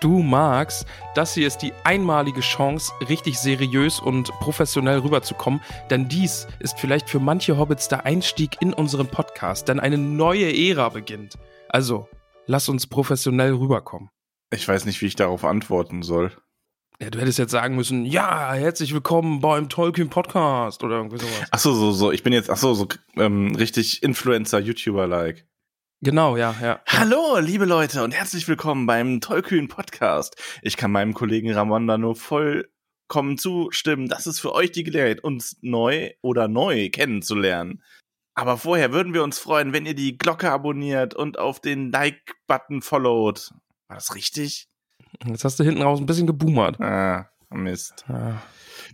Du magst, das hier ist die einmalige Chance, richtig seriös und professionell rüberzukommen, denn dies ist vielleicht für manche Hobbits der Einstieg in unseren Podcast, denn eine neue Ära beginnt. Also, lass uns professionell rüberkommen. Ich weiß nicht, wie ich darauf antworten soll. Ja, du hättest jetzt sagen müssen, ja, herzlich willkommen beim Tolkien Podcast oder irgendwie sowas. Ach so, so, so. Ich bin jetzt, ach so, so ähm, richtig Influencer-YouTuber-like. Genau, ja, ja. Hallo, liebe Leute und herzlich willkommen beim Tollkühn Podcast. Ich kann meinem Kollegen Ramonda nur vollkommen zustimmen. Das ist für euch die Gelegenheit, uns neu oder neu kennenzulernen. Aber vorher würden wir uns freuen, wenn ihr die Glocke abonniert und auf den Like-Button followt. War das richtig? Jetzt hast du hinten raus ein bisschen geboomert. Ah, Mist. Ah,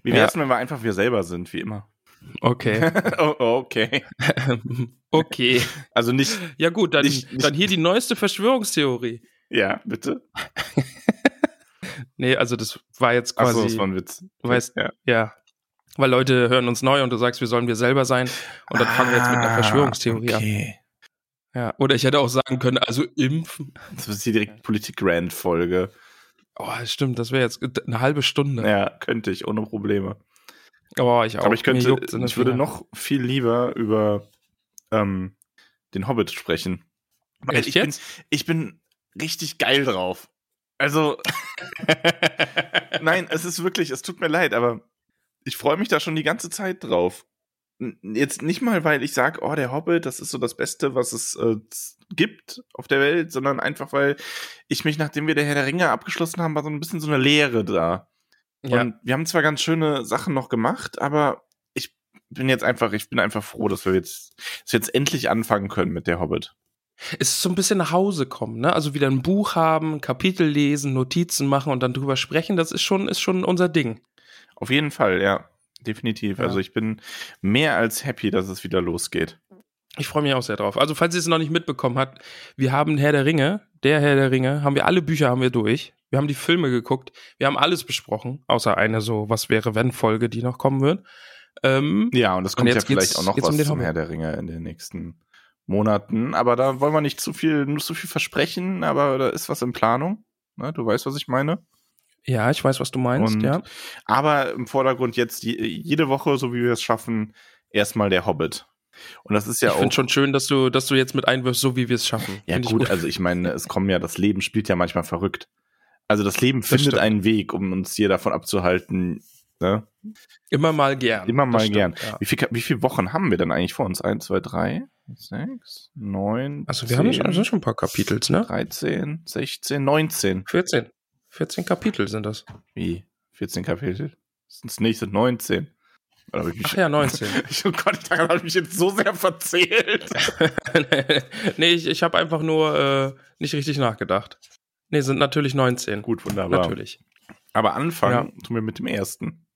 Wie wär's, wenn wir einfach wir selber sind, wie immer? Okay. oh, okay. okay. Also nicht, Ja gut, dann, Nicht- nicht- dann hier die neueste Verschwörungstheorie. ja, bitte. Nee, also das war jetzt Ach quasi, so, das war ein Witz. du weißt, ja. ja. Weil Leute hören uns neu und du sagst, wir sollen wir selber sein und dann fangen wir jetzt mit einer Ah, Verschwörungstheorie an. okay. Ja. Oder ich hätte auch sagen können, also impfen. Das ist die direkt Politik-Rand-Folge. Oh, stimmt, das wäre jetzt eine halbe Stunde. Ja, könnte ich, ohne Probleme. Oh, ich auch. Aber ich könnte, ich würde Fingern. noch viel lieber über ähm, den Hobbit sprechen. Weil Echt ich bin, jetzt? ich bin richtig geil drauf. Also, nein, es ist wirklich, es tut mir leid, aber ich freue mich da schon die ganze Zeit drauf. Jetzt nicht mal, weil ich sage, oh, der Hobbit, das ist so das Beste, was es äh, gibt auf der Welt, sondern einfach, weil ich mich, nachdem wir der Herr der Ringe abgeschlossen haben, war so ein bisschen so eine Leere da. Ja. Und wir haben zwar ganz schöne Sachen noch gemacht, aber ich bin jetzt einfach, ich bin einfach froh, dass wir jetzt, dass wir jetzt endlich anfangen können mit der Hobbit. Es ist so ein bisschen nach Hause kommen, ne? Also wieder ein Buch haben, ein Kapitel lesen, Notizen machen und dann drüber sprechen, das ist schon, ist schon unser Ding. Auf jeden Fall, ja. Definitiv. Ja. Also ich bin mehr als happy, dass es wieder losgeht. Ich freue mich auch sehr drauf. Also, falls ihr es noch nicht mitbekommen habt, wir haben Herr der Ringe, der Herr der Ringe, haben wir alle Bücher haben wir durch. Wir haben die Filme geguckt, wir haben alles besprochen, außer eine so Was wäre wenn Folge, die noch kommen wird. Ähm, Ja, und es kommt ja jetzt vielleicht auch noch was um zum. Herr der Ringe in den nächsten Monaten. Aber da wollen wir nicht zu viel, nur zu viel versprechen, aber da ist was in Planung. Ne, du weißt, was ich meine. ja, ich weiß, was du meinst, Und ja. Aber im Vordergrund jetzt je, jede Woche, so wie wir es schaffen, erstmal der Hobbit. Und das ist ja ich auch. finde schon schön, dass du, dass du jetzt mit einwirfst, so wie wir es schaffen. Ja, ich gut, also ich meine, es kommen ja, das Leben spielt ja manchmal verrückt. Also das Leben findet stimmt. einen Weg, um uns hier davon abzuhalten. Ne? Immer mal gern. Immer mal Das gern. Ja. Wie, viel, wie viele Wochen haben wir denn eigentlich vor uns? Eins, zwei, drei, sechs, neun, Also, wir haben schon, ein paar Kapitels, ne? 13, 16, 19. 14. 14 Kapitel sind das. Wie? 14 Kapitel? Das nächste 19. Oder ich Ach ja, 19. Ich, oh Gott, daran habe ich mich jetzt so sehr verzählt. nee, ich, ich habe einfach nur äh, nicht richtig nachgedacht. Nee, sind natürlich 19. Gut, wunderbar. Natürlich. Aber anfangen tun wir mit dem ersten.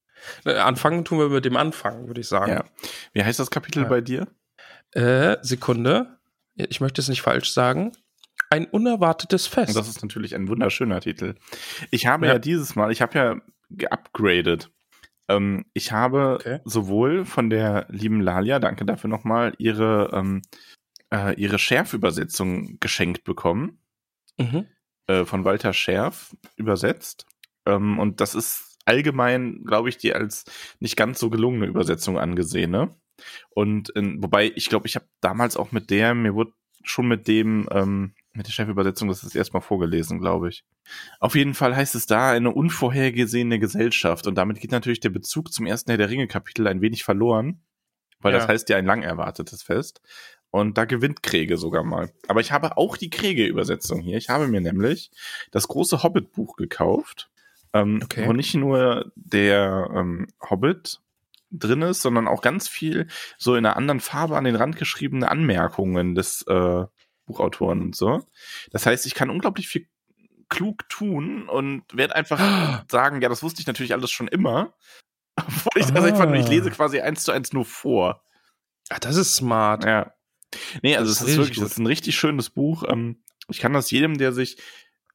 Äh, Anfangen tun wir mit dem Anfang, würde ich sagen. Ja. Wie heißt das Kapitel Ja. bei dir? Äh, Sekunde. Ich möchte es nicht falsch sagen. Ein unerwartetes Fest. Und das ist natürlich ein wunderschöner Titel. Ich habe Ja. ja, dieses Mal, ich habe ja geupgradet. Ähm, ich habe Okay. sowohl von der lieben Lalia, danke dafür nochmal, ihre, ähm, äh, ihre Schärf-Übersetzung geschenkt bekommen. mhm. Äh, von Walter Scherf übersetzt. Ähm, und das ist allgemein, glaube ich, die als nicht ganz so gelungene Übersetzung angesehen. Ne? Und in, wobei, ich glaube, ich habe damals auch mit der, mir wurde schon mit dem, ähm, mit der Chefübersetzung, das ist erstmal vorgelesen, glaube ich. Auf jeden Fall heißt es da eine unvorhergesehene Gesellschaft. Und damit geht natürlich der Bezug zum ersten Herr der Ringe-Kapitel ein wenig verloren, weil Ja. das heißt ja ein lang erwartetes Fest. Und da gewinnt Kriege sogar mal. Aber ich habe auch die Kriege-Übersetzung hier. Ich habe mir nämlich das große Hobbit-Buch gekauft. Ähm, Okay. Wo nicht nur der ähm, Hobbit drin ist, sondern auch ganz viel so in einer anderen Farbe an den Rand geschriebene Anmerkungen des äh, Buchautoren und so. Das heißt, ich kann unglaublich viel klug tun und werde einfach sagen, ja, das wusste ich natürlich alles schon immer. Obwohl ich das Ah. einfach nur, ich lese quasi eins zu eins nur vor. Ach, das ist smart. Ja. Nee, also es ist wirklich, das ist ein richtig schönes Buch. Ähm, ich kann das jedem, der sich,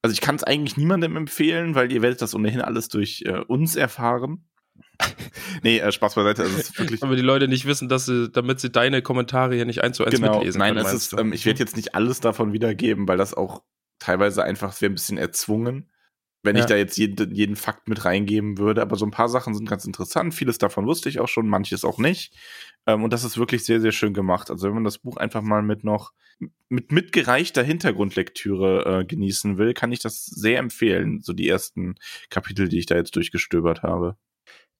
also ich kann es eigentlich niemandem empfehlen, weil ihr werdet das ohnehin alles durch äh, uns erfahren. nee, äh, Spaß beiseite, also es ist wirklich Aber die Leute nicht wissen, dass sie, damit sie deine Kommentare hier nicht eins zu eins genau. mitlesen Nein, können. es ist, ähm, ich werde jetzt nicht alles davon wiedergeben, weil das auch teilweise einfach es wäre ein bisschen erzwungen, wenn ich Ja. da jetzt jeden, jeden Fakt mit reingeben würde. Aber so ein paar Sachen sind ganz interessant. Vieles davon wusste ich auch schon, manches auch nicht. Ähm, und das ist wirklich sehr, sehr schön gemacht. Also wenn man das Buch einfach mal mit noch mit mitgereichter Hintergrundlektüre äh, genießen will, kann ich das sehr empfehlen. So die ersten Kapitel, die ich da jetzt durchgestöbert habe.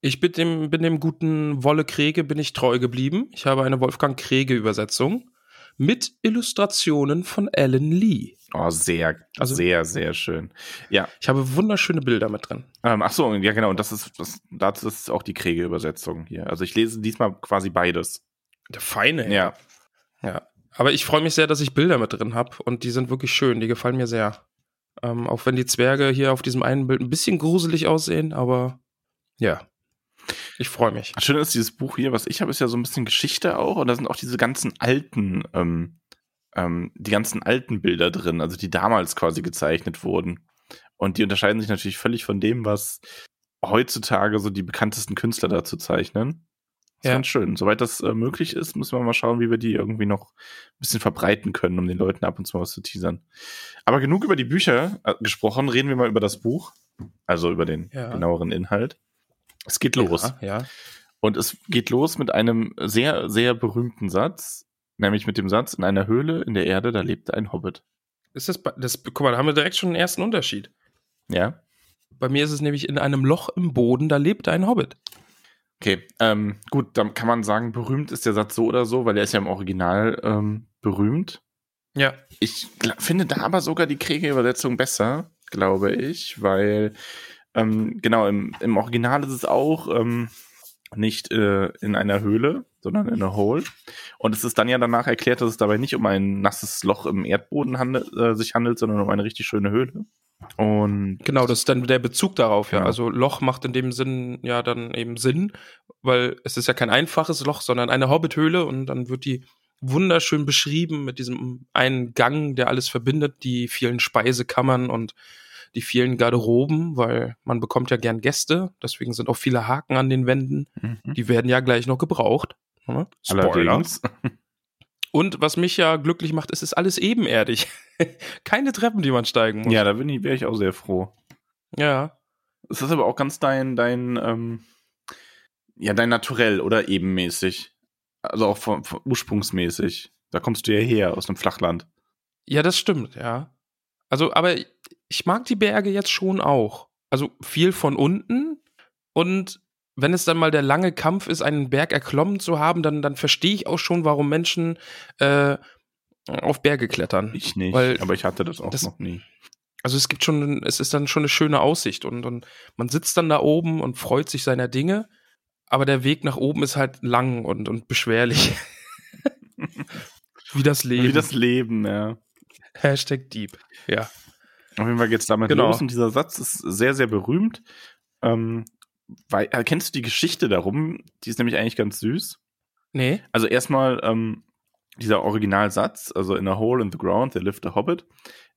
Ich bin dem, bin dem guten Wolle Krege bin ich treu geblieben. Ich habe eine Wolfgang Krege Übersetzung mit Illustrationen von Alan Lee. Oh, sehr, Also- sehr, sehr schön. Ja, Ich habe wunderschöne Bilder mit drin. Ähm, ach so, ja genau, und das ist das, das ist auch die Kriege-Übersetzung hier. Also ich lese diesmal quasi beides. Der feine. Ja. Ja. Aber ich freue mich sehr, dass ich Bilder mit drin habe und die sind wirklich schön. Die gefallen mir sehr. Ähm, auch wenn die Zwerge hier auf diesem einen Bild ein bisschen gruselig aussehen, aber ja. Ich freue mich. Das Schöne ist, dieses Buch hier, was ich habe, ist ja so ein bisschen Geschichte auch und da sind auch diese ganzen alten, ähm, ähm, die ganzen alten Bilder drin, also die damals quasi gezeichnet wurden. Und die unterscheiden sich natürlich völlig von dem, was heutzutage so die bekanntesten Künstler dazu zeichnen. Das ist Ja. ganz schön. Soweit das äh, möglich ist, müssen wir mal schauen, wie wir die irgendwie noch ein bisschen verbreiten können, um den Leuten ab und zu mal was zu teasern. Aber genug über die Bücher äh, gesprochen, reden wir mal über das Buch, also über den Ja. genaueren Inhalt. Es geht los. Ja, ja. Und es geht los mit einem sehr, sehr berühmten Satz, nämlich mit dem Satz, in einer Höhle in der Erde, da lebte ein Hobbit. Ist das, das, guck mal, da haben wir direkt schon einen ersten Unterschied. Ja? Bei mir ist es nämlich in einem Loch im Boden, da lebt ein Hobbit. Okay, ähm, gut, dann kann man sagen, berühmt ist der Satz so oder so, weil er ist ja im Original ähm, berühmt. Ja. Ich finde da aber sogar die Kriegerübersetzung besser, glaube ich, weil ähm, genau, im, im Original ist es auch ähm, nicht äh, in einer Höhle, sondern in einer Hole. Und es ist dann ja danach erklärt, dass es dabei nicht um ein nasses Loch im Erdboden handelt, äh, sich handelt, sondern um eine richtig schöne Höhle. Und Genau, das ist dann der Bezug darauf, ja. Genau. Also Loch macht in dem Sinn ja dann eben Sinn, weil es ist ja kein einfaches Loch, sondern eine Hobbithöhle und dann wird die wunderschön beschrieben mit diesem einen Gang, der alles verbindet, die vielen Speisekammern und die vielen Garderoben, weil man bekommt ja gern Gäste, deswegen sind auch viele Haken an den Wänden. Mhm. Die werden ja gleich noch gebraucht. Ne? allerdings, Und was mich ja glücklich macht, ist, es ist alles ebenerdig. Keine Treppen, die man steigen muss. ja, da bin ich, wäre ich auch sehr froh. ja. Es ist aber auch ganz dein, dein, ähm, ja, dein Naturell oder ebenmäßig. Also auch von, von ursprungsmäßig. Da kommst du ja her aus einem Flachland. Ja, das stimmt, ja. Also, aber ich mag die Berge jetzt schon auch. Also viel von unten und wenn es dann mal der lange Kampf ist, einen Berg erklommen zu haben, dann, dann verstehe ich auch schon, warum Menschen äh, auf Berge klettern. Ich nicht, Weil aber ich hatte das auch das- noch nie. Also es gibt schon, es ist dann schon eine schöne Aussicht und, und man sitzt dann da oben und freut sich seiner Dinge, aber der Weg nach oben ist halt lang und, und beschwerlich. Wie das Leben. Wie das Leben, ja. Hashtag Deep. Ja. Auf jeden Fall geht's damit Genau. los und dieser Satz ist sehr, sehr berühmt. Ähm, weil, äh, kennst du die Geschichte darum? Die ist nämlich eigentlich ganz süß. Nee. Also erstmal ähm, dieser Originalsatz, also in a hole in the ground, there lived a hobbit,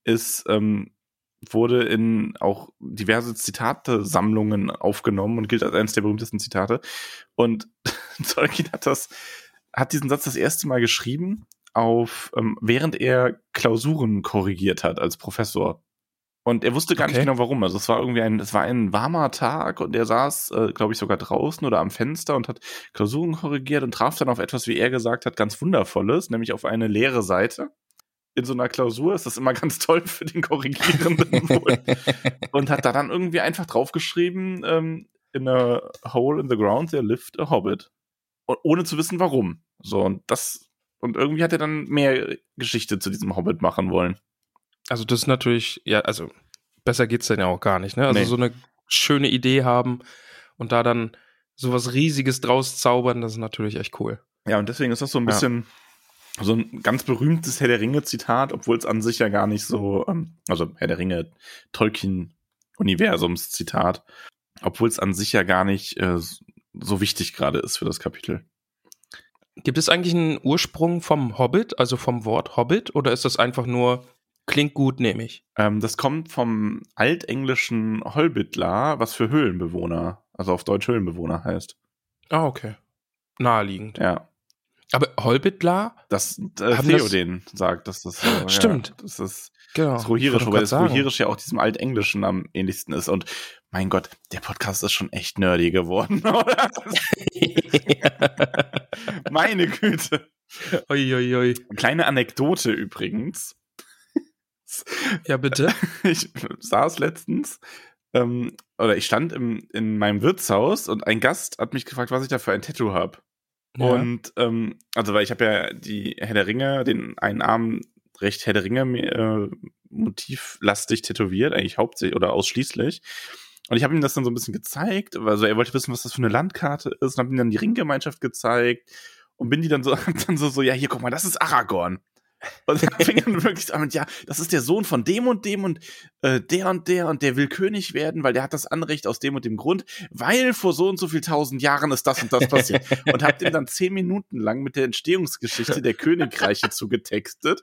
ist ähm, wurde in auch diverse Zitate-Sammlungen aufgenommen und gilt als eines der berühmtesten Zitate. Und Tolkien hat das, hat diesen Satz das erste Mal geschrieben, auf, ähm, während er Klausuren korrigiert hat als Professor. Und er wusste gar nicht Okay. genau warum. Also es war irgendwie ein, es war ein warmer Tag und er saß, äh, glaube ich, sogar draußen oder am Fenster und hat Klausuren korrigiert und traf dann auf etwas, wie er gesagt hat, ganz Wundervolles, nämlich auf eine leere Seite. In so einer Klausur ist das immer ganz toll für den Korrigierenden wohl. Und hat da dann irgendwie einfach draufgeschrieben, ähm, in a hole in the ground there lived a hobbit. Und ohne zu wissen warum. So, und das und irgendwie hat er dann mehr Geschichte zu diesem Hobbit machen wollen. Also das ist natürlich, ja, also besser geht's dann ja auch gar nicht, ne? Also Nee. so eine schöne Idee haben und da dann sowas Riesiges draus zaubern, das ist natürlich echt cool. Ja, und deswegen ist das so ein Ja. bisschen so ein ganz berühmtes Herr der Ringe-Zitat, obwohl es an sich ja gar nicht so, ähm, also Herr der Ringe, Tolkien-Universums-Zitat, obwohl es an sich ja gar nicht äh, so wichtig gerade ist für das Kapitel. Gibt es eigentlich einen Ursprung vom Hobbit, also vom Wort Hobbit, oder ist das einfach nur klingt gut, nehme ich? Ähm, das kommt vom altenglischen Holbitla, was für Höhlenbewohner, also auf Deutsch Höhlenbewohner heißt. Ah, okay. Naheliegend. Ja, Aber Holbitla? das äh, Haben das- Theoden sagt, dass das so, Stimmt. Ja, das ist Genau. das Rohirisch, wobei das. Rohirisch ja auch diesem Altenglischen am ähnlichsten ist. Und mein Gott, der Podcast ist schon echt nerdy geworden, oder? Meine Güte. oi, oi, oi. Kleine Anekdote übrigens. Ja, bitte. Ich saß letztens, ähm, oder ich stand im, in meinem Wirtshaus und ein Gast hat mich gefragt, was ich da für ein Tattoo habe. Ja. Und ähm, also weil ich habe ja die Herr der Ringe, den einen Arm recht Herr der Ringe äh, motivlastig tätowiert, eigentlich hauptsächlich oder ausschließlich. Und ich habe ihm das dann so ein bisschen gezeigt, also er wollte wissen, was das für eine Landkarte ist, und habe ihm dann die Ringgemeinschaft gezeigt und bin die dann so, dann so, so, ja, hier, guck mal, das ist Aragorn. Und dann fing dann wirklich an mit, ja, das ist der Sohn von dem und dem und äh, der und der und der will König werden, weil der hat das Anrecht aus dem und dem Grund, weil vor so und so viel tausend Jahren ist das und das passiert. und hab dem dann zehn Minuten lang mit der Entstehungsgeschichte der Königreiche zugetextet.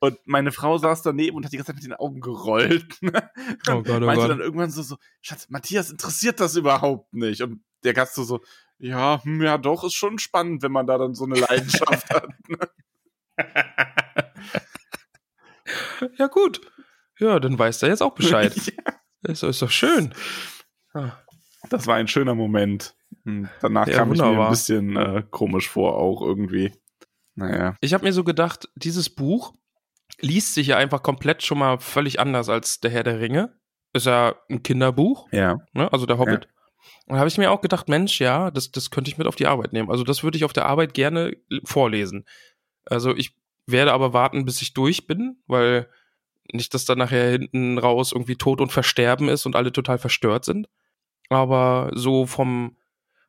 Und meine Frau saß daneben und hat die ganze Zeit mit den Augen gerollt. Oh Gott, oh meinte Gott. dann irgendwann so, so, Schatz, Matthias interessiert das überhaupt nicht. Und der Gast so, so, ja, hm, ja doch, ist schon spannend, wenn man da dann so eine Leidenschaft hat. Ja, gut. Ja, dann weiß er jetzt auch Bescheid. Ja, Das ist doch schön. Ah. das war ein schöner Moment. Hm, Danach Ja, kam ich mir wunderbar. ein bisschen äh, komisch vor, auch irgendwie. Naja. Ich habe mir so gedacht, dieses Buch liest sich ja einfach komplett schon mal völlig anders als Der Herr der Ringe. Ist ja ein Kinderbuch, Ja. ne? also der Hobbit. Und da habe ich mir auch gedacht, Mensch, ja, das, das könnte ich mit auf die Arbeit nehmen. Also das würde ich auf der Arbeit gerne vorlesen. Also ich werde aber warten, bis ich durch bin, weil nicht, dass da nachher hinten raus irgendwie Tod und Versterben ist und alle total verstört sind. Aber so vom,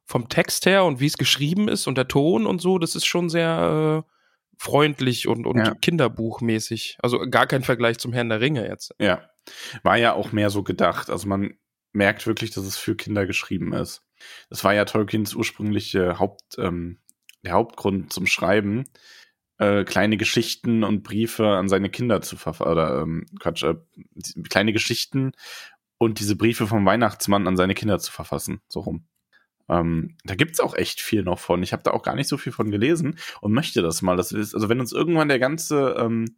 vom Text her und wie es geschrieben ist und der Ton und so, das ist schon sehr äh, freundlich und, und Ja. kinderbuchmäßig. Also gar kein Vergleich zum Herrn der Ringe jetzt. Ja. War ja auch mehr so gedacht. Also man merkt wirklich, dass es für Kinder geschrieben ist. Das war ja Tolkiens ursprüngliche Haupt, ähm, der Hauptgrund zum Schreiben, äh, kleine Geschichten und Briefe an seine Kinder zu verfassen, oder ähm, Quatsch, äh, kleine Geschichten und diese Briefe vom Weihnachtsmann an seine Kinder zu verfassen, so rum. Ähm, da gibt's auch echt viel noch von. Ich habe da auch gar nicht so viel von gelesen und möchte das mal. Das ist, also wenn uns irgendwann der ganze, ähm,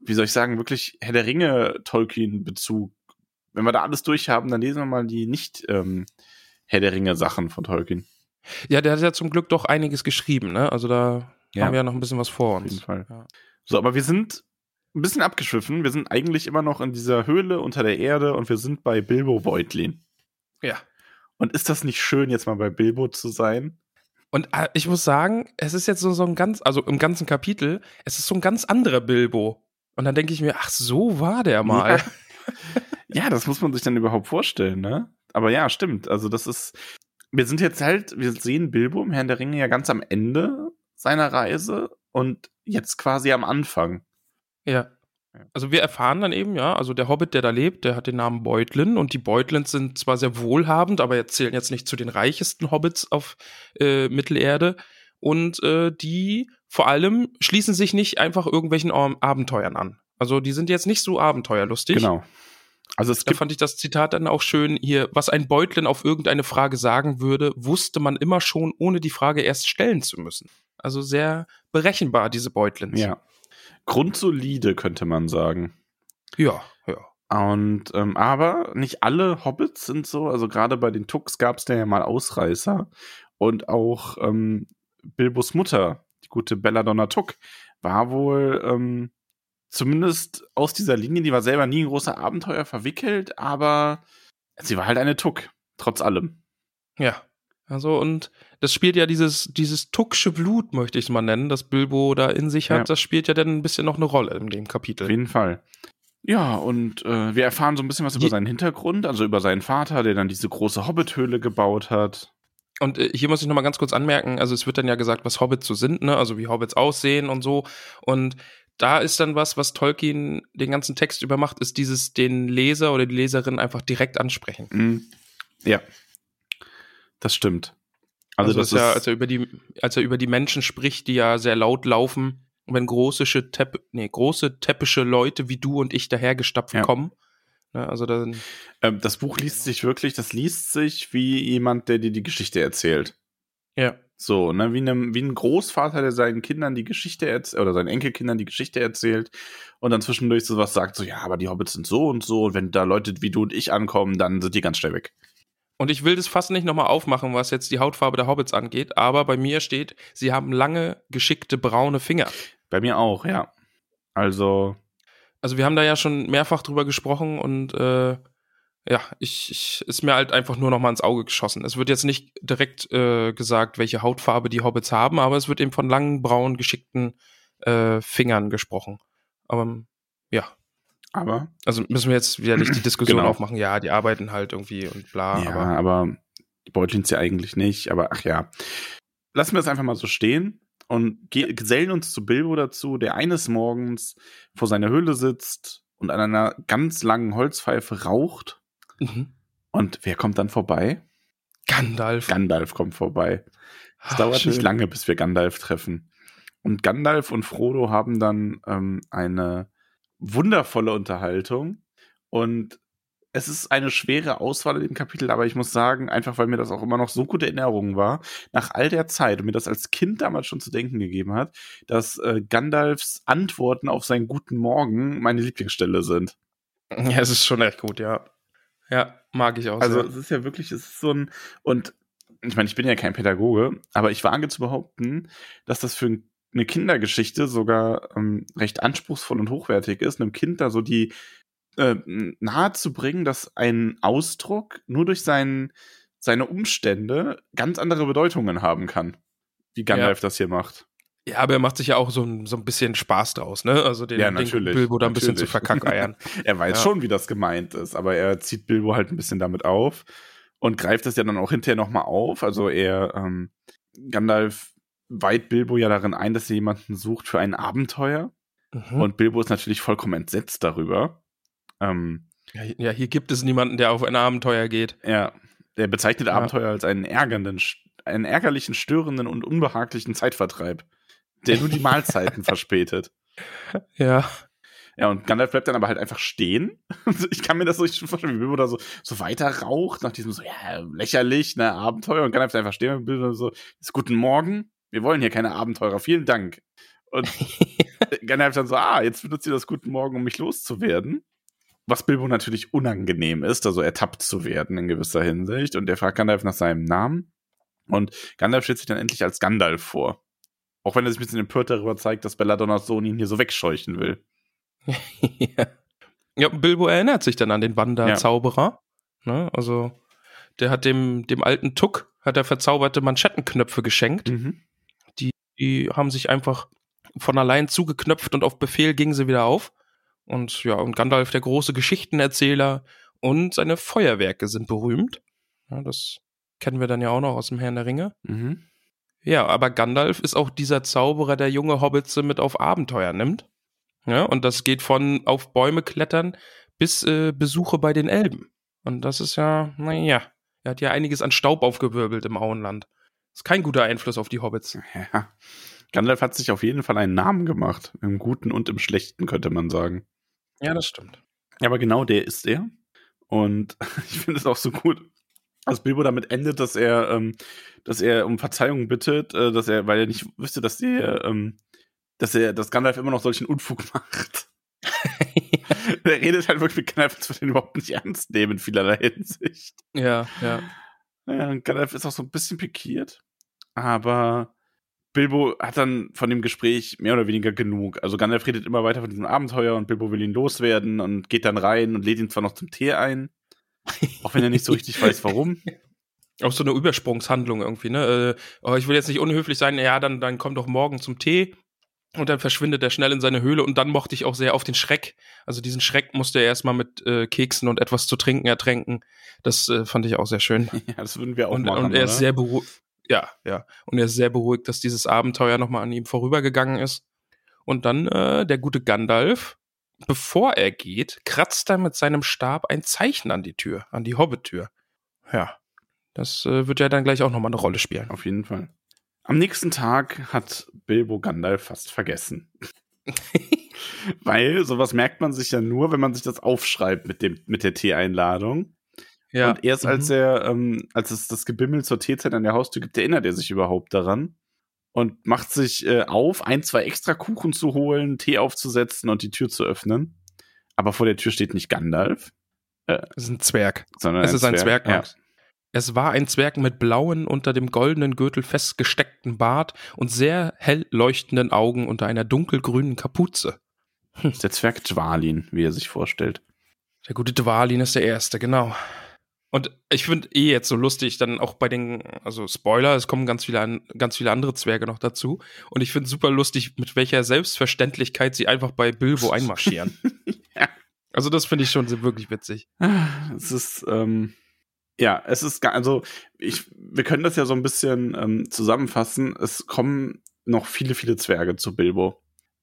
wie soll ich sagen, wirklich Herr der Ringe Tolkien-Bezug, wenn wir da alles durchhaben, dann lesen wir mal die nicht ähm, Herr der Ringe Sachen von Tolkien. Ja, der hat ja zum Glück doch einiges geschrieben, ne? Also da Ja. haben wir ja noch ein bisschen was vor Auf jeden uns. Fall. Ja. So, aber wir sind ein bisschen abgeschwiffen. Wir sind eigentlich immer noch in dieser Höhle unter der Erde und wir sind bei Bilbo Beutlin. ja. Und ist das nicht schön, jetzt mal bei Bilbo zu sein? Und äh, ich muss sagen, es ist jetzt so, so ein ganz, also im ganzen Kapitel, es ist so ein ganz anderer Bilbo. Und dann denke ich mir, ach, so war der mal. Ja, das muss man sich dann überhaupt vorstellen, ne? Aber ja, stimmt. Also das ist, wir sind jetzt halt, wir sehen Bilbo im Herrn der Ringe ja ganz am Ende seiner Reise und jetzt quasi am Anfang. Ja. Also wir erfahren dann eben, ja, also der Hobbit, der da lebt, der hat den Namen Beutlin und die Beutlins sind zwar sehr wohlhabend, aber zählen jetzt nicht zu den reichesten Hobbits auf äh, Mittelerde und äh, die vor allem schließen sich nicht einfach irgendwelchen Abenteuern an. Also die sind jetzt nicht so abenteuerlustig. Genau. Also es Da fand ich das Zitat dann auch schön hier, was ein Beutlin auf irgendeine Frage sagen würde, wusste man immer schon, ohne die Frage erst stellen zu müssen. Also sehr berechenbar, diese Beutlins. ja grundsolide, könnte man sagen. Ja, ja. Und ähm, aber nicht alle Hobbits sind so. Also gerade bei den Tux gab es da ja mal Ausreißer. Und auch ähm, Bilbos Mutter, die gute Belladonna Tuck, war wohl ähm, zumindest aus dieser Linie, die war selber nie in große Abenteuer verwickelt, aber sie war halt eine Tuck, trotz allem. Ja. Also, und das spielt ja dieses, dieses tucksche Blut, möchte ich es mal nennen, das Bilbo da in sich hat, Ja. das spielt ja dann ein bisschen noch eine Rolle in dem Kapitel. Auf jeden Fall. Ja, und äh, wir erfahren so ein bisschen was über seinen Hintergrund, also über seinen Vater, der dann diese große Hobbithöhle gebaut hat. Und äh, hier muss ich noch mal ganz kurz anmerken, also es wird dann ja gesagt, was Hobbits so sind, ne? Also wie Hobbits aussehen und so. Und da ist dann was, was Tolkien den ganzen Text über macht, ist dieses den Leser oder die Leserin einfach direkt ansprechen. Mhm. Ja, das stimmt. Also, Also, das ist ja, als er über die, als er über die Menschen spricht, die ja sehr laut laufen, wenn große Tepp, nee, große teppische Leute wie du und ich dahergestapft Ja. kommen. Ne, also dann, ähm, das Buch liest sich wirklich, das liest sich wie jemand, der dir die Geschichte erzählt. ja. So, ne, wie, einem, wie ein Großvater, der seinen Kindern die Geschichte erzählt, oder seinen Enkelkindern die Geschichte erzählt und dann zwischendurch so was sagt, so, ja, aber die Hobbits sind so und so, und wenn da Leute wie du und ich ankommen, dann sind die ganz schnell weg. Und ich will das fast nicht nochmal aufmachen, was jetzt die Hautfarbe der Hobbits angeht, aber bei mir steht, sie haben lange, geschickte braune Finger. Bei mir auch, ja. Also, Also wir haben da ja schon mehrfach drüber gesprochen und äh, ja, ich, ich ist mir halt einfach nur noch mal ins Auge geschossen. Es wird jetzt nicht direkt äh, gesagt, welche Hautfarbe die Hobbits haben, aber es wird eben von langen, braunen, geschickten äh, Fingern gesprochen. Aber ja, aber, also müssen wir jetzt wieder nicht die Diskussion Genau. aufmachen, ja, die arbeiten halt irgendwie und bla, ja, aber aber die beuteln sie eigentlich nicht, aber ach ja. Lassen wir es einfach mal so stehen und ge- gesellen uns zu Bilbo dazu, der eines Morgens vor seiner Höhle sitzt und an einer ganz langen Holzpfeife raucht. mhm. Und wer kommt dann vorbei? Gandalf. Gandalf kommt vorbei. Es Ah, dauert schön. nicht lange, bis wir Gandalf treffen. Und Gandalf und Frodo haben dann ähm, eine wundervolle Unterhaltung. Und es ist eine schwere Auswahl in dem Kapitel, aber ich muss sagen, einfach weil mir das auch immer noch so gute Erinnerung war, nach all der Zeit und mir das als Kind damals schon zu denken gegeben hat, dass äh, Gandalfs Antworten auf seinen guten Morgen meine Lieblingsstelle sind. Ja, es ist schon echt gut, ja. Ja, mag ich auch. Also sehr. es ist ja wirklich, es ist so ein, und ich meine, ich bin ja kein Pädagoge, aber ich wage zu behaupten, dass das für ein- eine Kindergeschichte sogar ähm, recht anspruchsvoll und hochwertig ist, einem Kind da so die äh, nahe zu bringen, dass ein Ausdruck nur durch seinen, seine Umstände ganz andere Bedeutungen haben kann. Wie Gandalf das hier macht. Ja, aber er macht sich ja auch so ein, so ein bisschen Spaß draus, ne? Also den, Ja, den natürlich, Bilbo da ein bisschen zu natürlich. verkackeiern. Er weiß Ja. schon, wie das gemeint ist, aber er zieht Bilbo halt ein bisschen damit auf und greift das ja dann auch hinterher nochmal auf. Also er, ähm, Gandalf weiht Bilbo ja darin ein, dass er jemanden sucht für ein Abenteuer. Mhm. Und Bilbo ist natürlich vollkommen entsetzt darüber. Ähm, ja, ja, hier gibt es niemanden, der auf ein Abenteuer geht. er, er bezeichnet Ja. Abenteuer als einen ärgernden, einen ärgerlichen, störenden und unbehaglichen Zeitvertreib, der nur die Mahlzeiten verspätet. Ja. Ja, und Gandalf bleibt dann aber halt einfach stehen. Ich kann mir das so nicht vorstellen, wie Bilbo da so, so weiter raucht, nach diesem so, ja, lächerlich, ne, Abenteuer. Und Gandalf bleibt einfach stehen und Bilbo so, ist guten Morgen, wir wollen hier keine Abenteurer, vielen Dank. Und Gandalf dann so, ah, jetzt benutzt ihr das Guten Morgen, um mich loszuwerden. Was Bilbo natürlich unangenehm ist, also ertappt zu werden in gewisser Hinsicht. Und er fragt Gandalf nach seinem Namen. Und Gandalf stellt sich dann endlich als Gandalf vor. Auch wenn er sich ein bisschen empört darüber zeigt, dass Belladonnas Sohn ihn hier so wegscheuchen will. ja. ja, Bilbo erinnert sich dann an den Wanderzauberer. Ne? Also, der hat dem, dem alten Tuck hat er verzauberte Manschettenknöpfe geschenkt. Mhm. Die haben sich einfach von allein zugeknöpft und auf Befehl gingen sie wieder auf. Und ja, und Gandalf, der große Geschichtenerzähler und seine Feuerwerke sind berühmt. Ja, das kennen wir dann ja auch noch aus dem Herrn der Ringe. Mhm. Ja, aber Gandalf ist auch dieser Zauberer, der junge Hobbits mit auf Abenteuer nimmt. Ja, und das geht von auf Bäume klettern bis äh, Besuche bei den Elben. Und das ist ja, naja, er hat ja einiges an Staub aufgewirbelt im Auenland. Ist kein guter Einfluss auf die Hobbits. Ja. Gandalf hat sich auf jeden Fall einen Namen gemacht. Im Guten und im Schlechten, könnte man sagen. Ja, das stimmt. Ja, aber genau der ist er. Und ich finde es auch so gut, dass Bilbo damit endet, dass er, ähm, dass er um Verzeihung bittet, äh, dass er, weil er nicht wüsste, dass der, ähm, dass er, dass Gandalf immer noch solchen Unfug macht. er redet halt wirklich mit Gandalf, als würde ihn überhaupt nicht ernst nehmen in vielerlei Hinsicht. Ja, ja. Ja, und Gandalf ist auch so ein bisschen pikiert, aber Bilbo hat dann von dem Gespräch mehr oder weniger genug. Also Gandalf redet immer weiter von diesem Abenteuer und Bilbo will ihn loswerden und geht dann rein und lädt ihn zwar noch zum Tee ein, auch wenn er nicht so richtig weiß, warum. Auch so eine Übersprungshandlung irgendwie, ne? Äh, oh, ich will jetzt nicht unhöflich sein, ja, dann, dann komm doch morgen zum Tee. Und dann verschwindet er schnell in seine Höhle und dann mochte ich auch sehr auf den Schreck. Also diesen Schreck musste er erstmal mit äh, Keksen und etwas zu trinken ertränken. Das äh, fand ich auch sehr schön. Ja, das würden wir auch und, machen. und er ist oder? sehr beruhigt. Ja, ja. Und er ist sehr beruhigt, dass dieses Abenteuer nochmal an ihm vorübergegangen ist. Und dann äh, der gute Gandalf, bevor er geht, kratzt er mit seinem Stab ein Zeichen an die Tür, an die Hobbit-Tür. Ja, das äh, wird ja dann gleich auch nochmal eine Rolle spielen. Auf jeden Fall. Am nächsten Tag hat Bilbo Gandalf fast vergessen. Weil sowas merkt man sich ja nur, wenn man sich das aufschreibt mit, dem, mit der Tee-Einladung. Ja. Und erst als Mhm. er, ähm, als es das Gebimmel zur Teezeit an der Haustür gibt, erinnert er sich überhaupt daran und macht sich äh, auf, ein, zwei extra Kuchen zu holen, Tee aufzusetzen und die Tür zu öffnen. Aber vor der Tür steht nicht Gandalf, Es ist ein Zwerg. sondern Es ist ein Zwerg, Ja. Max. Es war ein Zwerg mit blauen, unter dem goldenen Gürtel festgesteckten Bart und sehr hell leuchtenden Augen unter einer dunkelgrünen Kapuze. Ist der Zwerg Dwalin, wie er sich vorstellt. Der gute Dwalin ist der Erste, genau. Und ich finde eh jetzt so lustig, dann auch bei den, also Spoiler, es kommen ganz viele, an, ganz viele andere Zwerge noch dazu. Und ich finde super lustig, mit welcher Selbstverständlichkeit sie einfach bei Bilbo einmarschieren. Ja. Also das finde ich schon so wirklich witzig. Es ist, ähm, ja, es ist, also, ich, wir können das ja so ein bisschen ähm, zusammenfassen. Es kommen noch viele, viele Zwerge zu Bilbo.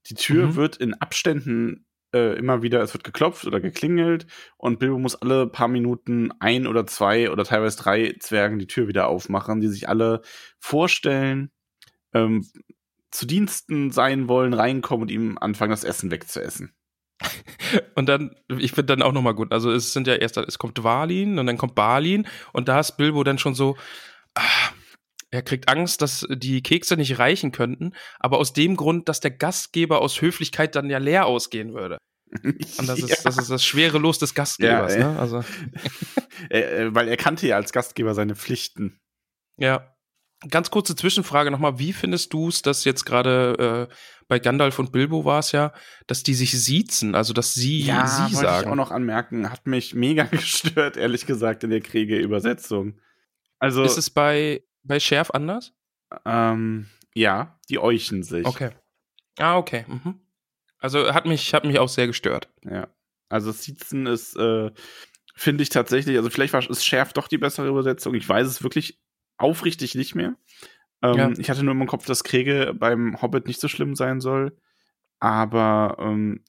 Die Tür Mhm. wird in Abständen äh, immer wieder, es wird geklopft oder geklingelt und Bilbo muss alle paar Minuten ein oder zwei oder teilweise drei Zwergen die Tür wieder aufmachen, die sich alle vorstellen, ähm, zu Diensten sein wollen, reinkommen und ihm anfangen, das Essen wegzuessen. Und dann, ich finde dann auch nochmal gut, also es sind ja erst, es kommt Dwalin und dann kommt Balin und da ist Bilbo dann schon so, ah, er kriegt Angst, dass die Kekse nicht reichen könnten, aber aus dem Grund, dass der Gastgeber aus Höflichkeit dann ja leer ausgehen würde. Und das ist, das ist das schwere Los des Gastgebers, Ja, ne? Also, Äh, äh, weil er kannte ja als Gastgeber seine Pflichten. ja. Ganz kurze Zwischenfrage nochmal, wie findest du es, dass jetzt gerade äh, bei Gandalf und Bilbo war es ja, dass die sich siezen, also dass sie sie wollte sagen. ich auch noch anmerken, hat mich mega gestört, ehrlich gesagt, in der Kriege-Übersetzung. Also, Ist es bei, bei Schärf anders? ähm, ja, die euchen sich. Okay. Ah, okay. Mhm. Also hat mich, hat mich auch sehr gestört. Ja. Also Siezen ist, äh, finde ich tatsächlich, also vielleicht war es schärft doch die bessere Übersetzung. Ich weiß es wirklich aufrichtig nicht mehr. Ähm, Ja. Ich hatte nur im Kopf, dass Kriege beim Hobbit nicht so schlimm sein soll. Aber ähm,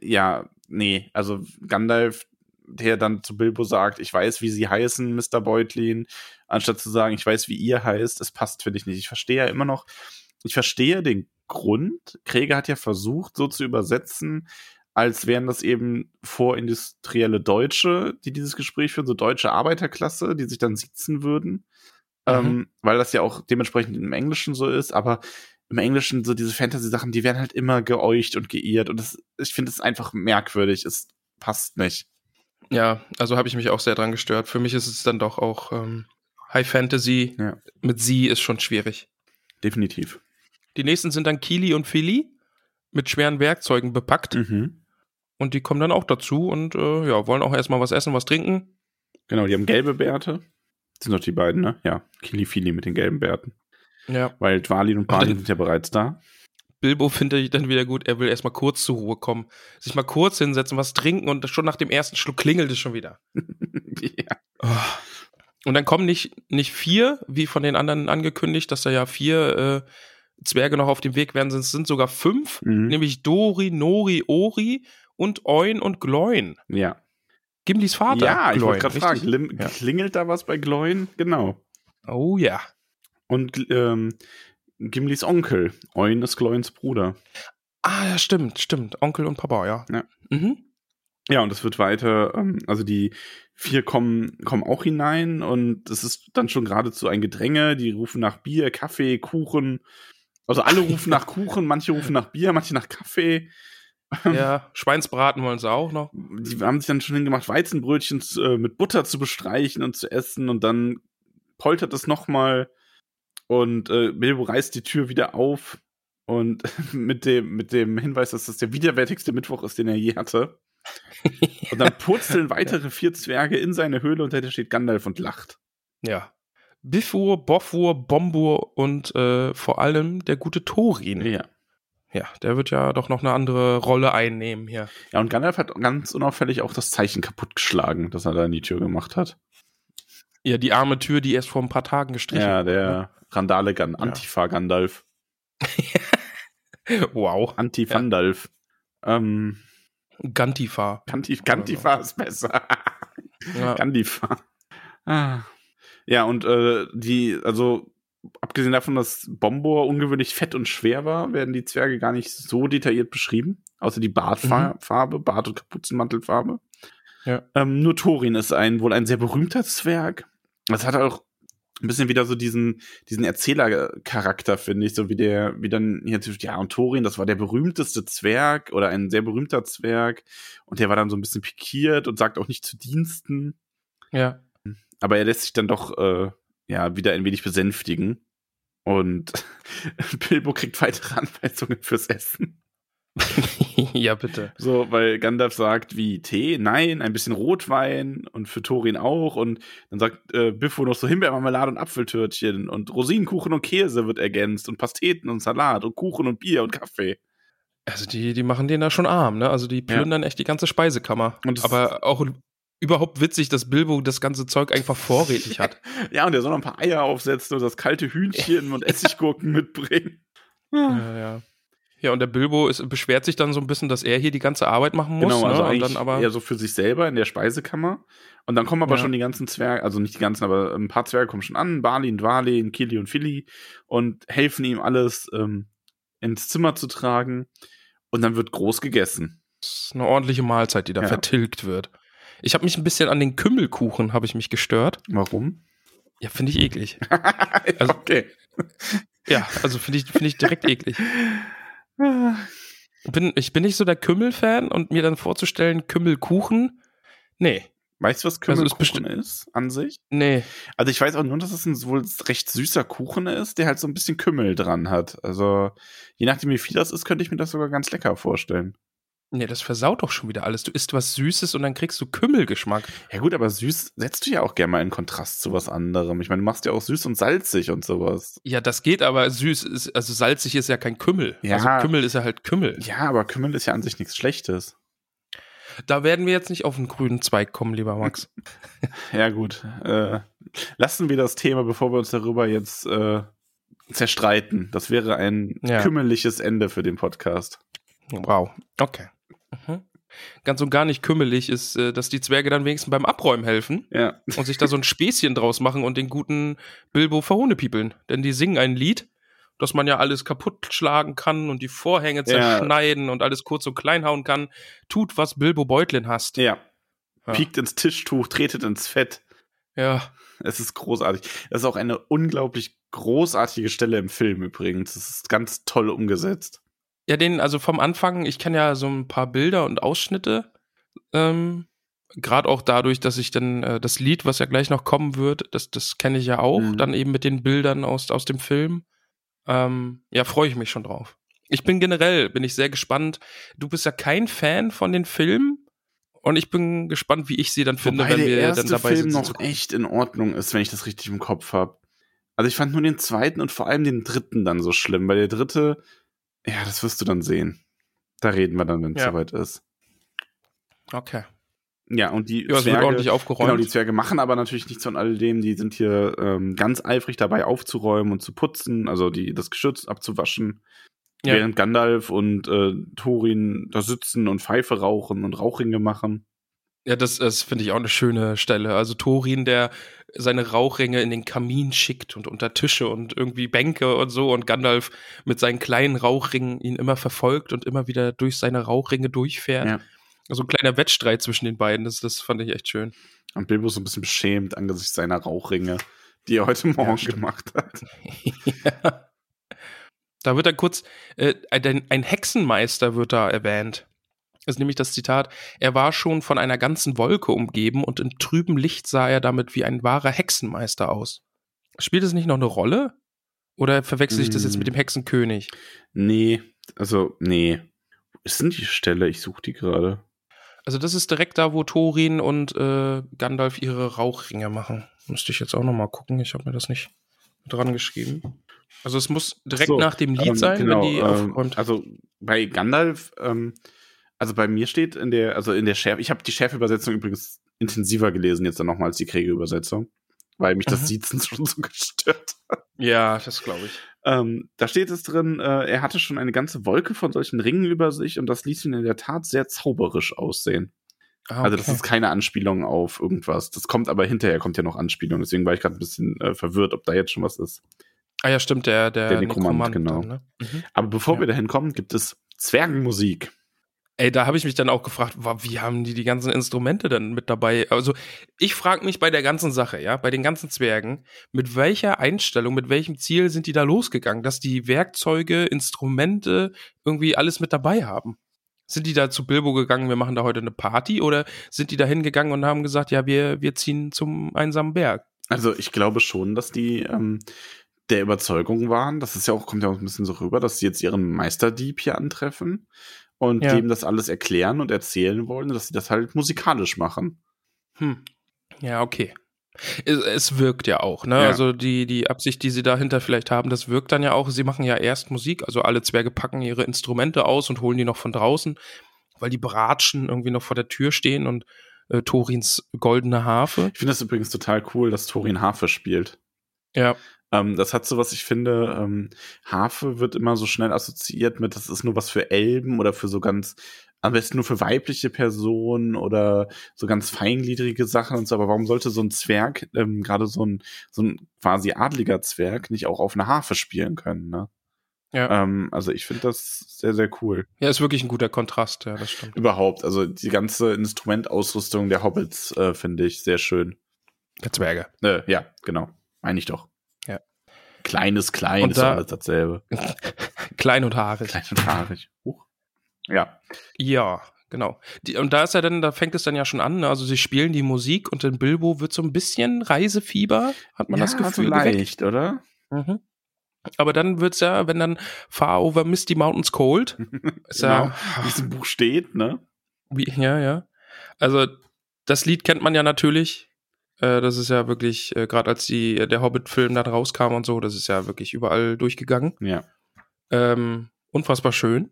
ja, nee, also Gandalf, der dann zu Bilbo sagt, ich weiß, wie sie heißen, Mr. Beutlin, anstatt zu sagen, ich weiß, wie ihr heißt, es passt, finde ich nicht. Ich verstehe ja immer noch, ich verstehe den Grund. Krieger hat ja versucht, so zu übersetzen, als wären das eben vorindustrielle Deutsche, die dieses Gespräch führen, so deutsche Arbeiterklasse, die sich dann sitzen würden. Ähm, weil das ja auch dementsprechend im Englischen so ist, aber im Englischen so diese Fantasy-Sachen, die werden halt immer geäucht und geirrt und das, ich finde es einfach merkwürdig. Es passt nicht. Ja, also habe ich mich auch sehr dran gestört. Für mich ist es dann doch auch ähm, High Fantasy. Ja. Mit sie ist schon schwierig. Definitiv. Die nächsten sind dann Kili und Philly mit schweren Werkzeugen bepackt. Mhm. Und die kommen dann auch dazu und äh, ja, wollen auch erstmal was essen, was trinken. Genau, die haben gelbe Bärte. Das sind doch die beiden, ne? Ja, Kili-Fili mit den gelben Bärten. Ja. Weil Dwalin und Balin sind ja bereits da. Bilbo finde ich dann wieder gut, er will erstmal kurz zur Ruhe kommen, sich mal kurz hinsetzen, was trinken und schon nach dem ersten Schluck klingelt es schon wieder. ja. Oh. Und dann kommen nicht, nicht vier, wie von den anderen angekündigt, dass da ja vier äh, Zwerge noch auf dem Weg werden, es sind sogar fünf, Mhm. nämlich Dori, Nori, Ori und Oin und Gloin. Ja. Gimlis Vater. ja, ich wollte Gloin, gerade fragen, richtig? lim- Ja. klingelt da was bei Gloin? Genau. Oh ja. Und ähm, Gimlis Onkel. Oin ist Gloins Bruder. Ah, ja, stimmt, stimmt. Onkel und Papa, ja. Ja. Mhm. Ja, und es wird weiter, ähm, also die vier kommen, kommen auch hinein und es ist dann schon geradezu ein Gedränge. Die rufen nach Bier, Kaffee, Kuchen. Also alle rufen nach Kuchen, manche rufen nach Bier, manche nach Kaffee. Ja, Schweinsbraten wollen sie auch noch. Die haben sich dann schon hingemacht, Weizenbrötchen äh, mit Butter zu bestreichen und zu essen und dann poltert es nochmal und äh, Bilbo reißt die Tür wieder auf und mit dem, mit dem Hinweis, dass das der widerwärtigste Mittwoch ist, den er je hatte. Und dann purzeln weitere vier Zwerge in seine Höhle und dahinter steht Gandalf und lacht. Ja. Bifur, Bofur, Bombur und äh, vor allem der gute Thorin. Ja. Ja, der wird ja doch noch eine andere Rolle einnehmen hier. Ja, und Gandalf hat ganz unauffällig auch das Zeichen kaputtgeschlagen, das er da in die Tür gemacht hat. Ja, die arme Tür, die erst vor ein paar Tagen gestrichen Ja, der Randale Gan Antifa Gandalf. ne? Wow. Anti-Fandalf. Ähm, Gantifa. Kantif Gantifa ist besser. Ja. Gandifa. Ah. Ja, und äh, die, also abgesehen davon, dass Bombor ungewöhnlich fett und schwer war, werden die Zwerge gar nicht so detailliert beschrieben. Außer die Bartfarbe, Bart- und Kapuzenmantelfarbe. Ja. Ähm, nur Thorin ist ein wohl ein sehr berühmter Zwerg. Das hat auch ein bisschen wieder so diesen, diesen Erzählercharakter, finde ich, so wie der, wie dann hier, ja, und Thorin, das war der berühmteste Zwerg oder ein sehr berühmter Zwerg und der war dann so ein bisschen pikiert und sagt auch nicht zu Diensten, Ja. aber er lässt sich dann doch, äh, ja, wieder ein wenig besänftigen und Bilbo kriegt weitere Anweisungen fürs Essen. ja, bitte. So, weil Gandalf sagt, wie Tee, nein, ein bisschen Rotwein und für Thorin auch. Und dann sagt äh, Biffo noch so Himbeermarmelade und Apfeltörtchen und Rosinenkuchen und Käse wird ergänzt und Pasteten und Salat und Kuchen und Bier und Kaffee. Also die, die machen den da schon arm, ne? Also die plündern echt die ganze Speisekammer. Aber auch überhaupt witzig, dass Bilbo das ganze Zeug einfach vorrätig hat. Ja, und er soll noch ein paar Eier aufsetzen und das kalte Hühnchen und Essiggurken mitbringen. ja, ja. Ja, und der Bilbo ist, beschwert sich dann so ein bisschen, dass er hier die ganze Arbeit machen muss. Genau, also ne? und eigentlich dann aber eher so für sich selber in der Speisekammer. Und dann kommen aber Ja. schon die ganzen Zwerge, also nicht die ganzen, aber ein paar Zwerge kommen schon an, Balin, Dwalin, Kili und Philly und helfen ihm alles ähm, ins Zimmer zu tragen. Und dann wird groß gegessen. Das ist eine ordentliche Mahlzeit, die da Ja. vertilgt wird. Ich habe mich ein bisschen an den Kümmelkuchen habe ich mich gestört. Warum? Ja, finde ich eklig. Also- okay. Ja, also finde ich, finde ich direkt eklig. Bin, ich bin nicht so der Kümmel-Fan und mir dann vorzustellen, Kümmelkuchen, nee, Weißt du, was Also ist Kümmelkuchen ist, an sich? nee. Also ich weiß auch nur, dass es ein wohl recht süßer Kuchen ist, der halt so ein bisschen Kümmel dran hat. Also je nachdem, wie viel das ist, könnte ich mir das sogar ganz lecker vorstellen. Nee, das versaut doch schon wieder alles. Du isst was Süßes und dann kriegst du Kümmelgeschmack. Ja gut, aber süß setzt du ja auch gerne mal in Kontrast zu was anderem. Ich meine, du machst ja auch süß und salzig und sowas. Ja, das geht, aber süß ist, also salzig ist ja kein Kümmel. Ja. Also Kümmel ist ja halt Kümmel. Ja, aber Kümmel ist ja an sich nichts Schlechtes. Da werden wir jetzt nicht auf den grünen Zweig kommen, lieber Max. Ja gut, äh, lassen wir das Thema, bevor wir uns darüber jetzt äh, zerstreiten. Das wäre ein Ja. kümmeliges Ende für den Podcast. Wow. Okay. Ganz und gar nicht kümmelig ist, äh, dass die Zwerge dann wenigstens beim Abräumen helfen Ja. und sich da so ein Späßchen draus machen und den guten Bilbo verhohnepiepeln. Denn die singen ein Lied, dass man ja alles kaputt schlagen kann und die Vorhänge Ja. zerschneiden und alles kurz und klein hauen kann. Tut, was Bilbo Beutlin hasst. Ja. Ja. Piekt ins Tischtuch, tretet ins Fett. Ja. Es ist großartig. Das ist auch eine unglaublich großartige Stelle im Film übrigens. Das ist ganz toll umgesetzt. Ja, den, also vom Anfang, ich kenne ja so ein paar Bilder und Ausschnitte. Ähm, Gerade auch dadurch, dass ich dann äh, das Lied, was ja gleich noch kommen wird, das, das kenne ich ja auch, Mhm. dann eben mit den Bildern aus, aus dem Film. Ähm, ja, freue ich mich schon drauf. Ich bin generell, bin ich sehr gespannt. Du bist ja kein Fan von den Filmen und ich bin gespannt, wie ich sie dann finde, Wobei wenn der wir dann dabei Film sind. noch echt in Ordnung ist, wenn ich das richtig im Kopf habe. Also ich fand nur den zweiten und vor allem den dritten dann so schlimm, weil der dritte, ja, das wirst du dann sehen. Da reden wir dann, wenn es Ja. soweit ist. Okay. Ja, und die Ja, wird ordentlich aufgeräumt. Genau, die Zwerge machen aber natürlich nichts von all dem. Die sind hier ähm, ganz eifrig dabei aufzuräumen und zu putzen, also die, das Geschütz abzuwaschen. Ja. Während Gandalf und äh, Thorin da sitzen und Pfeife rauchen und Rauchringe machen. Ja, das, das finde ich auch eine schöne Stelle. Also Thorin, der seine Rauchringe in den Kamin schickt und unter Tische und irgendwie Bänke und so und Gandalf mit seinen kleinen Rauchringen ihn immer verfolgt und immer wieder durch seine Rauchringe durchfährt. Ja. Also ein kleiner Wettstreit zwischen den beiden, das, das fand ich echt schön. Und Bilbo ist so ein bisschen beschämt angesichts seiner Rauchringe, die er heute Morgen stimmt. gemacht hat. ja. Da wird dann kurz, äh, ein, ein Hexenmeister wird da erwähnt. Ist nämlich das Zitat, er war schon von einer ganzen Wolke umgeben und in trübem Licht sah er damit wie ein wahrer Hexenmeister aus. Spielt es nicht noch eine Rolle? Oder verwechsel ich das jetzt mit dem Hexenkönig? Nee, also, nee. Wo ist denn die Stelle? Ich suche die gerade. Also das ist direkt da, wo Thorin und äh, Gandalf ihre Rauchringe machen. Müsste ich jetzt auch noch mal gucken. Ich habe mir das nicht dran geschrieben. Also es muss direkt So, nach dem Lied ähm, sein, genau, wenn die ähm, aufräumt. Also bei Gandalf, ähm, also bei mir steht in der, also in der Schärfe, ich habe die Schärfe-Übersetzung übrigens intensiver gelesen jetzt dann nochmal als die Kriege-Übersetzung, weil mich das Mhm. Siezen schon so gestört hat. Ja, das glaube ich. Ähm, da steht es drin, äh, er hatte schon eine ganze Wolke von solchen Ringen über sich und das ließ ihn in der Tat sehr zauberisch aussehen. Ah, Also das okay. ist keine Anspielung auf irgendwas. Das kommt aber hinterher, kommt ja noch Anspielung. Deswegen war ich gerade ein bisschen äh, verwirrt, ob da jetzt schon was ist. Ah ja, stimmt, der, der, Der Nekromant, genau. dann, ne? mhm. Aber bevor Ja. wir dahin kommen, gibt es Zwergenmusik. Ey, da habe ich mich dann auch gefragt, wie haben die die ganzen Instrumente denn mit dabei? Also ich frage mich bei der ganzen Sache, ja, bei den ganzen Zwergen, mit welcher Einstellung, mit welchem Ziel sind die da losgegangen, dass die Werkzeuge, Instrumente irgendwie alles mit dabei haben? Sind die da zu Bilbo gegangen, wir machen da heute eine Party? Oder sind die da hingegangen und haben gesagt, ja, wir, wir ziehen zum einsamen Berg? Also ich glaube schon, dass die ähm, der Überzeugung waren, das ist ja auch, kommt ja auch ein bisschen so rüber, dass sie jetzt ihren Meisterdieb hier antreffen und Ja. dem das alles erklären und erzählen wollen, dass sie das halt musikalisch machen. Hm. Ja, okay. Es, es wirkt ja auch, ne? Ja. Also die, die Absicht, die sie dahinter vielleicht haben, das wirkt dann ja auch. Sie machen ja erst Musik, also alle Zwerge packen ihre Instrumente aus und holen die noch von draußen, weil die Bratschen irgendwie noch vor der Tür stehen und äh, Torins goldene Harfe. Ich finde das übrigens total cool, dass Thorin Harfe spielt. Ja. Ähm, das hat so was, ich finde, ähm, Harfe wird immer so schnell assoziiert mit, das ist nur was für Elben oder für so ganz, am besten nur für weibliche Personen oder so ganz feingliedrige Sachen und so. Aber warum sollte so ein Zwerg, ähm, gerade so ein, so ein quasi adliger Zwerg, nicht auch auf einer Harfe spielen können, ne? Ja. Ähm, also ich finde das sehr, sehr cool. Ja, ist wirklich ein guter Kontrast, ja, das stimmt. Überhaupt, also die ganze Instrumentausrüstung der Hobbits äh, finde ich sehr schön. Der Zwerge. Äh, ja, genau. Meine ich doch. Kleines, klein, Und ist da- alles dasselbe. Klein und haarig. Klein und haarig. Huch. Ja. Ja, genau. Die, und da ist ja dann, da fängt es dann ja schon an, ne? also sie spielen die Musik und in Bilbo wird so ein bisschen Reisefieber, hat man das ja, Gefühl. so geweckt. leicht, oder? Mhm. Aber dann wird's ja, wenn dann Far over Misty Mountains Cold, ist genau, ja, wie es im Buch steht, ne? wie, ja, ja. Also das Lied kennt man ja natürlich. Äh, das ist ja wirklich, äh, gerade als die, der Hobbit-Film dann rauskam und so, das ist ja wirklich überall durchgegangen. Ja, Ähm, unfassbar schön.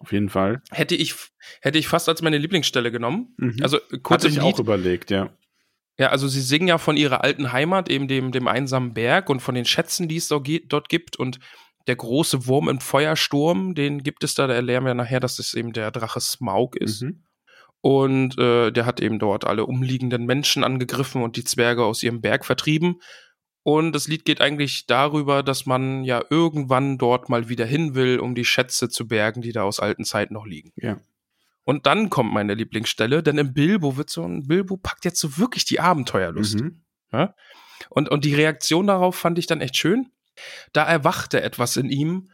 auf jeden Fall. Hätte ich, hätte ich fast als meine Lieblingsstelle genommen. Mhm. Also kurz Hatte ich Lied. auch überlegt, ja. Ja, also sie singen ja von ihrer alten Heimat, eben dem, dem einsamen Berg und von den Schätzen, die es dort gibt. Und der große Wurm im Feuersturm, den gibt es da, da erlernen wir nachher, dass es eben der Drache Smaug ist. Mhm. Und äh, der hat eben dort alle umliegenden Menschen angegriffen und die Zwerge aus ihrem Berg vertrieben. Und das Lied geht eigentlich darüber, dass man ja irgendwann dort mal wieder hin will, um die Schätze zu bergen, die da aus alten Zeiten noch liegen. Ja. Und dann kommt meine Lieblingsstelle, denn im Bilbo wird so ein Bilbo packt jetzt so wirklich die Abenteuerlust. Mhm. Ja? Und, und die Reaktion darauf fand ich dann echt schön. Da erwachte etwas in ihm,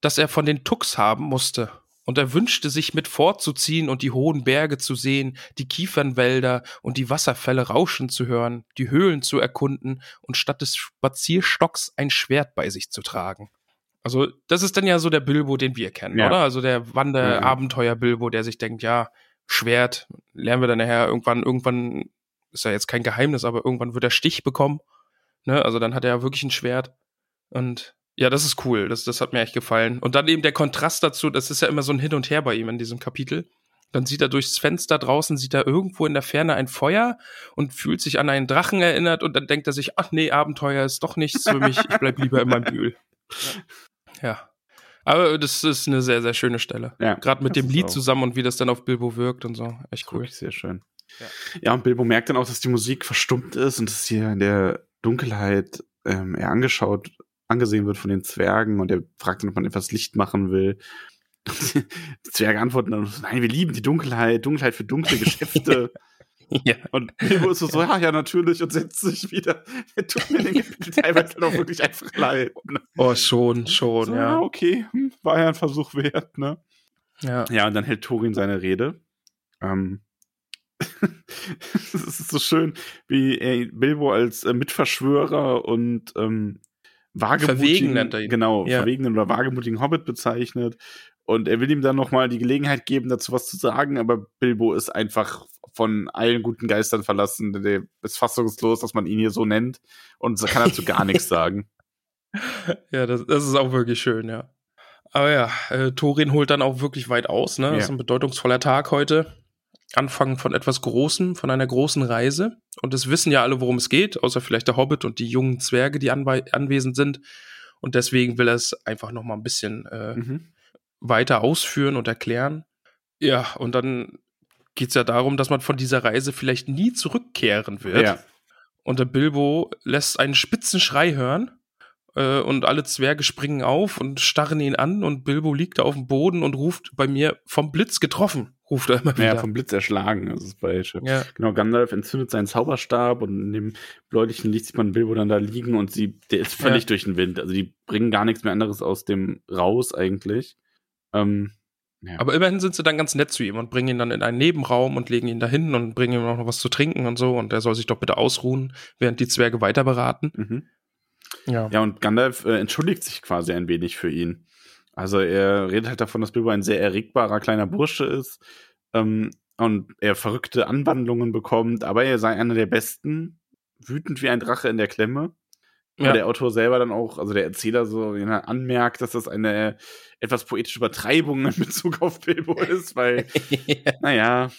das er von den Tux haben musste. Und er wünschte sich mit fortzuziehen und die hohen Berge zu sehen, die Kiefernwälder und die Wasserfälle rauschen zu hören, die Höhlen zu erkunden und statt des Spazierstocks ein Schwert bei sich zu tragen. Also, das ist dann ja so der Bilbo, den wir kennen, Ja. oder? Also der Wander-Abenteuer-Bilbo, der sich denkt, ja, Schwert, lernen wir dann nachher irgendwann, irgendwann ist ja jetzt kein Geheimnis, aber irgendwann wird er Stich bekommen. Ne? Also dann hat er ja wirklich ein Schwert. Und ja, das ist cool. Das, das hat mir echt gefallen. Und dann eben der Kontrast dazu, das ist ja immer so ein Hin und Her bei ihm in diesem Kapitel. Dann sieht er durchs Fenster draußen, sieht er irgendwo in der Ferne ein Feuer und fühlt sich an einen Drachen erinnert und dann denkt er sich, ach nee, Abenteuer ist doch nichts für mich, ich bleib lieber in meinem Bühl. Ja. Aber das ist eine sehr, sehr schöne Stelle. Ja, Gerade mit dem Lied auch- zusammen und wie das dann auf Bilbo wirkt und so. Echt cool. Sehr schön. Ja. und Bilbo merkt dann auch, dass die Musik verstummt ist und dass hier in der Dunkelheit ähm, er angeschaut, angesehen wird von den Zwergen und er fragt dann, ob man etwas Licht machen will. Die Zwerge antworten dann, nein, wir lieben die Dunkelheit, Dunkelheit für dunkle Geschäfte. Ja. und Bilbo ist so, so, ja, ja, natürlich, und setzt sich wieder. Er tut mir den teilweise auch wirklich einfach leid. Ne? Oh, schon, schon, So, ja. okay, hm, war ja ein Versuch wert, ne? Ja. Ja, und dann hält Thorin seine Rede. Ähm, es ist so schön, wie er Bilbo als äh, Mitverschwörer und ähm, wagemutigen, Verwegen nennt er ihn. genau, Ja. verwegenen oder wagemutigen Hobbit bezeichnet. Und er will ihm dann nochmal die Gelegenheit geben, dazu was zu sagen, aber Bilbo ist einfach von allen guten Geistern verlassen. Der ist fassungslos, dass man ihn hier so nennt und kann dazu gar nichts sagen. Ja, das, das ist auch wirklich schön, ja. Aber ja, äh, Thorin holt dann auch wirklich weit aus, ne? Das ist Ja. ein bedeutungsvoller Tag heute. Anfang von etwas Großem, von einer großen Reise. Und es wissen ja alle, worum es geht, außer vielleicht der Hobbit und die jungen Zwerge, die anwesend sind. Und deswegen will er es einfach noch mal ein bisschen äh, Mhm. weiter ausführen und erklären. Ja, und dann geht es ja darum, dass man von dieser Reise vielleicht nie zurückkehren wird. Ja. Und der Bilbo lässt einen spitzen Schrei hören. Äh, und alle Zwerge springen auf und starren ihn an. Und Bilbo liegt da auf dem Boden und ruft bei mir vom Blitz getroffen. Ruft er immer wieder. Ja, vom Blitz erschlagen. Das ist bei Ja. Genau, Gandalf entzündet seinen Zauberstab und in dem bläulichen Licht sieht man Bilbo dann da liegen und sie, der ist völlig Ja. durch den Wind. Also die bringen gar nichts mehr anderes aus dem raus eigentlich. Ähm, ja. Aber immerhin sind sie dann ganz nett zu ihm und bringen ihn dann in einen Nebenraum und legen ihn da hin und bringen ihm auch noch was zu trinken und so. Und er soll sich doch bitte ausruhen, während die Zwerge weiter beraten. mhm. Ja. ja, und Gandalf äh, entschuldigt sich quasi ein wenig für ihn. Also er redet halt davon, dass Bilbo ein sehr erregbarer kleiner Bursche ist ähm, und er verrückte Anwandlungen bekommt, aber er sei einer der Besten, wütend wie ein Drache in der Klemme. Ja. Ja. Der Autor selber dann auch, also der Erzähler so ja, anmerkt, dass das eine etwas poetische Übertreibung in Bezug auf Bilbo ist, weil, naja,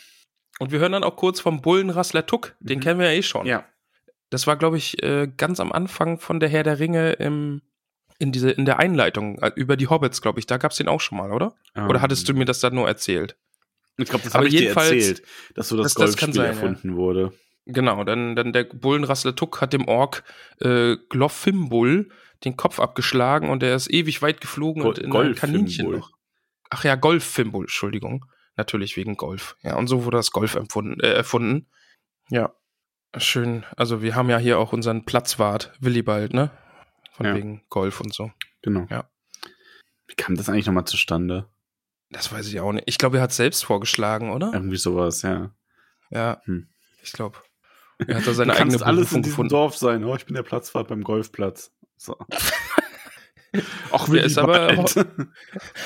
Und wir hören dann auch kurz vom Bullenrassler Tuck. Den Mhm. kennen wir ja eh schon. ja. Das war, glaube ich, äh, ganz am Anfang von der Herr der Ringe im, in, diese, in der Einleitung äh, über die Hobbits, glaube ich. Da gab es den auch schon mal, oder? Oder hattest du mir das dann nur erzählt? Ich glaube, das habe ich dir erzählt, dass so das, Das- das Golfspiel sein, ja. erfunden wurde. Genau, dann, dann der Bullenrassler Tuck hat dem Ork äh, Gloffimbul den Kopf abgeschlagen und er ist ewig weit geflogen Go- und in ein. Kaninchen noch. Ach ja, Golffimbul, Entschuldigung. Natürlich wegen Golf. Ja, und so wurde das Golf empfunden, äh, erfunden. Ja, schön. Also wir haben ja hier auch unseren Platzwart Willibald, ne? Von Ja. wegen Golf und so. Genau. Ja. Wie kam das eigentlich nochmal zustande? Das weiß ich auch nicht. Ich glaube, er hat selbst vorgeschlagen, oder? Irgendwie sowas, ja. Ja, Hm. ich glaube. Er hat da seine du eigene alles Berufung in diesem gefunden. Dorf sein. Oh, ich bin der Platzwart beim Golfplatz. So. Ach, Der ist aber-.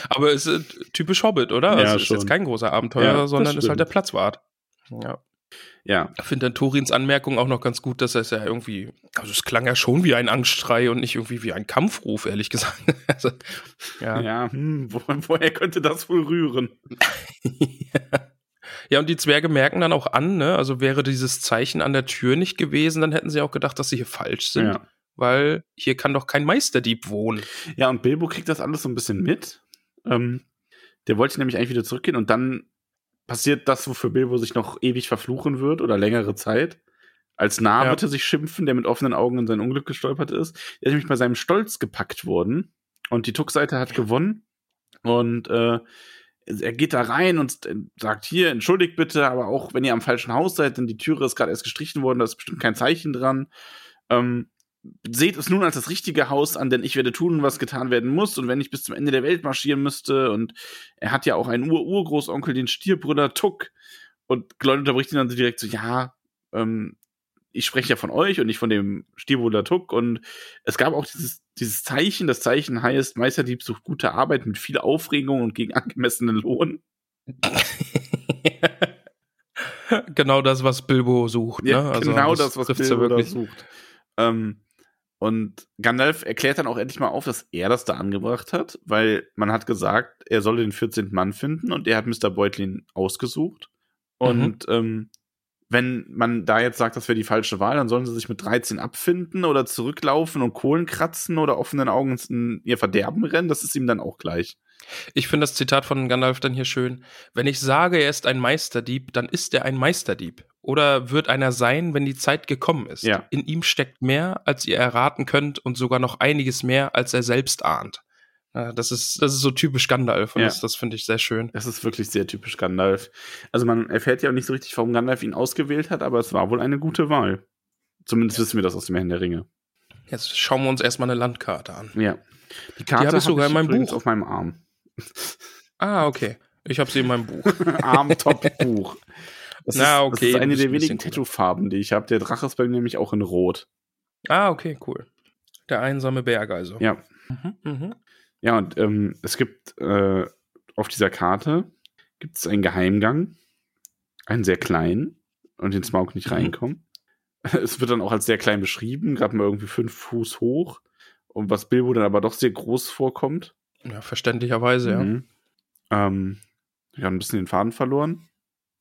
Aber es ist typisch Hobbit, oder? Ja, also es ist schon. jetzt kein großer Abenteurer, Ja, sondern ist halt der Platzwart. Ja. Ja, Ich finde dann Torins Anmerkung auch noch ganz gut, dass er es ja irgendwie, also es klang ja schon wie ein Angstschrei und nicht irgendwie wie ein Kampfruf, ehrlich gesagt. also, ja. ja, hm, wo, woher könnte das wohl rühren? ja, und die Zwerge merken dann auch an, ne? Also wäre dieses Zeichen an der Tür nicht gewesen, dann hätten sie auch gedacht, dass sie hier falsch sind. Ja. Weil hier kann doch kein Meisterdieb wohnen. Ja, und Bilbo kriegt das alles so ein bisschen mit. Ähm, der wollte nämlich eigentlich wieder zurückgehen und dann passiert das, wofür Bilbo sich noch ewig verfluchen wird oder längere Zeit. Als Narr Ja. wird er sich schimpfen, der mit offenen Augen in sein Unglück gestolpert ist. Er ist nämlich bei seinem Stolz gepackt worden und die Tuck-Seite hat gewonnen. Und äh, er geht da rein und sagt hier, entschuldigt bitte, aber auch wenn ihr am falschen Haus seid, denn die Türe ist gerade erst gestrichen worden, da ist bestimmt kein Zeichen dran. Ähm, seht es nun als das richtige Haus an, denn ich werde tun, was getan werden muss. Und wenn ich bis zum Ende der Welt marschieren müsste, und er hat ja auch einen Ur-Urgroßonkel, den Stierbrüder Tuck. Und Gläun unterbricht ihn dann direkt so, ja, ähm, ich spreche ja von euch und nicht von dem Stierbruder Tuck. Und es gab auch dieses, dieses Zeichen. Das Zeichen heißt, Meisterdieb sucht gute Arbeit mit viel Aufregung und gegen angemessenen Lohn. genau das, was Bilbo sucht. Ja, ne? Also genau das, was Bilbo da sucht. Ähm, und Gandalf erklärt dann auch endlich mal auf, dass er das da angebracht hat, weil man hat gesagt, er solle den 14. Mann finden und er hat Mr. Beutlin ausgesucht. Und ähm, wenn man da jetzt sagt, das wäre die falsche Wahl, dann sollen sie sich mit 13 abfinden oder zurücklaufen und Kohlen kratzen oder offenen Augen in ihr Verderben rennen. Das ist ihm dann auch gleich. Ich finde das Zitat von Gandalf dann hier schön. Wenn ich sage, er ist ein Meisterdieb, dann ist er ein Meisterdieb. Oder wird einer sein, wenn die Zeit gekommen ist. Ja. In ihm steckt mehr, als ihr erraten könnt und sogar noch einiges mehr, als er selbst ahnt. Ja, Das ist, das ist so typisch Gandalf und Ja. das, das finde ich sehr schön. Das ist wirklich sehr typisch Gandalf. Also man erfährt ja auch nicht so richtig, warum Gandalf ihn ausgewählt hat, aber es war wohl eine gute Wahl. Zumindest wissen wir das aus dem Herrn der Ringe. Jetzt schauen wir uns erstmal eine Landkarte an. Ja. Die Karte hab ich sogar in meinem Buch. auf meinem Arm. Ah, okay. Ich habe sie in meinem Buch. Arm-Top-Buch. Das, Na, ist, das okay, ist eine der wenigen. Tattoo-Farben, die ich habe. Der Drache ist bei mir nämlich auch in Rot. Ah, okay, cool. Der einsame Berg also. Ja. Mhm, mhm. Ja, und ähm, es gibt äh, auf dieser Karte gibt es einen Geheimgang, einen sehr kleinen. und den Smaug nicht Mhm. reinkommen. Es wird dann auch als sehr klein beschrieben, gerade mal irgendwie fünf Fuß hoch. Und was Bilbo dann aber doch sehr groß vorkommt. Ja, verständlicherweise, ja. Mhm. Ähm, ich habe ein bisschen den Faden verloren.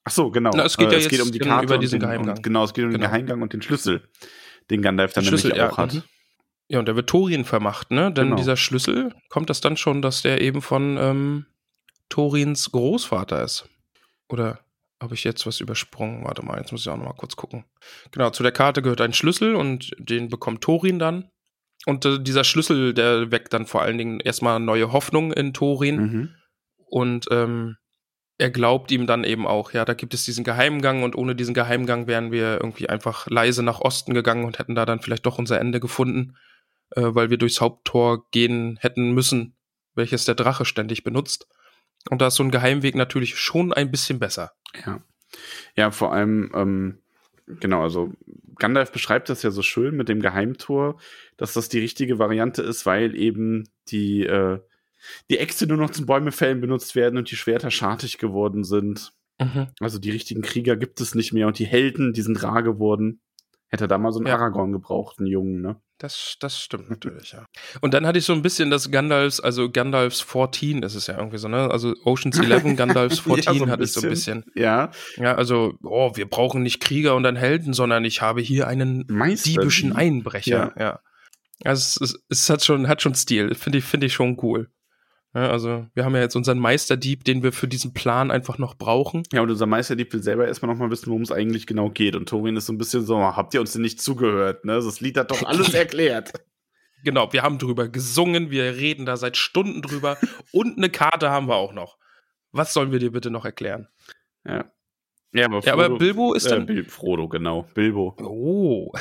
Ach so, genau. Na, es geht ja es geht jetzt um die in- Karte über diesen den, Geheimgang. Und, genau, es geht um den Genau. Geheimgang und den Schlüssel, den Gandalf dann Den Schlüssel, nämlich ja, auch hat. mhm. Ja, und der wird Thorin vermacht, ne? Denn Genau. dieser Schlüssel, kommt das dann schon, dass der eben von ähm, Thorins Großvater ist? Oder habe ich jetzt was übersprungen? Warte mal, jetzt muss ich auch noch mal kurz gucken. Genau, zu der Karte gehört ein Schlüssel und den bekommt Thorin dann. Und äh, dieser Schlüssel, der weckt dann vor allen Dingen erstmal neue Hoffnung in Thorin. Mhm. Und ähm, er glaubt ihm dann eben auch, ja, da gibt es diesen Geheimgang und ohne diesen Geheimgang wären wir irgendwie einfach leise nach Osten gegangen und hätten da dann vielleicht doch unser Ende gefunden, äh, weil wir durchs Haupttor gehen hätten müssen, welches der Drache ständig benutzt. Und da ist so ein Geheimweg natürlich schon ein bisschen besser. Ja. Ja, vor allem, ähm, genau, also Gandalf beschreibt das ja so schön mit dem Geheimtor, dass das die richtige Variante ist, weil eben die, äh, die Äxte nur noch zum Bäumefällen benutzt werden und die Schwerter schartig geworden sind. Also die richtigen Krieger gibt es nicht mehr und die Helden, die sind rar geworden. Hätte er da mal so einen Ja. Aragorn gebraucht, einen Jungen, ne? Das, das stimmt natürlich, ja. Und dann hatte ich so ein bisschen das Gandalfs, also Gandalfs 14 ist es ja irgendwie so, ne? Also Ocean's 11, Gandalfs 14 Ja, so hatte ich so ein bisschen. Ja. Ja, also, oh, wir brauchen nicht Krieger und einen Helden, sondern ich habe hier einen Meister. diebischen Einbrecher. Ja. Ja. Also es, es, es hat schon, hat schon Stil. Finde ich, finde ich schon cool. Ja, also, wir haben ja jetzt unseren Meisterdieb, den wir für diesen Plan einfach noch brauchen. Ja, und unser Meisterdieb will selber erstmal noch mal wissen, worum es eigentlich genau geht. Und Thorin ist so ein bisschen so, habt ihr uns denn nicht zugehört? Ne? Das Lied hat doch alles erklärt. Genau, wir haben drüber gesungen, wir reden da seit Stunden drüber und eine Karte haben wir auch noch. Was sollen wir dir bitte noch erklären? Ja. Ja, aber, Ja, aber Bilbo ist äh, dann- Bil Frodo, genau. Bilbo. Oh.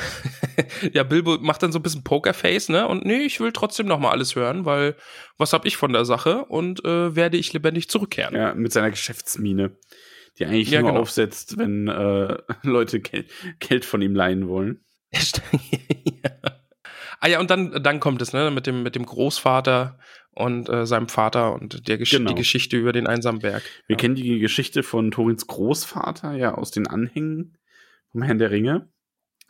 ja, Bilbo macht dann so ein bisschen Pokerface, ne? Und nee, ich will trotzdem noch mal alles hören, weil was hab ich von der Sache und äh, werde ich lebendig zurückkehren. Ja, mit seiner Geschäftsmiene, die eigentlich Ja, nur genau. aufsetzt, wenn äh, Leute Gel Geld von ihm leihen wollen. ja. Ah ja, und dann, dann kommt es, ne, mit dem, mit dem Großvater und äh, seinem Vater und der Gesch Genau. die Geschichte über den einsamen Berg. Wir ja. kennen die Geschichte von Thorins Großvater ja aus den Anhängen vom Herrn der Ringe.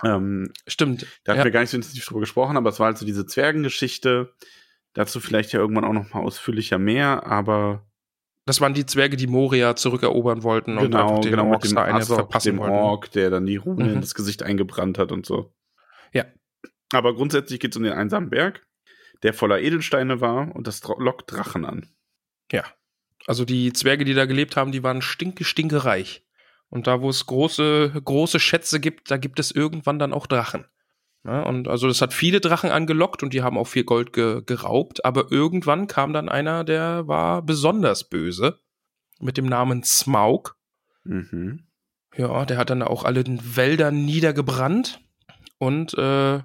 Ähm, Stimmt. da hatten ja. wir gar nicht so intensiv drüber gesprochen, aber es war also diese Zwergengeschichte. Dazu vielleicht ja irgendwann auch noch mal ausführlicher mehr, aber Das waren die Zwerge, die Moria zurückerobern wollten und genau, einfach den genau mit Orks dem da eine Azog, verpassen dem wollten. Ork, der dann die Rune Mhm. in das Gesicht eingebrannt hat und so. Ja. Aber grundsätzlich geht es um den einsamen Berg, der voller Edelsteine war und das lockt Drachen an. Ja. Also die Zwerge, die da gelebt haben, die waren stinke, stinke reich. Und da, wo es große, große Schätze gibt, da gibt es irgendwann dann auch Drachen. Ja, und also das hat viele Drachen angelockt und die haben auch viel Gold ge geraubt, aber irgendwann kam dann einer, der war besonders böse, mit dem Namen Smaug. Mhm. Ja, der hat dann auch alle den Wäldern niedergebrannt und äh,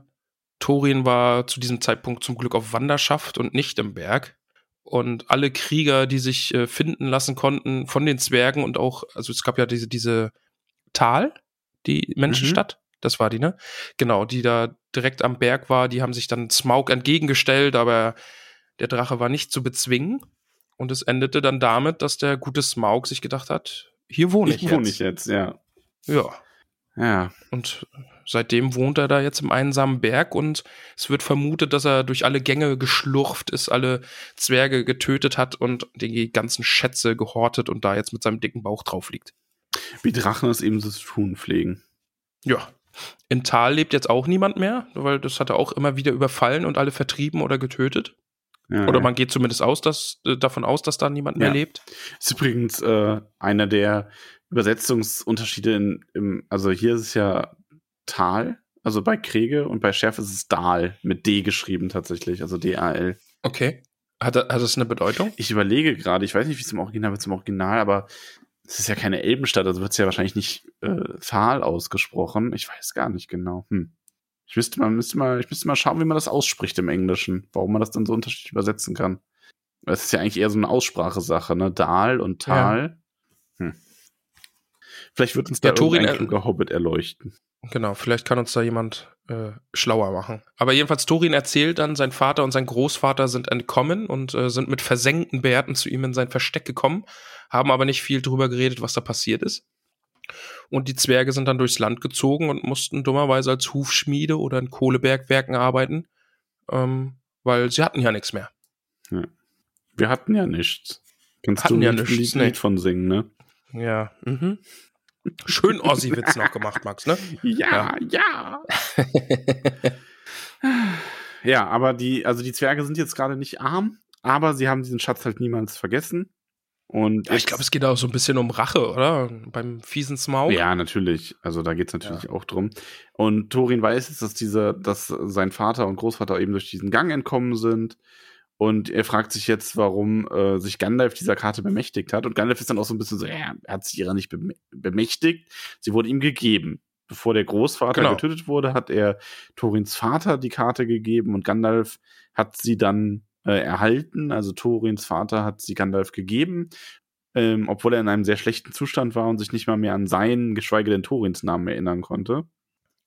Thorin war zu diesem Zeitpunkt zum Glück auf Wanderschaft und nicht im Berg. Und alle Krieger, die sich äh, finden lassen konnten von den Zwergen und auch, also es gab ja diese, diese Tal, die Menschenstadt, das war die, ne? Genau, die da direkt am Berg war, die haben sich dann Smaug entgegengestellt, aber der Drache war nicht zu bezwingen. Und es endete dann damit, dass der gute Smaug sich gedacht hat, hier wohne ich, Ich wohne jetzt. ich jetzt, ja. Ja. Ja. Und seitdem wohnt er da jetzt im einsamen Berg und es wird vermutet, dass er durch alle Gänge geschlurft ist, alle Zwerge getötet hat und die ganzen Schätze gehortet und da jetzt mit seinem dicken Bauch drauf liegt. Wie Drachen es eben so zu tun pflegen. Ja. In Tal lebt jetzt auch niemand mehr, weil das hat er auch immer wieder überfallen und alle vertrieben oder getötet. Ja, Oder man geht zumindest aus, dass, äh, davon aus, dass da niemand mehr Ja. lebt. Ist übrigens äh, einer der Übersetzungsunterschiede in, im, also hier ist es ja Tal, also bei Kriege und bei Schärfe ist es Dal mit D geschrieben tatsächlich, also D-A-L. Okay. Hat, hat das eine Bedeutung? Ich überlege gerade, ich weiß nicht, wie es im Original wird, im Original, aber es ist ja keine Elbenstadt, also wird es ja wahrscheinlich nicht äh, Thal ausgesprochen. Ich weiß gar nicht genau. Hm. Ich müsste mal, müsste mal, ich müsste mal schauen, wie man das ausspricht im Englischen, warum man das dann so unterschiedlich übersetzen kann. Es ist ja eigentlich eher so eine Aussprachesache, ne? Dal und Tal. Hm. Vielleicht wird uns da Ja, Thorin, irgendein äh, kluger Hobbit erleuchten. Genau, vielleicht kann uns da jemand äh, schlauer machen. Aber jedenfalls, Thorin erzählt dann, sein Vater und sein Großvater sind entkommen und äh, sind mit versenkten Bärten zu ihm in sein Versteck gekommen, haben aber nicht viel drüber geredet, was da passiert ist. Und die Zwerge sind dann durchs Land gezogen und mussten dummerweise als Hufschmiede oder in Kohlebergwerken arbeiten, ähm, weil sie hatten ja nichts mehr. Ja. Wir hatten ja nichts. Kannst Hatten du ja ein nichts, Lied, nee. Von singen, ne? Ja, mhm. Schön Ossi-Witz noch gemacht, Max, ne? Ja, ja. ja, aber die, also die Zwerge sind jetzt gerade nicht arm, aber sie haben diesen Schatz halt niemals vergessen. Und Ja, ich glaube, es geht auch so ein bisschen um Rache, oder? Beim fiesen Smaug. Ja, natürlich. Also da geht's natürlich auch drum. Und Thorin weiß jetzt, dass diese, dass sein Vater und Großvater eben durch diesen Gang entkommen sind. Und er fragt sich jetzt, warum äh, sich Gandalf dieser Karte bemächtigt hat. Und Gandalf ist dann auch so ein bisschen so, ja, er hat sich ihrer nicht bem- bemächtigt. Sie wurde ihm gegeben. Bevor der Großvater Genau. getötet wurde, hat er Thorins Vater die Karte gegeben und Gandalf hat sie dann äh, erhalten. Also Thorins Vater hat sie Gandalf gegeben, ähm, obwohl er in einem sehr schlechten Zustand war und sich nicht mal mehr an seinen, geschweige denn Thorins Namen erinnern konnte.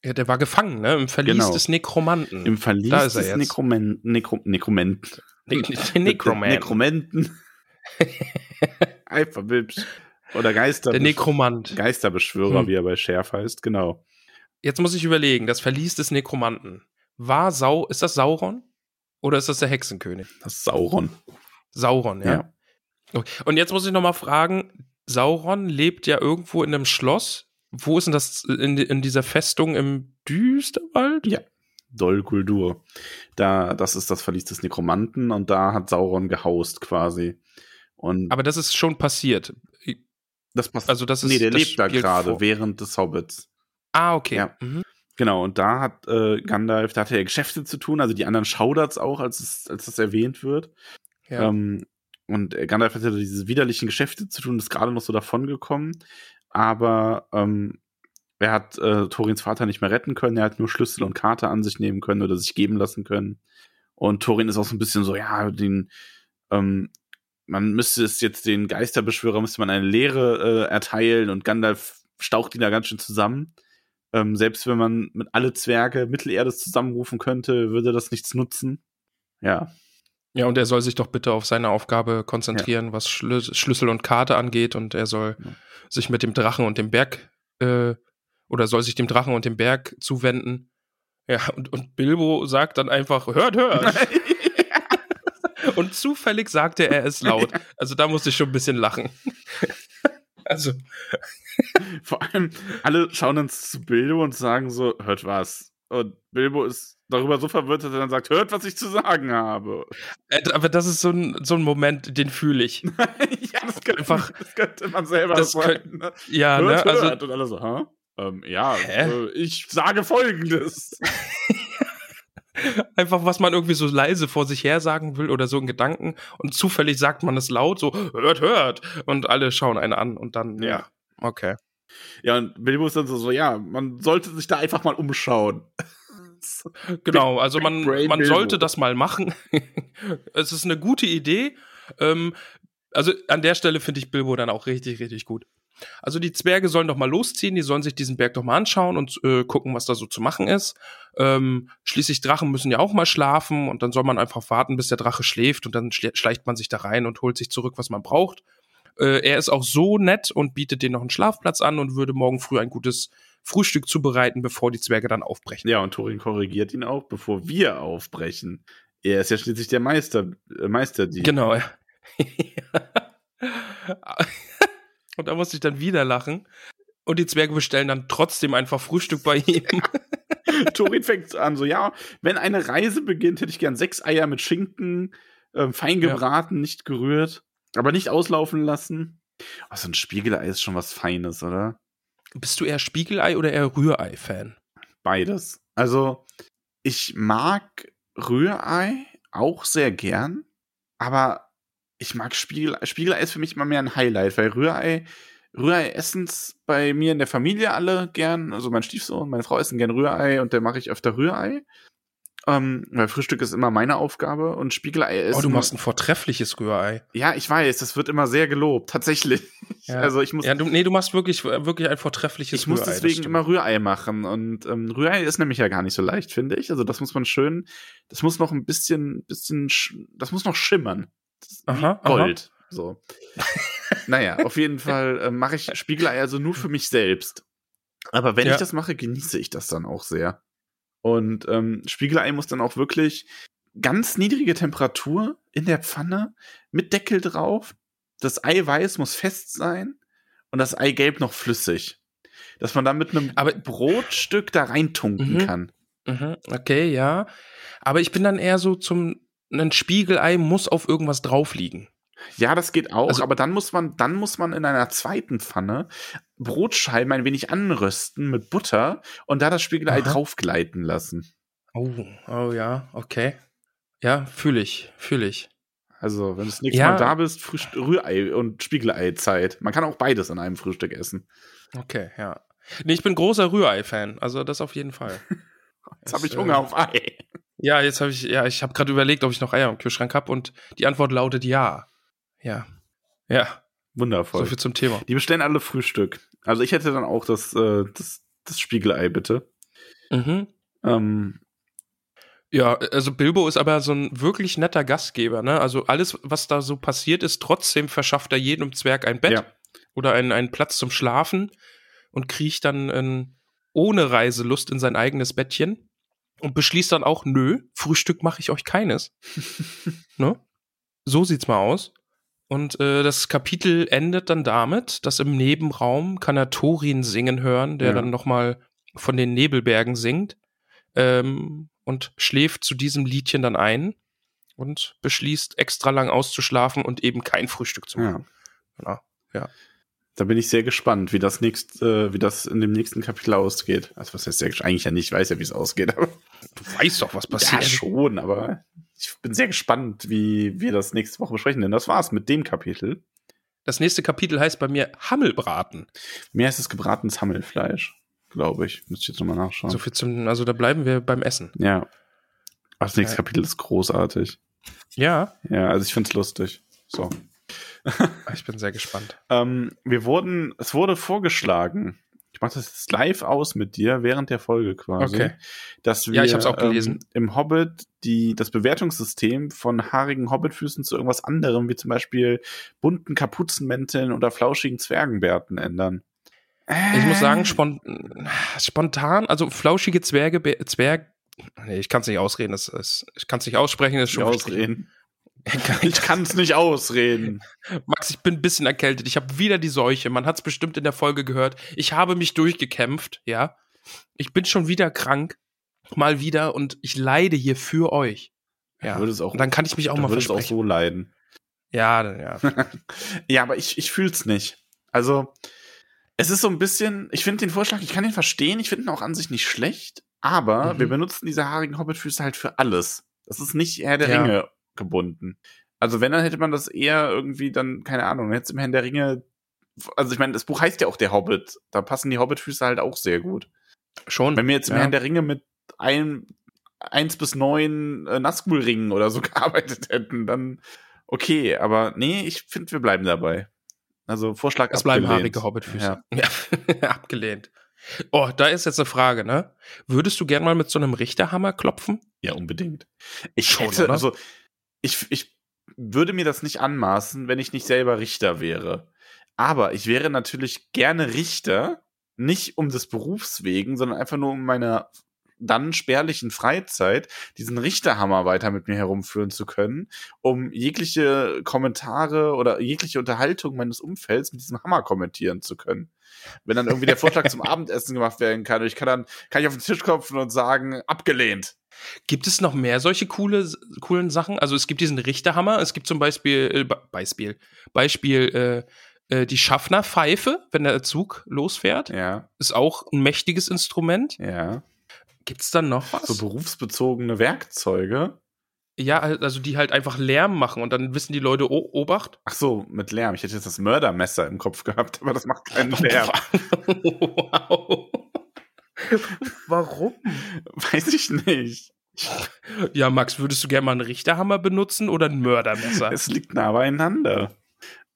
Ja, der war gefangen, ne? Im Verlies Genau. des Nekromanten. Im Verlies Da ist er des. Nekromen Nekro Nekromenten. Ne der Nekroman. Nekromenten. Einfach hübsch. Oder Geister Der Nekromant. Geisterbeschwörer, Hm. wie er bei Schärf heißt, genau. Jetzt muss ich überlegen, das Verlies des Nekromanten. War Sau, ist das Sauron? Oder ist das der Hexenkönig? Das ist Sauron. Sauron, ja. Ja. Okay. Und jetzt muss ich noch mal fragen, Sauron lebt ja irgendwo in einem Schloss. Wo ist denn das in, in dieser Festung im Düsterwald? Ja. Dol Guldur. Da, das ist das Verlies des Nekromanten und da hat Sauron gehaust quasi. Und Aber das ist schon passiert. das passt. also das ist- nee, der lebt da gerade während des Hobbits. Ah, okay. Ja. Mhm. Genau, und da hat äh, Gandalf, da hatte er Geschäfte zu tun, also die anderen schaudert's auch, als es, als das erwähnt wird. Ja. Ähm, und äh, Gandalf hatte diese widerlichen Geschäfte zu tun, ist gerade noch so davongekommen. Aber ähm, er hat äh, Torins Vater nicht mehr retten können. Er hat nur Schlüssel und Karte an sich nehmen können oder sich geben lassen können. Und Thorin ist auch so ein bisschen so, ja, den, ähm, man müsste es jetzt den Geisterbeschwörer, müsste man eine Lehre äh, erteilen und Gandalf staucht ihn da ganz schön zusammen. Ähm, selbst wenn man mit alle Zwerge Mittelerdes zusammenrufen könnte, würde das nichts nutzen. Ja, Ja, und er soll sich doch bitte auf seine Aufgabe konzentrieren, was Schlü Schlüssel und Karte angeht. Und er soll Ja. sich mit dem Drachen und dem Berg äh, oder soll sich dem Drachen und dem Berg zuwenden. Ja, und, und Bilbo sagt dann einfach, hört, hört. und zufällig sagte er es laut. Also da musste ich schon ein bisschen lachen. also, Vor allem, alle schauen dann zu Bilbo und sagen so, hört was. Und Bilbo ist darüber so verwirrt, dass er dann sagt, hört, was ich zu sagen habe. äh, aber das ist so ein, so ein Moment, den fühle ich. ja, das könnte, Einfach- das könnte man selber das sagen. Ne? Ja, hört, ne? Also, hört. Und alle so, hä? Ähm, ja, äh, ich sage folgendes. einfach, was man irgendwie so leise vor sich her sagen will oder so in Gedanken und zufällig sagt man es laut, so, hört, hört. Und alle schauen einen an und dann, ja, okay. Ja, und Bilbo ist dann so, so, ja, man sollte sich da einfach mal umschauen. Genau, also man, man sollte das mal machen. es ist eine gute Idee. Ähm, also an der Stelle finde ich Bilbo dann auch richtig, richtig gut. Also die Zwerge sollen doch mal losziehen, die sollen sich diesen Berg doch mal anschauen und äh, gucken, was da so zu machen ist. Ähm, schließlich Drachen müssen ja auch mal schlafen und dann soll man einfach warten, bis der Drache schläft und dann schle- schleicht man sich da rein und holt sich zurück, was man braucht. Äh, er ist auch so nett und bietet denen noch einen Schlafplatz an und würde morgen früh ein gutes Frühstück zubereiten, bevor die Zwerge dann aufbrechen. Ja, und Thorin korrigiert ihn auch, bevor wir aufbrechen. Er ist ja schließlich der Meister, äh, Meisterdieb. Genau. ja. Und da musste ich dann wieder lachen. Und die Zwerge bestellen dann trotzdem einfach Frühstück bei ihm. Thorin fängt an, so, ja, wenn eine Reise beginnt, hätte ich gern sechs Eier mit Schinken, ähm, fein Ja. gebraten, nicht gerührt, aber nicht auslaufen lassen. Oh, so ein Spiegelei ist schon was Feines, oder? Bist du eher Spiegelei oder eher Rührei-Fan? Beides. Also, ich mag Rührei auch sehr gern, aber ich mag Spiegelei. Spiegelei ist für mich immer mehr ein Highlight, weil Rührei, Rührei essen's bei mir in der Familie alle gern. Also mein Stiefsohn, meine Frau essen gern Rührei und der mache ich öfter Rührei. Ähm, weil Frühstück ist immer meine Aufgabe und Spiegelei ist. Oh, du machst ein vortreffliches Rührei. Ja, ich weiß, das wird immer sehr gelobt, tatsächlich. Ja. Also ich muss, Ja, du, nee, du machst wirklich, wirklich ein vortreffliches ich muss Rührei. das deswegen stimmt. immer Rührei machen. Und ähm, Rührei ist nämlich ja gar nicht so leicht, finde ich. Also das muss man schön, das muss noch ein bisschen, bisschen, sch- das muss noch schimmern. Aha, aha. Gold. So. naja, auf jeden Fall äh, mache ich Spiegelei also nur für mich selbst. Aber wenn Ja. ich das mache, genieße ich das dann auch sehr. Und ähm, Spiegelei muss dann auch wirklich ganz niedrige Temperatur in der Pfanne mit Deckel drauf. Das Eiweiß muss fest sein und das Eigelb noch flüssig. Dass man dann mit einem Aber- Brotstück da reintunken Mhm. kann. Mhm, okay, ja. Aber ich bin dann eher so zum, ein Spiegelei muss auf irgendwas drauf liegen. Ja, das geht auch, Also- aber dann muss man, dann muss man in einer zweiten Pfanne Brotscheiben ein wenig anrösten mit Butter und da das Spiegelei Aha. draufgleiten lassen. Oh, oh ja, okay. Ja, fühle ich, fühle ich. Also, wenn du das nächste Ja. Mal da bist, Frühst Rührei und Spiegelei-Zeit. Man kann auch beides an einem Frühstück essen. Okay, ja. Nee, ich bin großer Rührei-Fan, also das auf jeden Fall. Jetzt habe ich äh, Hunger auf Ei. Ja, jetzt habe ich, ja, ich habe gerade überlegt, ob ich noch Eier im Kühlschrank habe und die Antwort lautet ja. Ja. Ja, Wundervoll. so viel zum Thema. Die bestellen alle Frühstück. Also ich hätte dann auch das, äh, das, das Spiegelei, bitte. Mhm. Ähm, Ja, also Bilbo ist aber so ein wirklich netter Gastgeber, ne? Also alles, was da so passiert ist, trotzdem verschafft er jedem Zwerg ein Bett Ja. oder einen, einen Platz zum Schlafen und kriecht dann ähm, ohne Reiselust in sein eigenes Bettchen und beschließt dann auch, nö, Frühstück mache ich euch keines. ne? So sieht's mal aus. Und äh, das Kapitel endet dann damit, dass im Nebenraum kann er Thorin singen hören, der Ja. dann nochmal von den Nebelbergen singt ähm, und schläft zu diesem Liedchen dann ein und beschließt extra lang auszuschlafen und eben kein Frühstück zu ja. machen. Ja. Da bin ich sehr gespannt, wie das nächst, äh, wie das in dem nächsten Kapitel ausgeht. Also was heißt sehr gesch- eigentlich ja nicht, ich weiß ja, wie es ausgeht, aber Du weißt doch, was ja, passiert. schon, aber ich bin sehr gespannt, wie wir das nächste Woche besprechen, denn das war's mit dem Kapitel. Das nächste Kapitel heißt bei mir Hammelbraten. Mehr ist es gebratenes Hammelfleisch, glaube ich. Müsste ich jetzt nochmal nachschauen. So viel zum, also da bleiben wir beim Essen. ja. Aber das nächste Ja. Kapitel ist großartig. Ja, Ja, also ich find's lustig. So. Ich bin sehr gespannt. Ähm, wir wurden, es wurde vorgeschlagen, ich mache das jetzt live aus mit dir während der Folge quasi, Okay. dass wir Ja, ich hab's auch gelesen. Ähm, im Hobbit die, das Bewertungssystem von haarigen Hobbitfüßen zu irgendwas anderem, wie zum Beispiel bunten Kapuzenmänteln oder flauschigen Zwergenbärten ändern. Ich muss sagen, spon spontan, also flauschige Zwerge, Zwerg, nee, ich kann es nicht ausreden, das ist, ich kann es nicht aussprechen, das ist nicht schon ausreden. Ich kann es nicht ausreden. Max, ich bin ein bisschen erkältet. Ich habe wieder die Seuche. Man hat es bestimmt in der Folge gehört. Ich habe mich durchgekämpft, ja. Ich bin schon wieder krank. Mal wieder und ich leide hier für euch. Ja. Würde es auch, Und dann kann ich mich auch mal würde es auch versprechen. so leiden. Ja, dann, ja. Ja, aber ich, ich fühl's nicht. Also, es ist so ein bisschen, ich finde den Vorschlag, ich kann ihn verstehen, ich finde ihn auch an sich nicht schlecht, aber Mhm. wir benutzen diese haarigen Hobbitfüße halt für alles. Das ist nicht Herr der Ja. Ringe gebunden. Also, wenn, dann hätte man das eher irgendwie dann, keine Ahnung, jetzt im Herrn der Ringe, also ich meine, das Buch heißt ja auch der Hobbit, da passen die Hobbitfüße halt auch sehr gut. Schon. Wenn wir jetzt im ja. Herrn der Ringe mit ein, eins bis neun äh, Nazgul-Ringen oder so gearbeitet hätten, dann okay, aber nee, ich finde, wir bleiben dabei. Also Vorschlag Es bleiben abgelehnt. haarige Hobbitfüße. Ja. Ja. Abgelehnt. Oh, da ist jetzt eine Frage, ne? Würdest du gern mal mit so einem Richterhammer klopfen? ja, unbedingt. Ich Schon, hätte, oder? also ich, ich würde mir das nicht anmaßen, wenn ich nicht selber Richter wäre. Aber ich wäre natürlich gerne Richter, nicht um des Berufs wegen, sondern einfach nur um meiner dann spärlichen Freizeit diesen Richterhammer weiter mit mir herumführen zu können, um jegliche Kommentare oder jegliche Unterhaltung meines Umfelds mit diesem Hammer kommentieren zu können. Wenn dann irgendwie der Vorschlag zum Abendessen gemacht werden kann, und ich kann dann kann ich auf den Tisch klopfen und sagen, abgelehnt. Gibt es noch mehr solche coole, coolen Sachen? Also es gibt diesen Richterhammer, es gibt zum Beispiel, äh, Be- Beispiel, Beispiel, äh, äh, die Schaffnerpfeife, wenn der Zug losfährt. Ja, Ist auch ein mächtiges Instrument. ja. Gibt es dann noch was? So berufsbezogene Werkzeuge. Ja, also die halt einfach Lärm machen und dann wissen die Leute, oh, Obacht. Ach so, mit Lärm. Ich hätte jetzt das Mördermesser im Kopf gehabt, aber das macht keinen Lärm. wow. Warum? Weiß ich nicht. Ja, Max, würdest du gerne mal einen Richterhammer benutzen oder ein Mördermesser? Es liegt nah beieinander.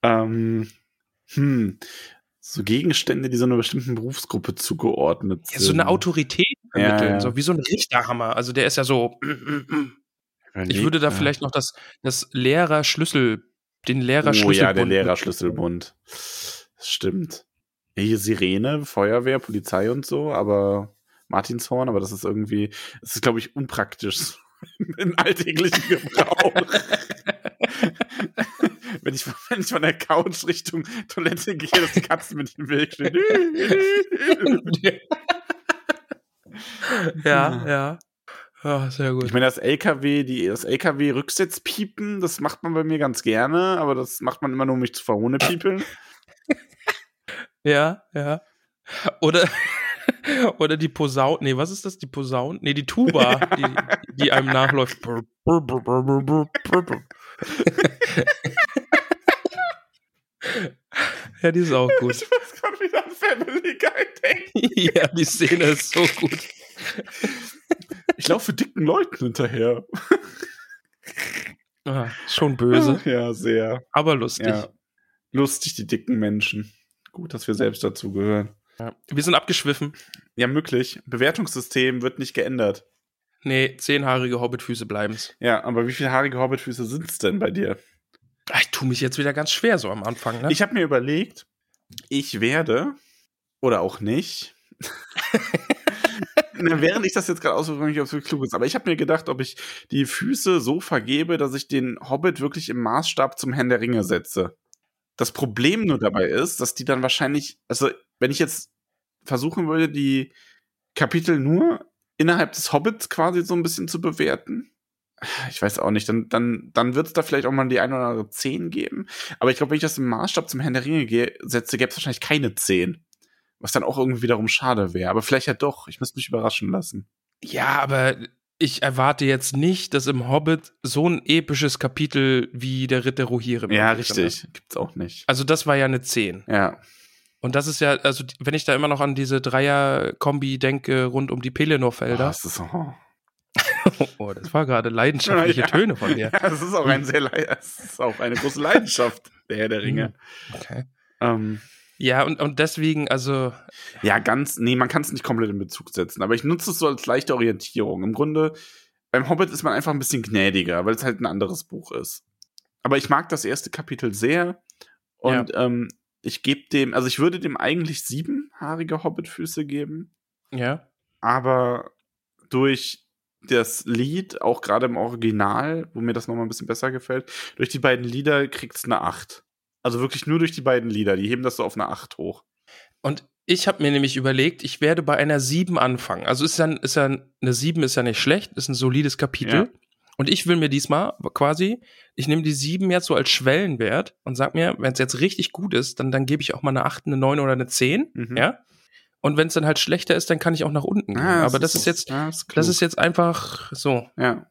Ähm, hm. So Gegenstände, die so einer bestimmten Berufsgruppe zugeordnet Ja, sind. so eine Autorität Ja, vermitteln, ja. so wie so ein Richterhammer. Also der ist ja so. Ich würde da vielleicht noch das, das Lehrerschlüssel, den Oh ja, Lehrerschlüsselbund. der Lehrerschlüsselbund. Stimmt. Hier Sirene, Feuerwehr, Polizei und so, aber Martinshorn, aber das ist irgendwie, das ist, glaube ich, unpraktisch im alltäglichen Gebrauch. wenn, ich, wenn ich von der Couch Richtung Toilette gehe, dass die Katzen mit im Weg stehen. ja, ja. Ja, sehr gut. Ich meine, das LKW, die, das LKW-Rücksitzpiepen, das macht man bei mir ganz gerne, aber das macht man immer nur, um mich zu verhohnepiepeln. ja, ja. Oder, oder die Posaune, nee, was ist das? Die Posaune? Nee, die Tuba, die, die einem nachläuft. ja, die ist auch gut. Ich muss gerade wieder an Family Guy denken. ja, die Szene ist so gut. Ich laufe dicken Leuten hinterher. Ah, schon böse. Ja, sehr. Aber lustig. Ja. Lustig, die dicken Menschen. Gut, dass wir selbst dazu gehören. Ja. Wir sind abgeschwiffen. Ja, möglich. Bewertungssystem wird nicht geändert. Nee, zehnhaarige Hobbitfüße bleiben's. Ja, aber wie viele haarige Hobbitfüße sind's denn bei dir? Ah, Ich tue mich jetzt wieder ganz schwer so am Anfang, ne? Ich habe mir überlegt, ich werde, oder auch nicht, während ich das jetzt gerade ausführe, nicht, ob es wirklich klug ist, aber ich habe mir gedacht, ob ich die Füße so vergebe, dass ich den Hobbit wirklich im Maßstab zum Herrn der Ringe setze. Das Problem nur dabei ist, dass die dann wahrscheinlich, also wenn ich jetzt versuchen würde, die Kapitel nur innerhalb des Hobbits quasi so ein bisschen zu bewerten, ich weiß auch nicht, dann, dann, dann wird es da vielleicht auch mal die ein oder andere 10 geben. Aber ich glaube, wenn ich das im Maßstab zum Herrn der Ringe setze, gäbe es wahrscheinlich keine 10. Was dann auch irgendwie wiederum schade wäre. Aber vielleicht ja doch. Ich müsste mich überraschen lassen. Ja, aber ich erwarte jetzt nicht, dass im Hobbit so ein episches Kapitel wie der Ritter Rohirrim Ja, drin ist. richtig. Gibt's auch nicht. Also das war ja eine 10. Ja. Und das ist ja, also wenn ich da immer noch an diese Dreier-Kombi denke rund um die Oh, Pelenor-Felder. das ist, oh. Oh, das war gerade leidenschaftliche Ja. Töne von dir. Ja, das ist auch ein sehr, das ist auch eine große Leidenschaft, der Herr der Ringe. Okay. Ähm, Ja, und, und deswegen, also, ja, ganz, nee, man kann es nicht komplett in Bezug setzen, aber ich nutze es so als leichte Orientierung. Im Grunde, beim Hobbit ist man einfach ein bisschen gnädiger, weil es halt ein anderes Buch ist. Aber ich mag das erste Kapitel sehr und ähm, ich gebe dem, also ich würde dem eigentlich siebenhaarige Hobbitfüße geben, ja. aber durch das Lied, auch gerade im Original, wo mir das nochmal ein bisschen besser gefällt, durch die beiden Lieder kriegt's eine 8. Also wirklich nur durch die beiden Lieder, die heben das so auf eine 8 hoch. Und ich habe mir nämlich überlegt, ich werde bei einer 7 anfangen. Also ist ja, ist ja eine 7 ist ja nicht schlecht, ist ein solides Kapitel. Ja. Und ich will mir diesmal quasi, ich nehme die 7 jetzt so als Schwellenwert und sag mir, wenn es jetzt richtig gut ist, dann, dann gebe ich auch mal eine 8, eine 9 oder eine 10. Mhm. Ja. Und wenn es dann halt schlechter ist, dann kann ich auch nach unten gehen. Aber das ist jetzt, ja, ist das ist jetzt einfach so. Ja.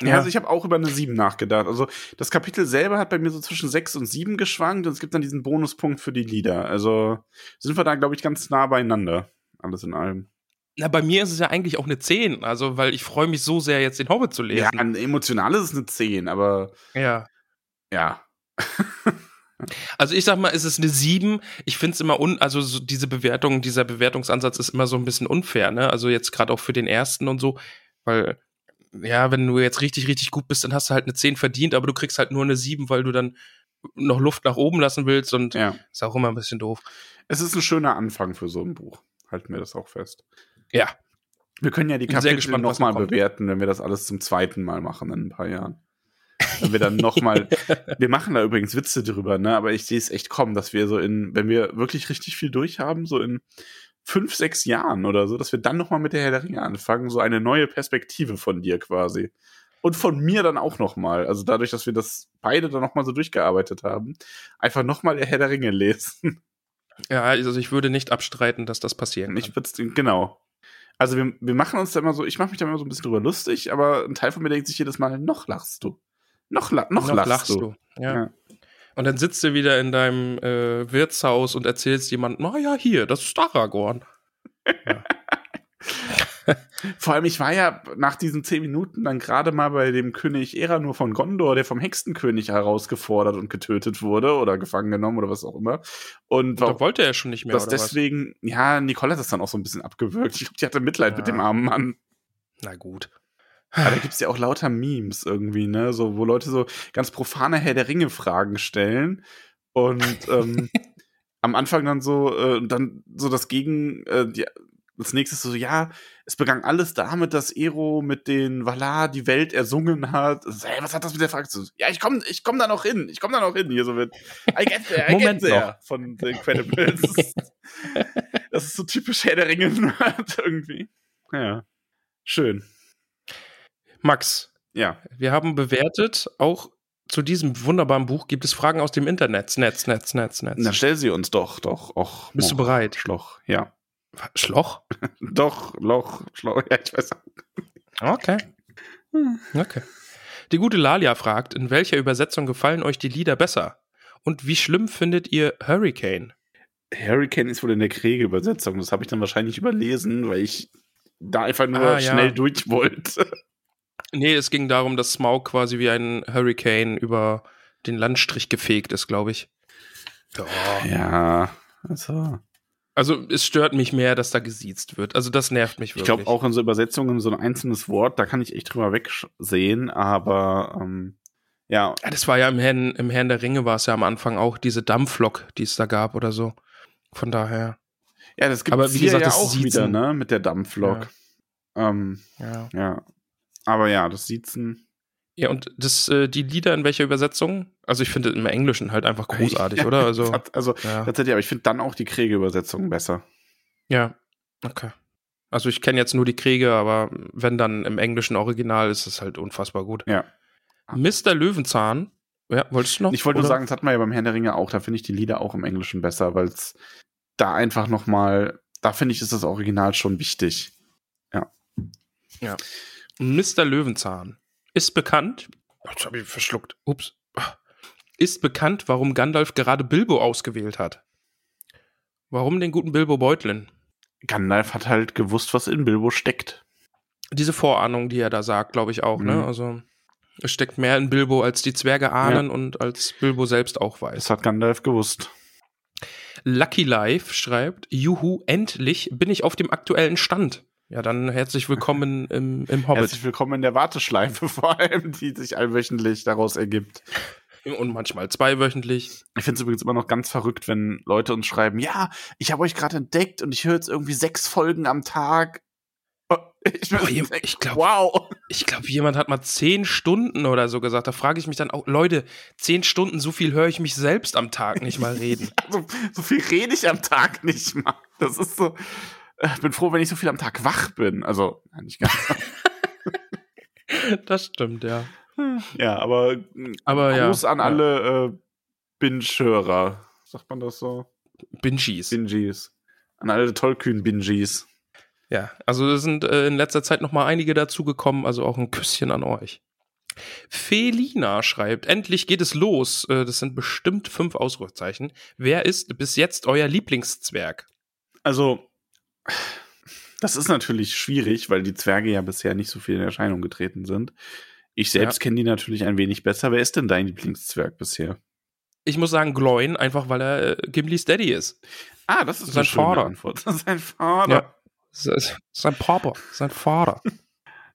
Ja, Ja. also ich habe auch über eine 7 nachgedacht. Also das Kapitel selber hat bei mir so zwischen 6 und 7 geschwankt und es gibt dann diesen Bonuspunkt für die Lieder. Also sind wir da, glaube ich, ganz nah beieinander. Alles in allem. Na, bei mir ist es ja eigentlich auch eine 10, also weil ich freue mich so sehr, jetzt den Hobbit zu Ja, lesen. ein emotional ist es eine 10, aber ja. ja. Also ich sag mal, es ist eine 7. Ich finde es immer un, also so diese Bewertung, dieser Bewertungsansatz ist immer so ein bisschen unfair, ne? Also jetzt gerade auch für den ersten und so, weil ja, wenn du jetzt richtig, richtig gut bist, dann hast du halt eine 10 verdient, aber du kriegst halt nur eine 7, weil du dann noch Luft nach oben lassen willst und Ja. ist auch immer ein bisschen doof. Es ist ein schöner Anfang für so ein Buch. Halten wir das auch fest. Ja. Wir können ja die Kapitel nochmal bewerten, wenn wir das alles zum zweiten Mal machen in ein paar Jahren. Wenn wir dann nochmal, wir machen da übrigens Witze drüber, ne? Aber ich sehe es echt kommen, dass wir so in, wenn wir wirklich richtig viel durchhaben, so in fünf, sechs Jahren oder so, dass wir dann nochmal mit der Herr der Ringe anfangen, so eine neue Perspektive von dir quasi. Und von mir dann auch nochmal. Also dadurch, dass wir das beide dann nochmal so durchgearbeitet haben, einfach nochmal der Herr der Ringe lesen. Ja, also ich würde nicht abstreiten, dass das passieren kann. Ich würd's, genau. Also wir, wir machen uns da immer so, ich mache mich da immer so ein bisschen drüber lustig, aber ein Teil von mir denkt sich jedes Mal, noch lachst du. Noch, la noch, lachst, du. Ja. Ja. Und dann sitzt du wieder in deinem äh, Wirtshaus und erzählst jemandem, na ja, hier, das ist Aragorn. Vor allem, ich war ja nach diesen zehn Minuten dann gerade mal bei dem König Eranur von Gondor, der vom Hexenkönig herausgefordert und getötet wurde oder gefangen genommen oder was auch immer. Und Da wollte er schon nicht mehr, das oder deswegen, ja, Nicole hat das dann auch so ein bisschen abgewürgt. Ich glaube, die hatte Mitleid Ja. mit dem armen Mann. was? Na gut. Aber da gibt's ja auch lauter Memes irgendwie, ne? So, wo Leute so ganz profane Herr der Ringe-Fragen stellen. Und ähm, am Anfang dann so, äh, dann so das Gegen, äh, die, das nächste ist so, ja, es begann alles damit, dass Ero mit den Valar die Welt ersungen hat. So, hey, was hat das mit der Frage zu tun? Ja, ich komm, ich komm da noch hin. Ich komm da noch hin. Hier so mit I get there, I Moment get there noch. von The Incredibles. das, ist, das ist so typisch Herr der Ringe irgendwie. Ja. Schön. Max, Ja. wir haben bewertet, auch zu diesem wunderbaren Buch gibt es Fragen aus dem Internet. Netz, Netz, Netz, Netz. Na, stell sie uns doch, doch. Och, Bist du bereit? Schloch, ja. Schloch? Doch, Loch, Schloch, ja, ich weiß. Okay. Okay. Die gute Lalia fragt, in welcher Übersetzung gefallen euch die Lieder besser? Und wie schlimm findet ihr Hurricane? Hurricane ist wohl in der Kriege-Übersetzung. Das habe ich dann wahrscheinlich überlesen, weil ich da einfach nur Ah, ja. schnell durch wollte. Nee, es ging darum, dass Smaug quasi wie ein Hurricane über den Landstrich gefegt ist, glaube ich. Ja, also. Also es stört mich mehr, dass da gesiezt wird. Also das nervt mich Ich wirklich. glaube auch in so Übersetzungen so ein einzelnes Wort, da kann ich echt drüber wegsehen, aber ähm, ja, Ja, das war ja im Herrn, im Herrn der Ringe war es ja am Anfang auch diese Dampflok, die es da gab oder so. Von daher, ja, das gibt Aber es wie hier gesagt, ja das auch Siezen- wieder, ne, mit der Dampflok. Ähm, ja. ja, aber ja, das Siezen. Ja, und das, äh, die Lieder in welcher Übersetzung? Also ich finde im Englischen halt einfach großartig, Ja, oder? Also, hat- also ja. tatsächlich, aber ich finde dann auch die Kriege-Übersetzung besser. ja. Okay. Also ich kenne jetzt nur die Kriege, aber wenn dann im englischen Original ist es halt unfassbar gut. Ja. Mr. Löwenzahn, ja, wolltest du noch? Ich wollte nur sagen, das hatten wir ja beim Herrn der Ringe auch, da finde ich die Lieder auch im Englischen besser, weil es da einfach noch mal, da finde ich, ist das Original schon wichtig. Mr. Löwenzahn ist bekannt, jetzt habe ich verschluckt, ups, ist bekannt, warum Gandalf gerade Bilbo ausgewählt hat. Warum den guten Bilbo Beutlin? Gandalf hat halt gewusst, was in Bilbo steckt. Diese Vorahnung, die er da sagt, glaube ich auch, ne? Mhm. Also es steckt mehr in Bilbo, als die Zwerge ahnen und als Bilbo selbst auch weiß. Das hat Gandalf gewusst. Lucky Life schreibt, Juhu, endlich bin ich auf dem aktuellen Stand. Ja, dann herzlich willkommen im, im Hobbit. Herzlich willkommen in der Warteschleife, vor allem, die sich allwöchentlich daraus ergibt. Und manchmal zweiwöchentlich. Ich finde es übrigens immer noch ganz verrückt, wenn Leute uns schreiben, ja, ich habe euch gerade entdeckt und ich höre jetzt irgendwie sechs Folgen am Tag. Oh, Ich, Oh, je- ich glaub- wow. Ich glaube, jemand hat mal zehn Stunden oder so gesagt. Da frage ich mich dann auch, Leute, zehn Stunden, so viel höre ich mich selbst am Tag nicht mal reden. Also, so viel rede ich am Tag nicht mal. Das ist so. Äh, Ich bin froh, wenn ich so viel am Tag wach bin. Also, ja, nicht ganz. das stimmt, ja. ja, aber, äh, Aber ja, Gruß an ja. alle äh, Binge-Hörer. Sagt man das so? Bingies. Bingies. An alle tollkühnen Bingies. Ja, also es sind äh, in letzter Zeit noch mal einige dazugekommen, also auch ein Küsschen an euch. Felina schreibt, endlich geht es los. Äh, das sind bestimmt fünf Ausrufezeichen. Wer ist bis jetzt euer Lieblingszwerg? Also, das ist natürlich schwierig, weil die Zwerge ja bisher nicht so viel in Erscheinung getreten sind. Ich selbst Ja. kenne die natürlich ein wenig besser. Wer ist denn dein Lieblingszwerg bisher? Ich muss sagen Gloin, einfach weil er äh, Gimli's Daddy ist. Ah, das ist Sein eine schöne Vater. Antwort. Sein Vater. Ja. Sein Papa, sein Vater.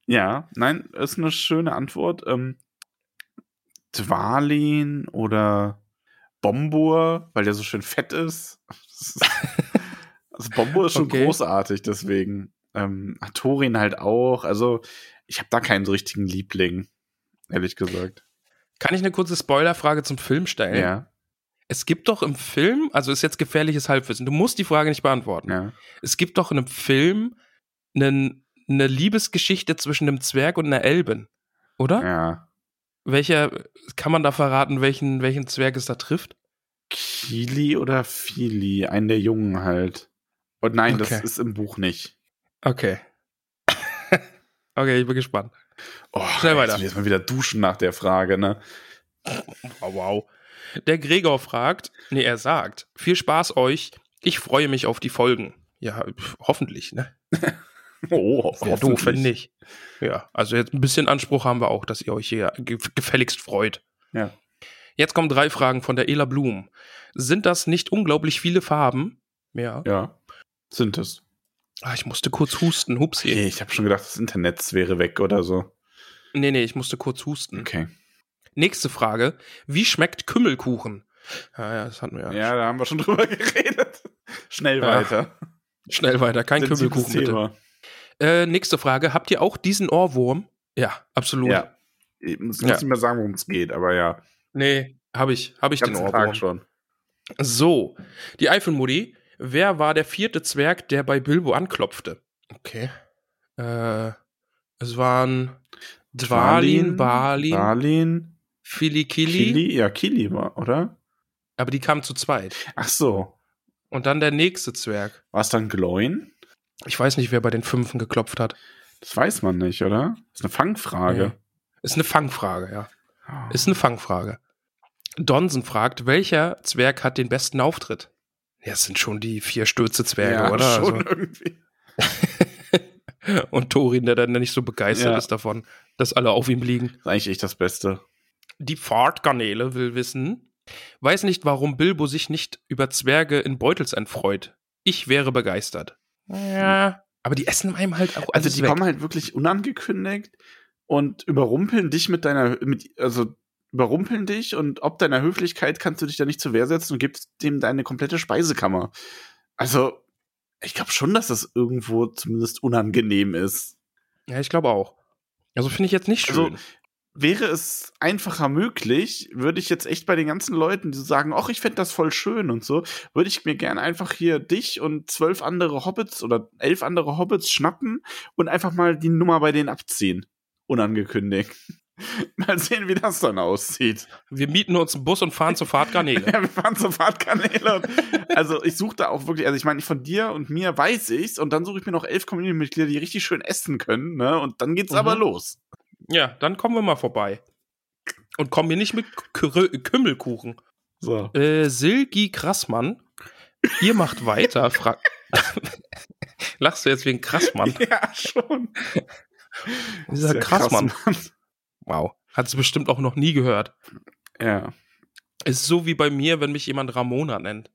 Ja, nein, ist eine schöne Antwort. Ähm, Dwalin oder Bombur, weil der so schön fett ist. Das ist- Bombur ist schon Okay. großartig, deswegen. Ähm, Thorin halt auch. Also ich habe da keinen so richtigen Liebling, ehrlich gesagt. Kann ich eine kurze Spoilerfrage zum Film stellen? Ja, Es gibt doch im Film, also ist jetzt gefährliches Halbwissen, du musst die Frage nicht beantworten. ja. Es gibt doch in einem Film einen, eine Liebesgeschichte zwischen einem Zwerg und einer Elben, oder? Ja. Welcher, kann man da verraten, welchen, welchen Zwerg es da trifft? Kili oder Fili, einen der Jungen halt. Und nein, das Okay. ist im Buch nicht. Okay. okay, ich bin gespannt. Oh, Schnell weiter. Jetzt mal wieder duschen nach der Frage, ne? Oh, wow. Der Gregor fragt, nee, er sagt, viel Spaß euch, ich freue mich auf die Folgen. Ja, hoffentlich, ne? Oh, Wäre doof, wenn nicht. Ja, also jetzt ein bisschen Anspruch haben wir auch, dass ihr euch hier ge gefälligst freut. Ja. Jetzt kommen drei Fragen von der Ela Blum. Sind das nicht unglaublich viele Farben? Ja. Ja, sind es. Ah, ich musste kurz husten. Hupsi. Okay, ich habe schon gedacht, das Internet wäre weg oder so. Nee, nee, ich musste kurz husten. Okay. Nächste Frage. Wie schmeckt Kümmelkuchen? Ja, ja, das hatten wir ja. Ja, da haben wir schon drüber geredet. Schnell Ja. weiter. Schnell weiter, kein Sensibles Kümmelkuchen bitte. Äh, nächste Frage. Habt ihr auch diesen Ohrwurm? Ja, absolut. Ja. Ich muss, Ja. nicht mehr sagen, worum es geht, aber ja. Nee, habe ich, habe ich den Ohrwurm. Tag schon. So, die Eifelmutti. Wer war der vierte Zwerg, der bei Bilbo anklopfte? Okay. Äh, es waren Dwalin, Balin, Balin, Filikili, Kili. Ja, Kili war, oder? aber die kamen zu zweit. Ach so. Und dann der nächste Zwerg. War es dann Gloin? Ich weiß nicht, wer bei den Fünfen geklopft hat. Das weiß man nicht, oder? Ist eine Fangfrage. Nee. Ist eine Fangfrage, ja. Ah. Ist eine Fangfrage. Donsen fragt, welcher Zwerg hat den besten Auftritt? Ja, es sind schon die vier Stürze-Zwerge, ja, oder? schon Also, irgendwie. und Thorin, der dann nicht so begeistert Ja. ist davon, dass alle auf ihm liegen. Das ist eigentlich echt das Beste. Die Pfadgarnele will wissen, weiß nicht, warum Bilbo sich nicht über Zwerge in Beutelsend freut. Ich wäre begeistert. Ja. Aber die essen einem halt auch Also die weg. kommen halt wirklich unangekündigt und überrumpeln dich mit deiner, mit, also überrumpeln dich und ob deiner Höflichkeit kannst du dich da nicht zur Wehr setzen und gibst dem deine komplette Speisekammer. Also, ich glaube schon, dass das irgendwo zumindest unangenehm ist. Ja, ich glaube auch. Also finde ich jetzt nicht schön. Also, wäre es einfacher möglich, würde ich jetzt echt bei den ganzen Leuten, die so sagen, ach, ich fände das voll schön und so, würde ich mir gerne einfach hier dich und zwölf andere Hobbits oder elf andere Hobbits schnappen und einfach mal die Nummer bei denen abziehen. Unangekündigt. mal sehen, wie das dann aussieht. Wir mieten uns einen Bus und fahren zur Fahrtgarnele. Ja, wir fahren zur Fahrtkanäle. Also ich suche da auch wirklich, also ich meine, von dir und mir weiß ich's und dann suche ich mir noch elf Community-Mitglieder, die richtig schön essen können, ne? Und dann geht's Mhm. aber los. Ja, dann kommen wir mal vorbei. Und kommen hier nicht mit Kü Kümmelkuchen. So. Äh, Silgi Krassmann, ihr macht weiter, fragt. Lachst du jetzt wegen Krassmann? Ja, schon. Dieser Krassmann. krass, Mann. Wow. Hat es bestimmt auch noch nie gehört. Ja. Ist so wie bei mir, wenn mich jemand Ramona nennt.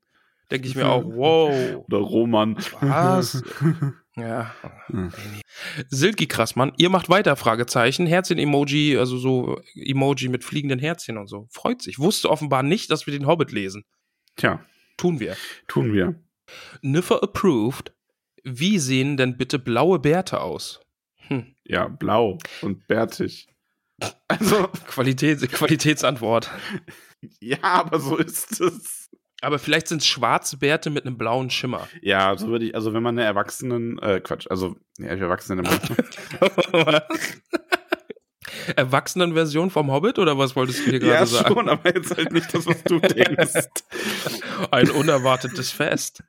Denke ich mir auch, wow. Oder Roman. Was? Ja. Hm. Silki Krassmann, ihr macht weiter, Fragezeichen. Herzchen-Emoji, also so Emoji mit fliegenden Herzchen und so. Freut sich. Wusste offenbar nicht, dass wir den Hobbit lesen. Tja, Tun wir. tun wir. Niffer approved. Wie sehen denn bitte blaue Bärte aus? Hm. Ja, blau und bärtig. Also, Qualität, Qualitätsantwort. ja, aber so ist es. Aber vielleicht sind es schwarze Bärte mit einem blauen Schimmer. Ja, so würde ich, also wenn man eine Erwachsenen, äh, Quatsch, also, ja, Erwachsenen, Erwachsenenversion vom Hobbit oder was wolltest du hier gerade ja, sagen? schon, aber jetzt halt nicht das, was du denkst. Ein unerwartetes Fest.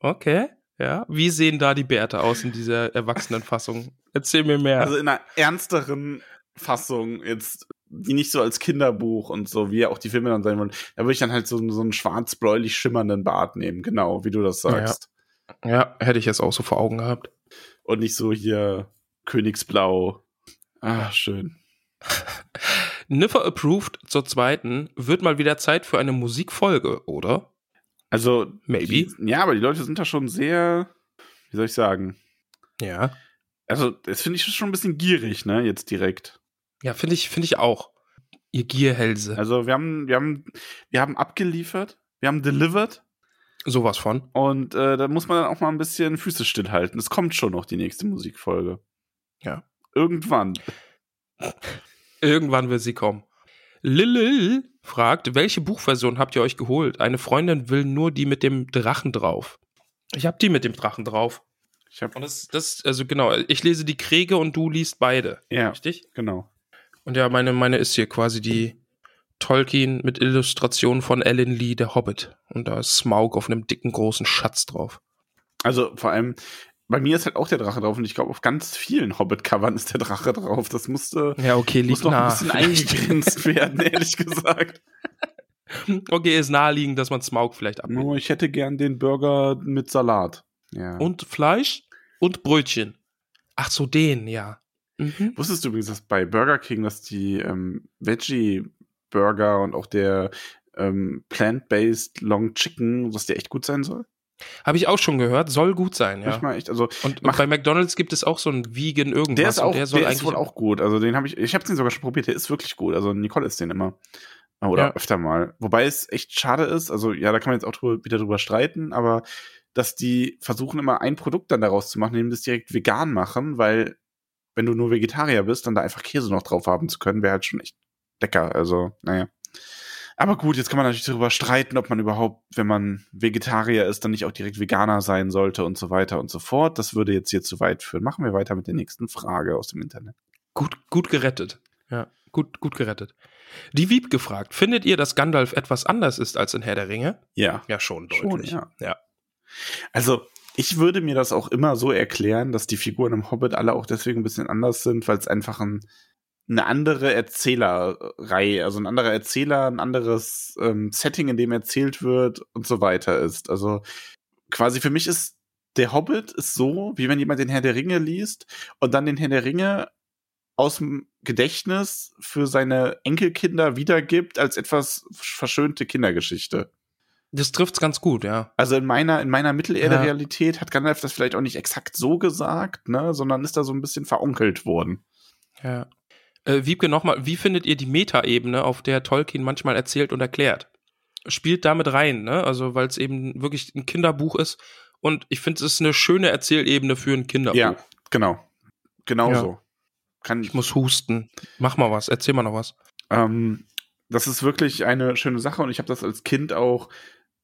Okay, ja. Wie sehen da die Bärte aus in dieser Erwachsenenfassung? Erzähl mir mehr. Also in einer ernsteren Fassung jetzt, die nicht so als Kinderbuch und so, wie ja auch die Filme dann sein wollen, da würde ich dann halt so, so einen schwarz-bläulich schimmernden Bart nehmen, genau, wie du das sagst. ja, hätte ich jetzt auch so vor Augen gehabt. Und nicht so hier Königsblau. Ah, schön. Niffer approved zur zweiten. Wird mal wieder Zeit für eine Musikfolge, oder? Also, Maybe. Die, ja, aber die Leute sind da schon sehr, wie soll ich sagen? Ja. Also, das finde ich schon ein bisschen gierig, ne, jetzt direkt. Ja, finde ich, finde ich auch. Ihr Gierhälse. Also, wir haben, wir haben, wir haben abgeliefert, wir haben delivered Sowas von. und äh, da muss man dann auch mal ein bisschen Füße stillhalten. Es kommt schon noch die nächste Musikfolge. Ja. Irgendwann. Irgendwann wird sie kommen. Lilil fragt, welche Buchversion habt ihr euch geholt? Eine Freundin will nur die mit dem Drachen drauf. Ich hab die mit dem Drachen drauf. Ich habe Und das, das, also genau, ich lese die Kriege und du liest beide. ja, Richtig? genau. Und ja, meine, meine ist hier quasi die Tolkien mit Illustrationen von Alan Lee, der Hobbit. Und da ist Smaug auf einem dicken, großen Schatz drauf. Also vor allem, bei mir ist halt auch der Drache drauf und ich glaube, auf ganz vielen Hobbit-Covern ist der Drache drauf. Das musste, Ja, okay, muss liegt noch ein nah. bisschen eingegrenzt werden, ehrlich gesagt. okay, ist naheliegend, dass man Smaug vielleicht abnimmt. Nur ich hätte gern den Burger mit Salat. Ja. Und Fleisch und Brötchen. Ach so, den, ja. Mhm. Wusstest du übrigens, dass bei Burger King, dass die ähm, Veggie-Burger und auch der ähm, Plant-Based Long Chicken, dass der echt gut sein soll? Habe ich auch schon gehört, soll gut sein, ja. Manchmal echt, also Und, und bei McDonalds gibt es auch so einen Vegan irgendwas. der ist auch, der soll der eigentlich ist wohl auch gut. Also den habe ich, ich habe den sogar schon probiert. Der ist wirklich gut. Also Nicole ist den immer oder Ja. öfter mal. Wobei es echt schade ist. Also ja, da kann man jetzt auch drüber, wieder drüber streiten, aber dass die versuchen immer ein Produkt dann daraus zu machen, indem das direkt vegan machen, weil wenn du nur Vegetarier bist, dann da einfach Käse noch drauf haben zu können, wäre halt schon echt lecker. Also naja. Aber gut, jetzt kann man natürlich darüber streiten, ob man überhaupt, wenn man Vegetarier ist, dann nicht auch direkt Veganer sein sollte und so weiter und so fort. Das würde jetzt hier zu weit führen. Machen wir weiter mit der nächsten Frage aus dem Internet. gut, gut gerettet. Ja, gut, gut gerettet. Die Wieb gefragt, findet ihr, dass Gandalf etwas anders ist als in Herr der Ringe? Ja. Ja, schon Schon, deutlich. ja. ja. Also, ich würde mir das auch immer so erklären, dass die Figuren im Hobbit alle auch deswegen ein bisschen anders sind, weil es einfach ein, eine andere Erzählerreihe, also ein anderer Erzähler, ein anderes ähm, Setting, in dem erzählt wird und so weiter ist. Also quasi für mich ist der Hobbit ist so, wie wenn jemand den Herr der Ringe liest und dann den Herr der Ringe aus dem Gedächtnis für seine Enkelkinder wiedergibt als etwas verschönte Kindergeschichte. Das trifft's ganz gut, ja. Also in meiner, in meiner Mittelerde-Realität hat Gandalf das vielleicht auch nicht exakt so gesagt, ne, sondern ist da so ein bisschen veronkelt worden. ja. Äh, Wiebke, nochmal, wie findet ihr die Metaebene, auf der Tolkien manchmal erzählt und erklärt? Spielt damit rein, ne? Also, weil es eben wirklich ein Kinderbuch ist. Und ich finde, es ist eine schöne Erzählebene für ein Kinderbuch. Ja, genau. Genau Ja. so. Kann Ich muss husten. Mach mal was, erzähl mal noch was. Ähm, das ist wirklich eine schöne Sache und ich habe das als Kind auch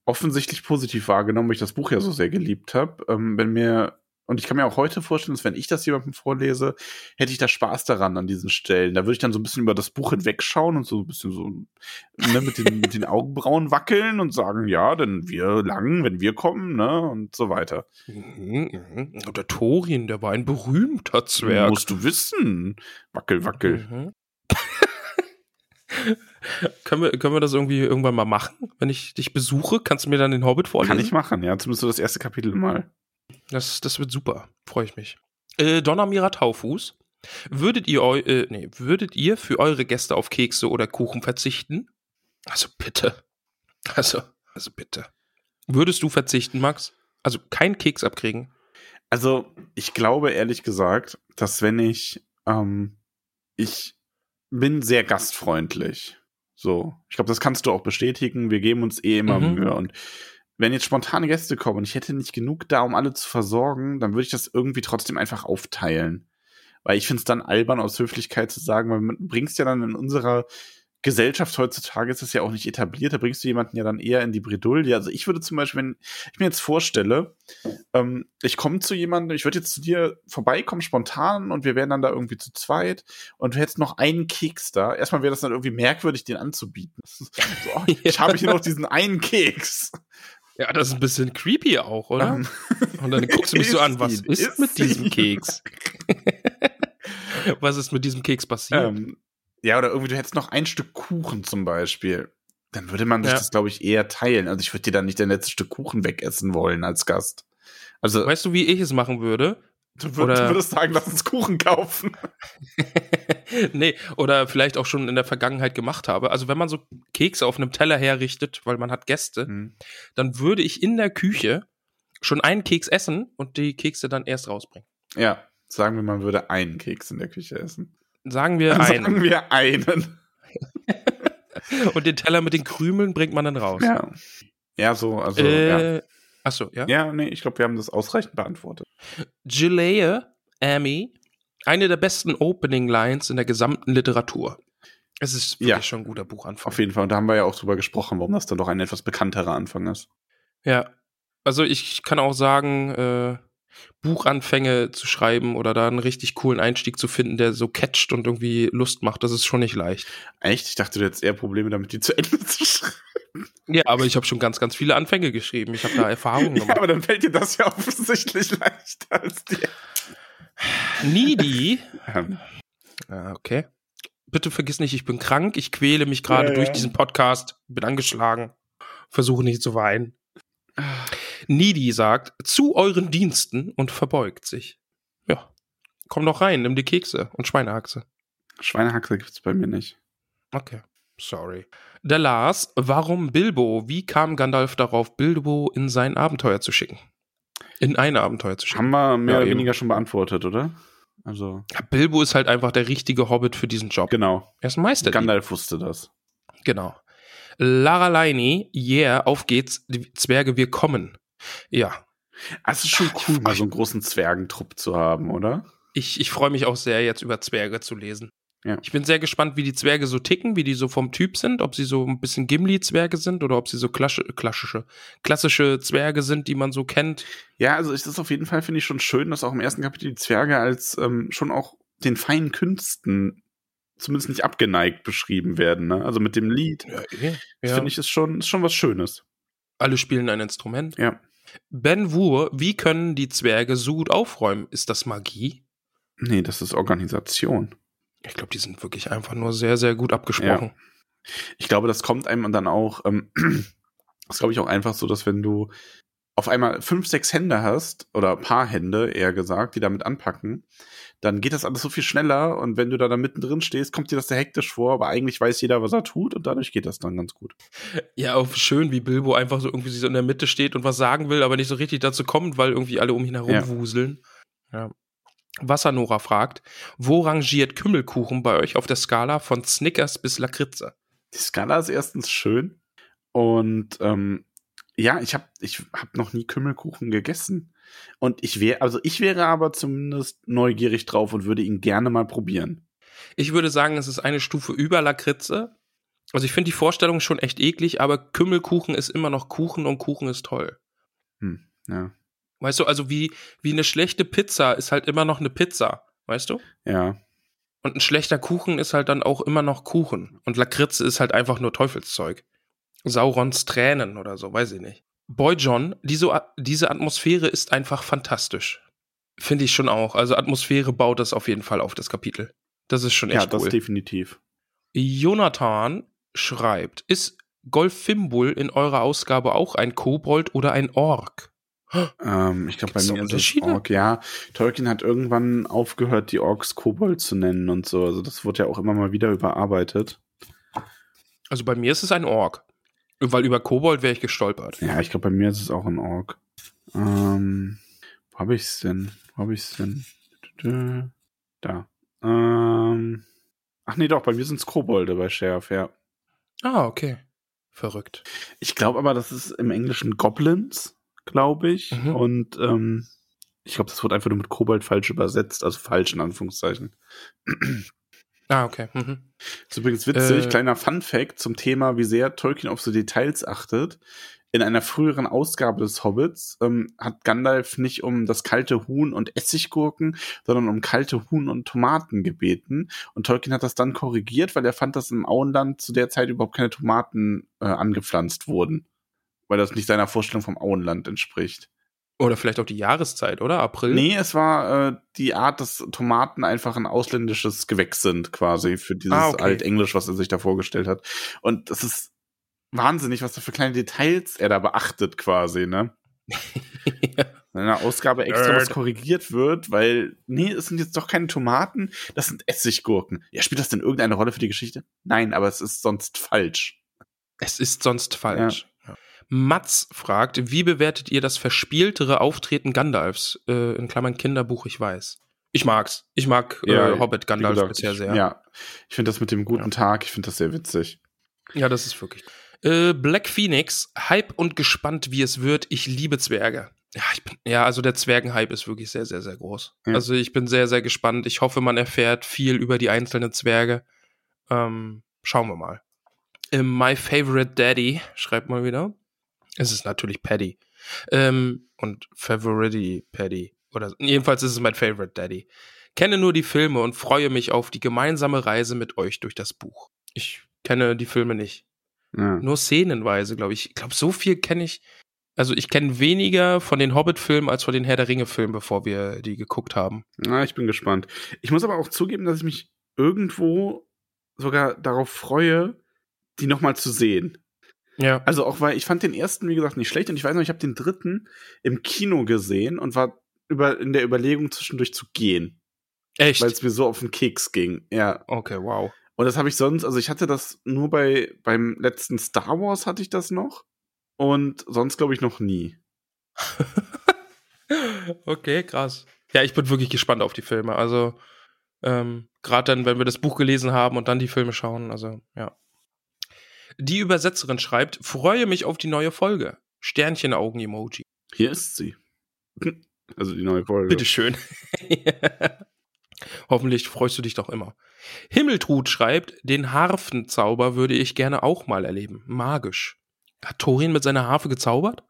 offensichtlich positiv wahrgenommen, weil ich das Buch ja so sehr geliebt habe. Ähm, wenn mir und ich kann mir auch heute vorstellen, dass wenn ich das jemandem vorlese, hätte ich da Spaß daran an diesen Stellen. Da würde ich dann so ein bisschen über das Buch hinwegschauen und so ein bisschen so ne, mit, den, mit den Augenbrauen wackeln und sagen, ja, denn wir lang, wenn wir kommen, ne, und so weiter. Mhm. Und der Thorin, der war ein berühmter Zwerg. Musst du wissen. Wackel, wackel. Mhm. können, wir, können wir das irgendwie irgendwann mal machen? Wenn ich dich besuche, kannst du mir dann den Hobbit vorlesen? Kann ich machen, ja, zumindest so das erste Kapitel mal. Das, das wird super. Freue ich mich. Äh, Donnermira Taufuß. Würdet ihr, eu äh, nee, würdet ihr für eure Gäste auf Kekse oder Kuchen verzichten? Also bitte. Also, also bitte. Würdest du verzichten, Max? Also kein Keks abkriegen? Also, ich glaube ehrlich gesagt, dass wenn ich, ähm, ich bin sehr gastfreundlich. So, ich glaube, das kannst du auch bestätigen. Wir geben uns eh immer Mhm. Mühe. Und wenn jetzt spontane Gäste kommen und ich hätte nicht genug da, um alle zu versorgen, dann würde ich das irgendwie trotzdem einfach aufteilen. Weil ich finde es dann albern, aus Höflichkeit zu sagen, weil man bringst ja dann in unserer Gesellschaft heutzutage ist es ja auch nicht etabliert, da bringst du jemanden ja dann eher in die Bredouille. Also ich würde zum Beispiel, wenn ich mir jetzt vorstelle, ähm, ich komme zu jemandem, ich würde jetzt zu dir vorbeikommen, spontan, und wir wären dann da irgendwie zu zweit und du hättest noch einen Keks da. Erstmal wäre das dann irgendwie merkwürdig, den anzubieten. so, oh, ich habe hier noch diesen einen Keks. Ja, das ist ein bisschen creepy auch, oder? Ähm, Und dann guckst du mich so an, was Ist ist, mit diesem. Keks? was ist mit diesem Keks passiert? ähm, ja, oder irgendwie, du hättest noch ein Stück Kuchen zum Beispiel. Dann würde man sich Ja. das, glaube ich, eher teilen. Also ich würde dir dann nicht dein letztes Stück Kuchen wegessen wollen als Gast. Also weißt du, wie ich es machen würde? Du, würd, oder- du würdest sagen, lass uns Kuchen kaufen. nee, oder vielleicht auch schon in der Vergangenheit gemacht habe. Also wenn man so Kekse auf einem Teller herrichtet, weil man hat Gäste, Hm. dann würde ich in der Küche schon einen Keks essen und die Kekse dann erst rausbringen. Ja, sagen wir, man würde einen Keks in der Küche essen. Sagen wir Sagen einen. wir einen. Und den Teller mit den Krümeln bringt man dann raus. Ja. Ja, so, also, ja. Achso, ja. Ja, nee, ich glaube, wir haben das ausreichend beantwortet. Gilea Amy, eine der besten Opening Lines in der gesamten Literatur. Es ist wirklich Ja. schon ein guter Buchanfang. Auf jeden Fall. Und da haben wir ja auch drüber gesprochen, warum das dann doch ein etwas bekannterer Anfang ist. Ja. Also ich kann auch sagen, äh, Buchanfänge zu schreiben oder da einen richtig coolen Einstieg zu finden, der so catcht und irgendwie Lust macht, das ist schon nicht leicht. Echt? Ich dachte, du hättest eher Probleme damit, die zu Ende zu schreiben. Ja, aber ich habe schon ganz, ganz viele Anfänge geschrieben. Ich habe da Erfahrungen Ja, gemacht. aber dann fällt dir das ja offensichtlich leichter als dir. Needy. Ähm, Ah, okay. Bitte vergiss nicht, ich bin krank. Ich quäle mich gerade Ja, durch ja. diesen Podcast. Bin angeschlagen. Versuche nicht zu weinen. Needy sagt, zu euren Diensten und verbeugt sich. Ja. Komm doch rein, nimm die Kekse und Schweinehaxe. Schweinehaxe gibt's bei mir nicht. Okay. Sorry. Der Lars, warum Bilbo? Wie kam Gandalf darauf, Bilbo in sein Abenteuer zu schicken? In ein Abenteuer zu schicken. Haben wir mehr Ja, oder eben. weniger schon beantwortet, oder? Also, Ja, Bilbo ist halt einfach der richtige Hobbit für diesen Job. genau. Er ist ein Meister. Gandalf wusste das. Genau. Lara Leini, yeah, auf geht's, die Zwerge, wir kommen. Ja, Ah, Es ist schon cool, mal so einen großen Zwergentrupp zu haben, oder? ich, ich freue mich auch sehr, jetzt über Zwerge zu lesen. Ja. Ich bin sehr gespannt, wie die Zwerge so ticken, wie die so vom Typ sind, ob sie so ein bisschen Gimli-Zwerge sind oder ob sie so klasche, klassische, klassische Zwerge sind, die man so kennt. Ja, also es ist auf jeden Fall, finde ich, schon schön, dass auch im ersten Kapitel die Zwerge als ähm, schon auch den feinen Künsten zumindest nicht abgeneigt beschrieben werden. Ne? Also mit dem Lied, Ja, das finde ich, ist schon, ist schon was Schönes. Alle spielen ein Instrument. Ja. Ben Wur, wie können die Zwerge so gut aufräumen? Ist das Magie? Nee, das ist Organisation. Ich glaube, die sind wirklich einfach nur sehr, sehr gut abgesprochen. Ich glaube, das kommt einem dann auch, ähm, das glaube ich auch einfach so, dass wenn du auf einmal fünf, sechs Hände hast, oder ein paar Hände, eher gesagt, die damit anpacken, dann geht das alles so viel schneller und wenn du da dann mittendrin stehst, kommt dir das sehr hektisch vor, aber eigentlich weiß jeder, was er tut und dadurch geht das dann ganz gut. Ja, auch schön, wie Bilbo einfach so irgendwie so in der Mitte steht und was sagen will, aber nicht so richtig dazu kommt, weil irgendwie alle um ihn herum Ja. wuseln. Ja. Wassernora fragt, wo rangiert Kümmelkuchen bei euch auf der Skala von Snickers bis Lakritze? Die Skala ist erstens schön und ähm, ja, ich habe ich hab noch nie Kümmelkuchen gegessen. Und ich wäre, also ich wäre aber zumindest neugierig drauf und würde ihn gerne mal probieren. Ich würde sagen, es ist eine Stufe über Lakritze. Also ich finde die Vorstellung schon echt eklig, aber Kümmelkuchen ist immer noch Kuchen und Kuchen ist toll. Hm, ja. Weißt du, also wie, wie eine schlechte Pizza ist halt immer noch eine Pizza, weißt du? Ja. Und ein schlechter Kuchen ist halt dann auch immer noch Kuchen. Und Lakritze ist halt einfach nur Teufelszeug. Saurons Tränen oder so, weiß ich nicht. Boy John, diese, diese Atmosphäre ist einfach fantastisch. Finde ich schon auch. Also Atmosphäre baut das auf jeden Fall auf, das Kapitel. Das ist schon Ja, echt das cool. definitiv. Jonathan schreibt, ist Golfimbul in eurer Ausgabe auch ein Kobold oder ein Ork? Ähm, ich glaube, bei mir ist es Unterschiede? Ork. Ja, Tolkien hat irgendwann aufgehört, die Orks Kobold zu nennen und so. Also das wurde ja auch immer mal wieder überarbeitet. Also bei mir ist es ein Ork. Weil über Kobold wäre ich gestolpert. Ja, ich glaube, bei mir ist es auch ein Ork. Ähm, wo habe ich's denn? Wo habe ich's denn? Da. Ähm, ach nee, doch, bei mir sind's Kobolde bei Sheriff, ja. Ah, okay. Verrückt. Ich glaube aber, das ist im Englischen Goblins, glaube ich. Mhm. Und ähm, ich glaube, das wurde einfach nur mit Kobold falsch übersetzt, also falsch in Anführungszeichen. Ah, okay. Mhm. ist übrigens witzig, Äh, kleiner Fun Fact zum Thema, wie sehr Tolkien auf so Details achtet. In einer früheren Ausgabe des Hobbits ähm, hat Gandalf nicht um das kalte Huhn und Essiggurken, sondern um kalte Huhn und Tomaten gebeten. Und Tolkien hat das dann korrigiert, weil er fand, dass im Auenland zu der Zeit überhaupt keine Tomaten äh, angepflanzt wurden. Weil das nicht seiner Vorstellung vom Auenland entspricht. Oder vielleicht auch die Jahreszeit, oder? April? Nee, es war äh, die Art, dass Tomaten einfach ein ausländisches Gewächs sind, quasi, für dieses Ah, okay. Altenglisch, was er sich da vorgestellt hat. Und das ist wahnsinnig, was da für kleine Details er da beachtet, quasi, ne? In einer Ausgabe extra Nerd. was korrigiert wird, weil, nee, es sind jetzt doch keine Tomaten, das sind Essiggurken. Ja, spielt das denn irgendeine Rolle für die Geschichte? Nein, aber es ist sonst falsch. Es ist sonst falsch. Ja. Mats fragt, wie bewertet ihr das verspieltere Auftreten Gandalfs? Äh, in Klammern Kinderbuch, ich weiß. Ich mag's. Ich mag äh, Hobbit wie Gandalf gesagt, bisher ich, sehr. Ja, ich finde das mit dem guten Ja. Tag, ich finde das sehr witzig. Ja, das ist wirklich. Äh, Black Phoenix, Hype und gespannt, wie es wird. Ich liebe Zwerge. Ja, bin, ja, also der Zwergenhype ist wirklich sehr, sehr, sehr groß. Ja. Also ich bin sehr, sehr gespannt. Ich hoffe, man erfährt viel über die einzelnen Zwerge. Ähm, schauen wir mal. Äh, My Favorite Daddy, schreibt mal wieder. Es ist natürlich Paddy. Ähm, und Favorite Paddy. Oder jedenfalls ist es mein Favorite Daddy. Kenne nur die Filme und freue mich auf die gemeinsame Reise mit euch durch das Buch. Ich kenne die Filme nicht. Ja. Nur szenenweise, glaube ich. Ich glaube, so viel kenne ich. Also ich kenne weniger von den Hobbit-Filmen als von den Herr der Ringe-Filmen, bevor wir die geguckt haben. Na, ich bin gespannt. Ich muss aber auch zugeben, dass ich mich irgendwo sogar darauf freue, die nochmal zu sehen. Ja. Also auch weil ich fand den ersten, wie gesagt, nicht schlecht und ich weiß noch, ich habe den dritten im Kino gesehen und war über, in der Überlegung zwischendurch zu gehen, Echt? weil es mir so auf den Keks ging. Ja. okay, wow. Und das habe ich sonst, also ich hatte das nur bei beim letzten Star Wars hatte ich das noch und sonst glaube ich noch nie. okay, krass. Ja, ich bin wirklich gespannt auf die Filme. Also ähm, gerade dann, wenn wir das Buch gelesen haben und dann die Filme schauen. Also ja. Die Übersetzerin schreibt: Freue mich auf die neue Folge. Sternchen-Augen-Emoji. Hier ist sie. Also die neue Folge. Bitteschön. Hoffentlich freust du dich doch immer. Himmeltrud schreibt, den Harfenzauber würde ich gerne auch mal erleben. Magisch. Hat Thorin mit seiner Harfe gezaubert?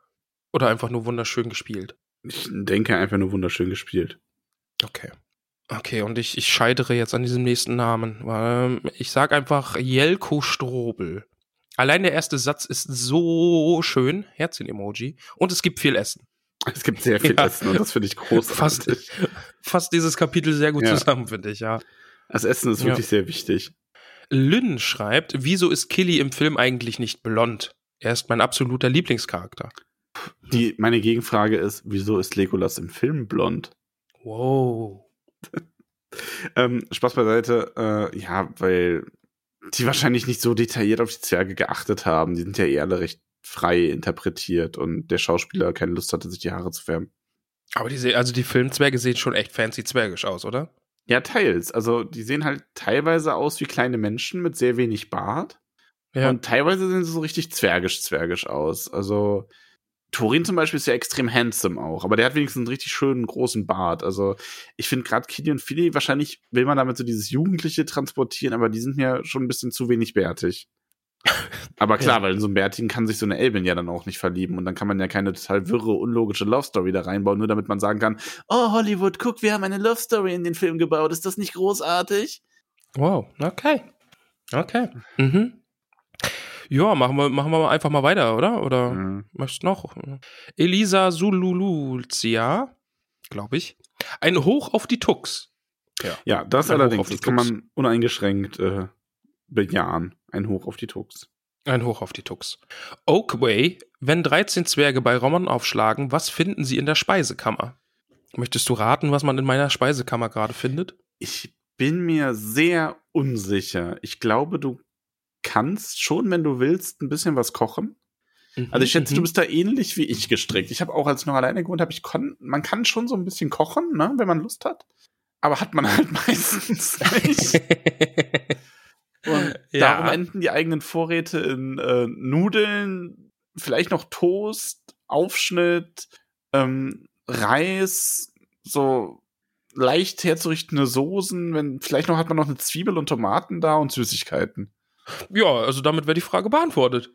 Oder einfach nur wunderschön gespielt? Ich denke einfach nur wunderschön gespielt. Okay. Okay, und ich, ich scheitere jetzt an diesem nächsten Namen. Ähm, ich sag einfach Jelko Strobel. Allein der erste Satz ist so schön. Herzchen-Emoji. Und es gibt viel Essen. Es gibt sehr viel ja. Essen und das finde ich großartig. Fast, fast dieses Kapitel sehr gut ja. zusammen, finde ich, ja. Das Essen ist wirklich ja. sehr wichtig. Lynn schreibt, wieso ist Killy im Film eigentlich nicht blond? Er ist mein absoluter Lieblingscharakter. Die, meine Gegenfrage ist, wieso ist Legolas im Film blond? Wow. ähm, Spaß beiseite, äh, ja, weil die wahrscheinlich nicht so detailliert auf die Zwerge geachtet haben. Die sind ja eher alle recht frei interpretiert und der Schauspieler keine Lust hatte, sich die Haare zu färben. Aber die, also die Filmzwerge sehen schon echt fancy zwergisch aus, oder? Ja, teils. Also die sehen halt teilweise aus wie kleine Menschen mit sehr wenig Bart. Ja. Und teilweise sehen sie so richtig zwergisch-zwergisch aus. Also Torin zum Beispiel ist ja extrem handsome auch, aber der hat wenigstens einen richtig schönen großen Bart. Also ich finde gerade Kitty und Philly, wahrscheinlich will man damit so dieses Jugendliche transportieren, aber die sind mir schon ein bisschen zu wenig bärtig. Aber klar, ja. weil in so einem Bärtigen kann sich so eine Elbin ja dann auch nicht verlieben und dann kann man ja keine total wirre, unlogische Love Story da reinbauen, nur damit man sagen kann, oh Hollywood, guck, wir haben eine Love Story in den Film gebaut, ist das nicht großartig? Wow, okay. Okay. Mhm. Ja, machen wir, machen wir einfach mal weiter, oder? Oder mhm. möchtest noch? Elisa Sululuzia, glaube ich. Ein Hoch auf die Tux. Ja, ja das Ein allerdings, das kann man uneingeschränkt äh, bejahen. Ein Hoch auf die Tux. Ein Hoch auf die Tux. Oakway, wenn 13 Zwerge bei Rommern aufschlagen, was finden sie in der Speisekammer? Möchtest du raten, was man in meiner Speisekammer gerade findet? Ich bin mir sehr unsicher. Ich glaube, du kannst schon, wenn du willst, ein bisschen was kochen. Mhm, also ich schätze, du mhm. bist da ähnlich wie ich gestrickt. Ich habe auch als ich noch alleine gewohnt habe, ich kon man kann schon so ein bisschen kochen, ne, wenn man Lust hat. Aber hat man halt meistens nicht. Und ja. darum enden die eigenen Vorräte in äh, Nudeln, vielleicht noch Toast, Aufschnitt, ähm, Reis, so leicht herzurichtende Soßen, wenn vielleicht noch hat man noch eine Zwiebel und Tomaten da und Süßigkeiten. Ja, also damit wäre die Frage beantwortet.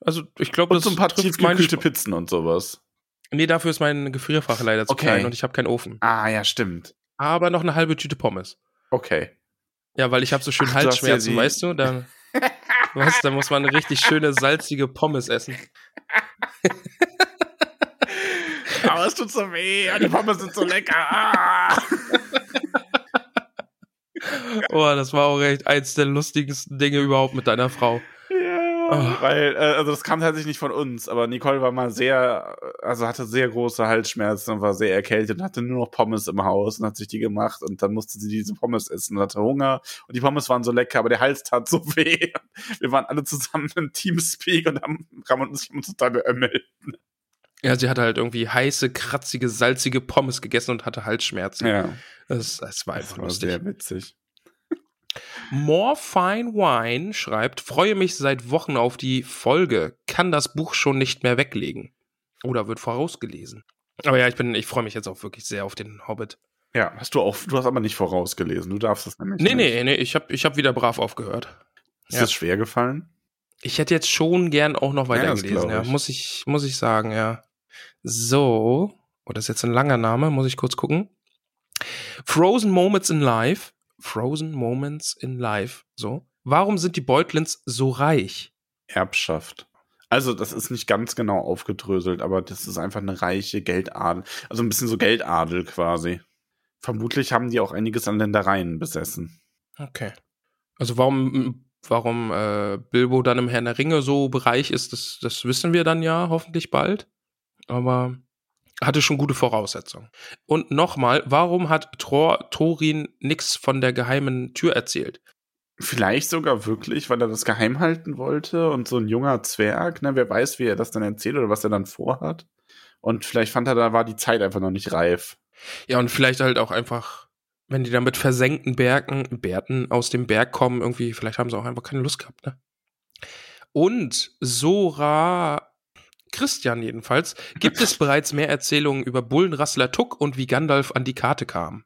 Also ich glaube, das so ein paar tiefgekühlte Pizzen und sowas. Nee, dafür ist mein Gefrierfach leider zu okay. klein und ich habe keinen Ofen. Ah, ja, stimmt. Aber noch eine halbe Tüte Pommes. Okay. Ja, weil ich habe so schön Ach, Halsschmerzen, ja weißt du? Da, weißt, da muss man eine richtig schöne salzige Pommes essen. Aber es tut so weh, die Pommes sind so lecker. Oh, das war auch echt eins der lustigsten Dinge überhaupt mit deiner Frau. Oh. Weil, äh, also das kam tatsächlich nicht von uns, aber Nicole war mal sehr, also hatte sehr große Halsschmerzen und war sehr erkältet und hatte nur noch Pommes im Haus und hat sich die gemacht und dann musste sie diese Pommes essen und hatte Hunger und die Pommes waren so lecker, aber der Hals tat so weh. Wir waren alle zusammen im Teamspeak und haben, haben uns total beömmelt. Ja, sie hatte halt irgendwie heiße, kratzige, salzige Pommes gegessen und hatte Halsschmerzen. Ja. Das, das war einfach das war lustig. sehr witzig. More Fine Wine schreibt, freue mich seit Wochen auf die Folge, kann das Buch schon nicht mehr weglegen. Oder wird vorausgelesen. Aber ja, ich bin, ich freue mich jetzt auch wirklich sehr auf den Hobbit. Ja, hast du auch, du hast aber nicht vorausgelesen, du darfst das nämlich nee, nicht. Nee, nee, nee, ich habe ich hab wieder brav aufgehört. Ist ja. das schwer gefallen? Ich hätte jetzt schon gern auch noch weitergelesen, ja, ja, muss ich, muss ich sagen, ja. So, oh, das ist jetzt ein langer Name, muss ich kurz gucken. Frozen Moments in Life Frozen Moments in Life. So. Warum sind die Beutlins so reich? Erbschaft. Also, das ist nicht ganz genau aufgedröselt, aber das ist einfach eine reiche Geldadel. Also ein bisschen so Geldadel quasi. Vermutlich haben die auch einiges an Ländereien besessen. Okay. Also warum, warum äh, Bilbo dann im Herrn der Ringe so bereich ist, das, das wissen wir dann ja hoffentlich bald. Aber hatte schon gute Voraussetzungen. Und nochmal, warum hat Thor Thorin nichts von der geheimen Tür erzählt? Vielleicht sogar wirklich, weil er das geheim halten wollte und so ein junger Zwerg, ne, wer weiß, wie er das dann erzählt oder was er dann vorhat. Und vielleicht fand er, da war die Zeit einfach noch nicht reif. Ja, und vielleicht halt auch einfach, wenn die da mit versenkten Bergen, Bärten aus dem Berg kommen, irgendwie, vielleicht haben sie auch einfach keine Lust gehabt, ne? Und Sora Christian jedenfalls, gibt es bereits mehr Erzählungen über Bullenrassler Tuck und wie Gandalf an die Karte kam.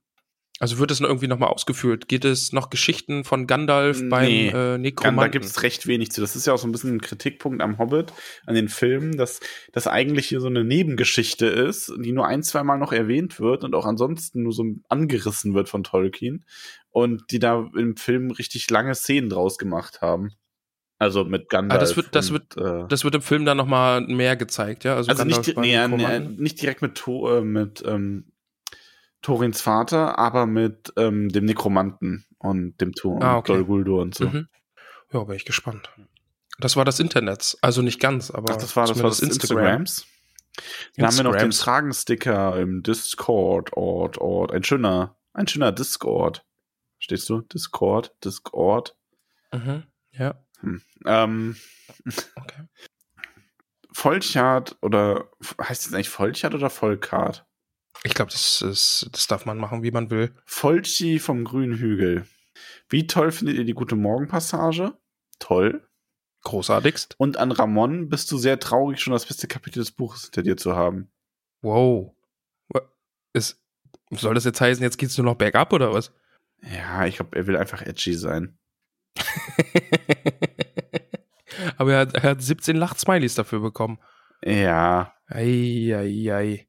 Also wird es noch irgendwie nochmal ausgeführt? Geht es noch Geschichten von Gandalf beim Nee, äh, Nekromanten? Da gibt es recht wenig zu. Das ist ja auch so ein bisschen ein Kritikpunkt am Hobbit, an den Filmen, dass das eigentlich hier so eine Nebengeschichte ist, die nur ein, zwei Mal noch erwähnt wird und auch ansonsten nur so angerissen wird von Tolkien und die da im Film richtig lange Szenen draus gemacht haben. Also mit Gandalf. Ah, das wird- das und, äh, Das wird im Film dann nochmal mehr gezeigt, ja? also Gandalf nicht, nee, nee, nicht direkt mit, äh, mit ähm, Torins Vater, aber mit ähm, dem Nekromanten und dem Tor Ah, und okay. Dol Guldur und so. Mhm. Ja, bin ich gespannt. Das war das Internet. Also nicht ganz, aber Ach, das war das, war das zumindest Instagrams. Dann haben wir noch den Instagrams. Fragensticker im Discord, Ort, Ort. Ein schöner, ein schöner Discord. Stehst du? Discord, Discord. Mhm. Ja, Ähm, okay. Volchard oder heißt es eigentlich Volchard oder Volkart? Ich glaube, das, ist, das darf man machen, wie man will. Volchi vom grünen Hügel. Wie toll findet ihr die gute Morgenpassage? Toll. Großartigst. Und an Ramon bist du sehr traurig, schon das beste Kapitel des Buches hinter dir zu haben. Wow. Ist, soll das jetzt heißen, jetzt geht's nur noch bergab oder was? Ja, ich glaube, er will einfach edgy sein. Aber er hat, er hat 17 Lach-Smileys dafür bekommen. Ja, Eieiei.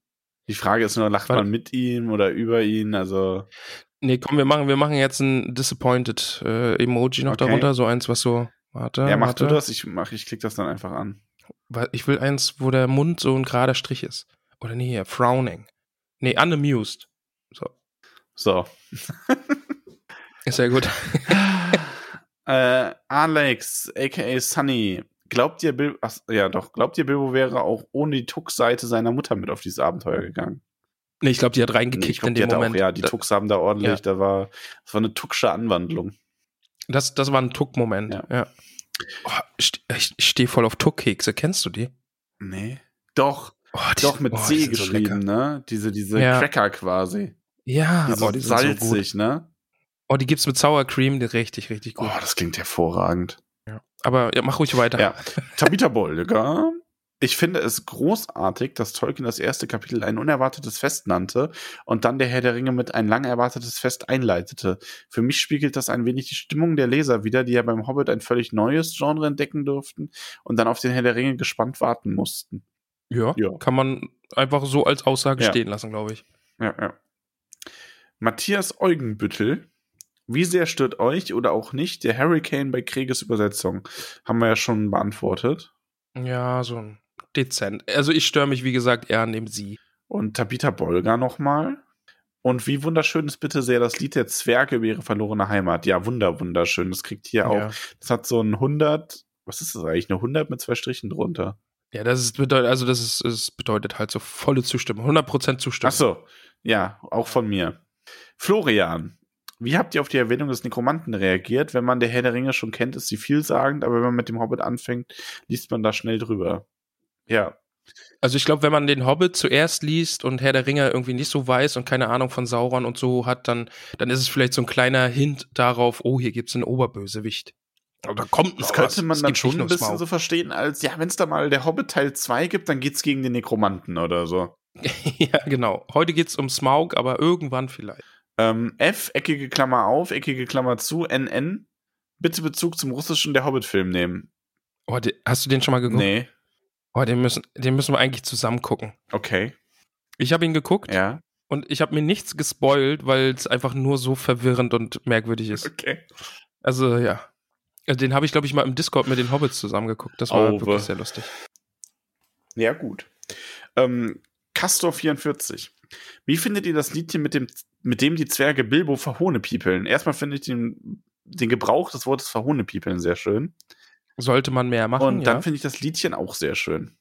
Die Frage ist nur, lacht Warte. man mit ihm oder über ihn? Also, Nee, komm, wir machen, wir machen jetzt ein Disappointed äh, Emoji noch Okay. darunter. So eins, was so. Warte. ja, mach warte. du das? Ich mach, ich klick das dann einfach an. Weil Ich will eins, wo der Mund so ein gerader Strich ist. Oder nee, hier, frowning. Nee, unamused. So. So. Ist ja gut. äh, Alex, aka Sunny. Glaubt ihr, Bil Ach, ja doch, glaubt ihr, Bilbo wäre auch ohne die Tuck-Seite seiner Mutter mit auf dieses Abenteuer gegangen? nee, ich glaube, die hat Nee, reingekickt ich glaub, in die dem Moment. Auch, ja, die Tucks haben da ordentlich, Ja. da war, das war eine Tucksche Anwandlung. Das, das war ein Tuck-Moment. Ja. Ja. Oh, ich ich, stehe voll auf Tuck-Kekse. Kennst du die? Nee. Doch, Oh, die doch mit oh, C so geschrieben, lecker. ne? Diese, diese Ja. Cracker quasi. Ja, Die so oh, die so gut. salzig, ne? Oh, die gibt's mit Sour Cream, die richtig, richtig Oh, gut. das klingt hervorragend. Aber ja, mach ruhig weiter. Ja. Tabitha Bolliger. Ich finde es großartig, dass Tolkien das erste Kapitel ein unerwartetes Fest nannte und dann der Herr der Ringe mit ein lang erwartetes Fest einleitete. Für mich spiegelt das ein wenig die Stimmung der Leser wider, die ja beim Hobbit ein völlig neues Genre entdecken durften und dann auf den Herr der Ringe gespannt warten mussten. Ja, Ja. kann man einfach so als Aussage Ja. stehen lassen, glaube ich. Ja, ja. Matthias Eugenbüttel. Wie sehr stört euch oder auch nicht der Hurricane bei Krieges Übersetzung? Haben wir ja schon beantwortet. Ja, so ein dezent. Also ich störe mich, wie gesagt, eher an dem Sie. Und Tabitha Bolger nochmal. Und wie wunderschön ist bitte sehr das Lied der Zwerge über ihre verlorene Heimat. Ja, wunder, wunderschön. Das kriegt hier Ja. auch, das hat so ein 100, was ist das eigentlich? Eine 100 mit zwei Strichen drunter. Ja, das ist bedeutet, also das ist, es bedeutet halt so volle Zustimmung, 100% Zustimmung. Ach so, ja, auch von mir. Florian, wie habt ihr auf die Erwähnung des Nekromanten reagiert? Wenn man der Herr der Ringe schon kennt, ist sie vielsagend, aber wenn man mit dem Hobbit anfängt, liest man da schnell drüber. Ja, Also ich glaube, wenn man den Hobbit zuerst liest und Herr der Ringe irgendwie nicht so weiß und keine Ahnung von Sauron und so hat, dann, dann ist es vielleicht so ein kleiner Hint darauf, oh, hier gibt's einen Oberbösewicht. Aber da kommt noch das könnte man Es dann gibt schon ein bisschen so verstehen, als ja, wenn es da mal der Hobbit Teil 2 gibt, dann geht's gegen den Nekromanten oder so. ja, genau. Heute geht's um Smaug, aber irgendwann vielleicht. Ähm, F, eckige Klammer auf, eckige Klammer zu, NN. Bitte Bezug zum russischen der Hobbit-Film nehmen. Oh, die, hast du den schon mal geguckt? Nee, Oh, den müssen, den müssen wir eigentlich zusammen gucken. okay, Ich habe ihn geguckt ja, und ich habe mir nichts gespoilt, weil es einfach nur so verwirrend und merkwürdig ist. okay. Also ja. Also, Den habe ich, glaube ich, mal im Discord mit den Hobbits zusammen geguckt. Das war Oh, wirklich sehr lustig. Ja, gut. Ähm, Castor44. Wie findet ihr das Liedchen mit dem, mit dem die Zwerge Bilbo verhohnepiepeln? Erstmal finde ich den, den Gebrauch des Wortes verhohnepiepeln sehr schön. Sollte man mehr machen, Und dann ja. finde ich das Liedchen auch sehr schön.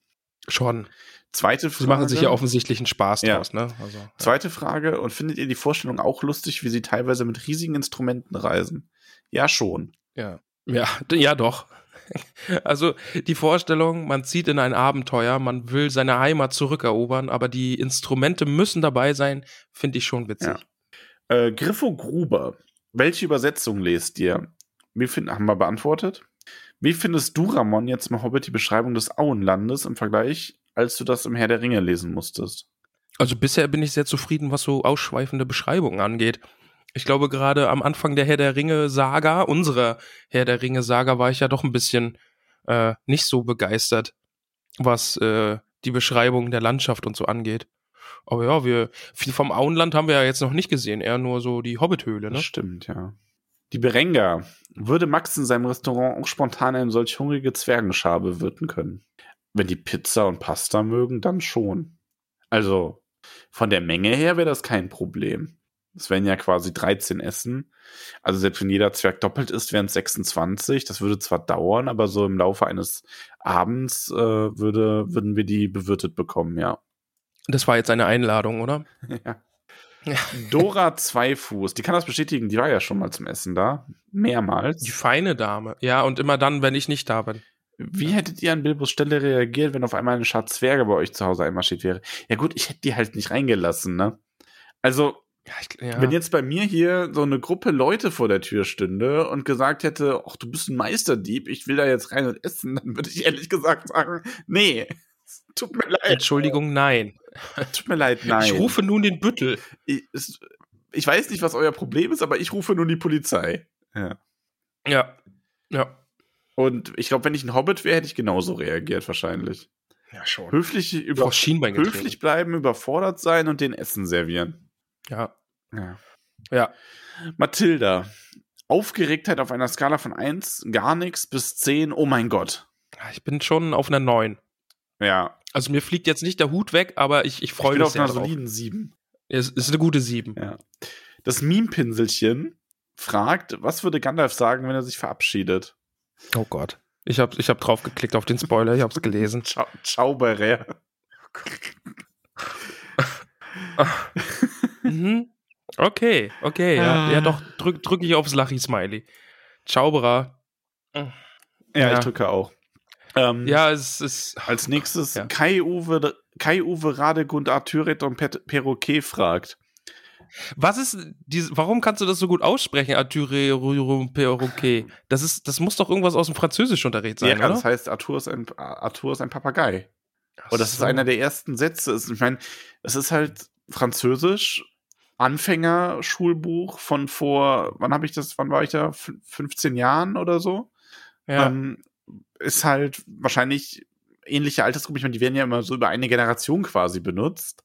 Schon. Zweite Frage. Sie machen sich ja offensichtlich einen Spaß Ja. draus, ne? Also, ja. Zweite Frage. Und findet ihr die Vorstellung auch lustig, wie sie teilweise mit riesigen Instrumenten reisen? Ja, schon. Ja. Ja, ja doch. Also die Vorstellung, man zieht in ein Abenteuer, man will seine Heimat zurückerobern, aber die Instrumente müssen dabei sein, finde ich schon witzig. Ja. Äh, Griffo Gruber. Welche Übersetzung lest ihr? Wie find, haben wir beantwortet? Wie findest du, Ramon, jetzt im Hobbit die Beschreibung des Auenlandes im Vergleich, als du das im Herr der Ringe lesen musstest? Also bisher bin ich sehr zufrieden, was so ausschweifende Beschreibungen angeht. Ich glaube, gerade am Anfang der Herr der Ringe-Saga, unserer Herr der Ringe-Saga, war ich ja doch ein bisschen äh, nicht so begeistert, was äh, die Beschreibung der Landschaft und so angeht. Aber ja, wir viel vom Auenland haben wir ja jetzt noch nicht gesehen, eher nur so die Hobbithöhle, ne? Das stimmt, ja. Die Berenga. Würde Max in seinem Restaurant auch spontan eine solch hungrige Zwergenschar bewirten können? Wenn die Pizza und Pasta mögen, dann schon. Also, von der Menge her wäre das kein Problem. Es wären ja quasi 13 Essen. Also selbst wenn jeder Zwerg doppelt ist, wären es 26. Das würde zwar dauern, aber so im Laufe eines Abends äh, würde, würden wir die bewirtet bekommen, ja. Das war jetzt eine Einladung, oder? ja. Dora Zweifuß, die kann das bestätigen, die war ja schon mal zum Essen da. Mehrmals. Die feine Dame. Ja, und immer dann, wenn ich nicht da bin. Wie hättet ihr an Bilbos Stelle reagiert, wenn auf einmal eine Schar Zwerge bei euch zu Hause einmarschiert wäre? Ja gut, ich hätte die halt nicht reingelassen, ne? Also, Ja, ich, ja. wenn jetzt bei mir hier so eine Gruppe Leute vor der Tür stünde und gesagt hätte, ach, du bist ein Meisterdieb, ich will da jetzt rein und essen, dann würde ich ehrlich gesagt sagen, nee, tut mir leid. Entschuldigung, nein. Tut mir leid, nein. Ich rufe nun den Büttel. Ich, ich weiß nicht, was euer Problem ist, aber ich rufe nun die Polizei. Ja. Ja. Ja. Und ich glaube, wenn ich ein Hobbit wäre, hätte ich genauso reagiert, wahrscheinlich. Ja, schon. Höflich, über, höflich bleiben, überfordert sein und den Essen servieren. Ja. Ja. Ja. Mathilda. Aufgeregtheit auf einer Skala von 1, gar nichts bis 10, oh mein Gott. Ich bin schon auf einer 9. Ja. Also mir fliegt jetzt nicht der Hut weg, aber ich, ich Ich freue bin mich auf sehr einer drauf. soliden 7. Es ist eine gute 7. Ja. Das Meme-Pinselchen fragt, was würde Gandalf sagen, wenn er sich verabschiedet? Oh Gott. Ich habe ich hab drauf geklickt auf den Spoiler, ich habe es gelesen. Ciao, ciao Barrère. mhm. Okay, okay, ja. Ah. Ja, doch, drück, drück ich aufs Lachi-Smiley. Zauberer. Ja, Ja. ich drücke auch. Ähm, Ja, es ist. Als nächstes Ja. Kai-Uwe Kai-Uwe Radegund Arthuret und Perroquet fragt. Was ist diese, warum kannst du das so gut aussprechen, Arthur Perroquet? Das ist, das muss doch irgendwas aus dem Französischunterricht sein, ja, oder? das heißt, Arthur ist ein, Arthur ist ein Papagei. Und das ist so. einer der ersten Sätze. Ich meine, es ist halt Französisch, Anfängerschulbuch von vor, wann habe ich das, wann war ich da? F 15 Jahren oder so? Ja. Ähm, ist halt wahrscheinlich ähnliche Altersgruppe. Ich meine, die werden ja immer so über eine Generation quasi benutzt.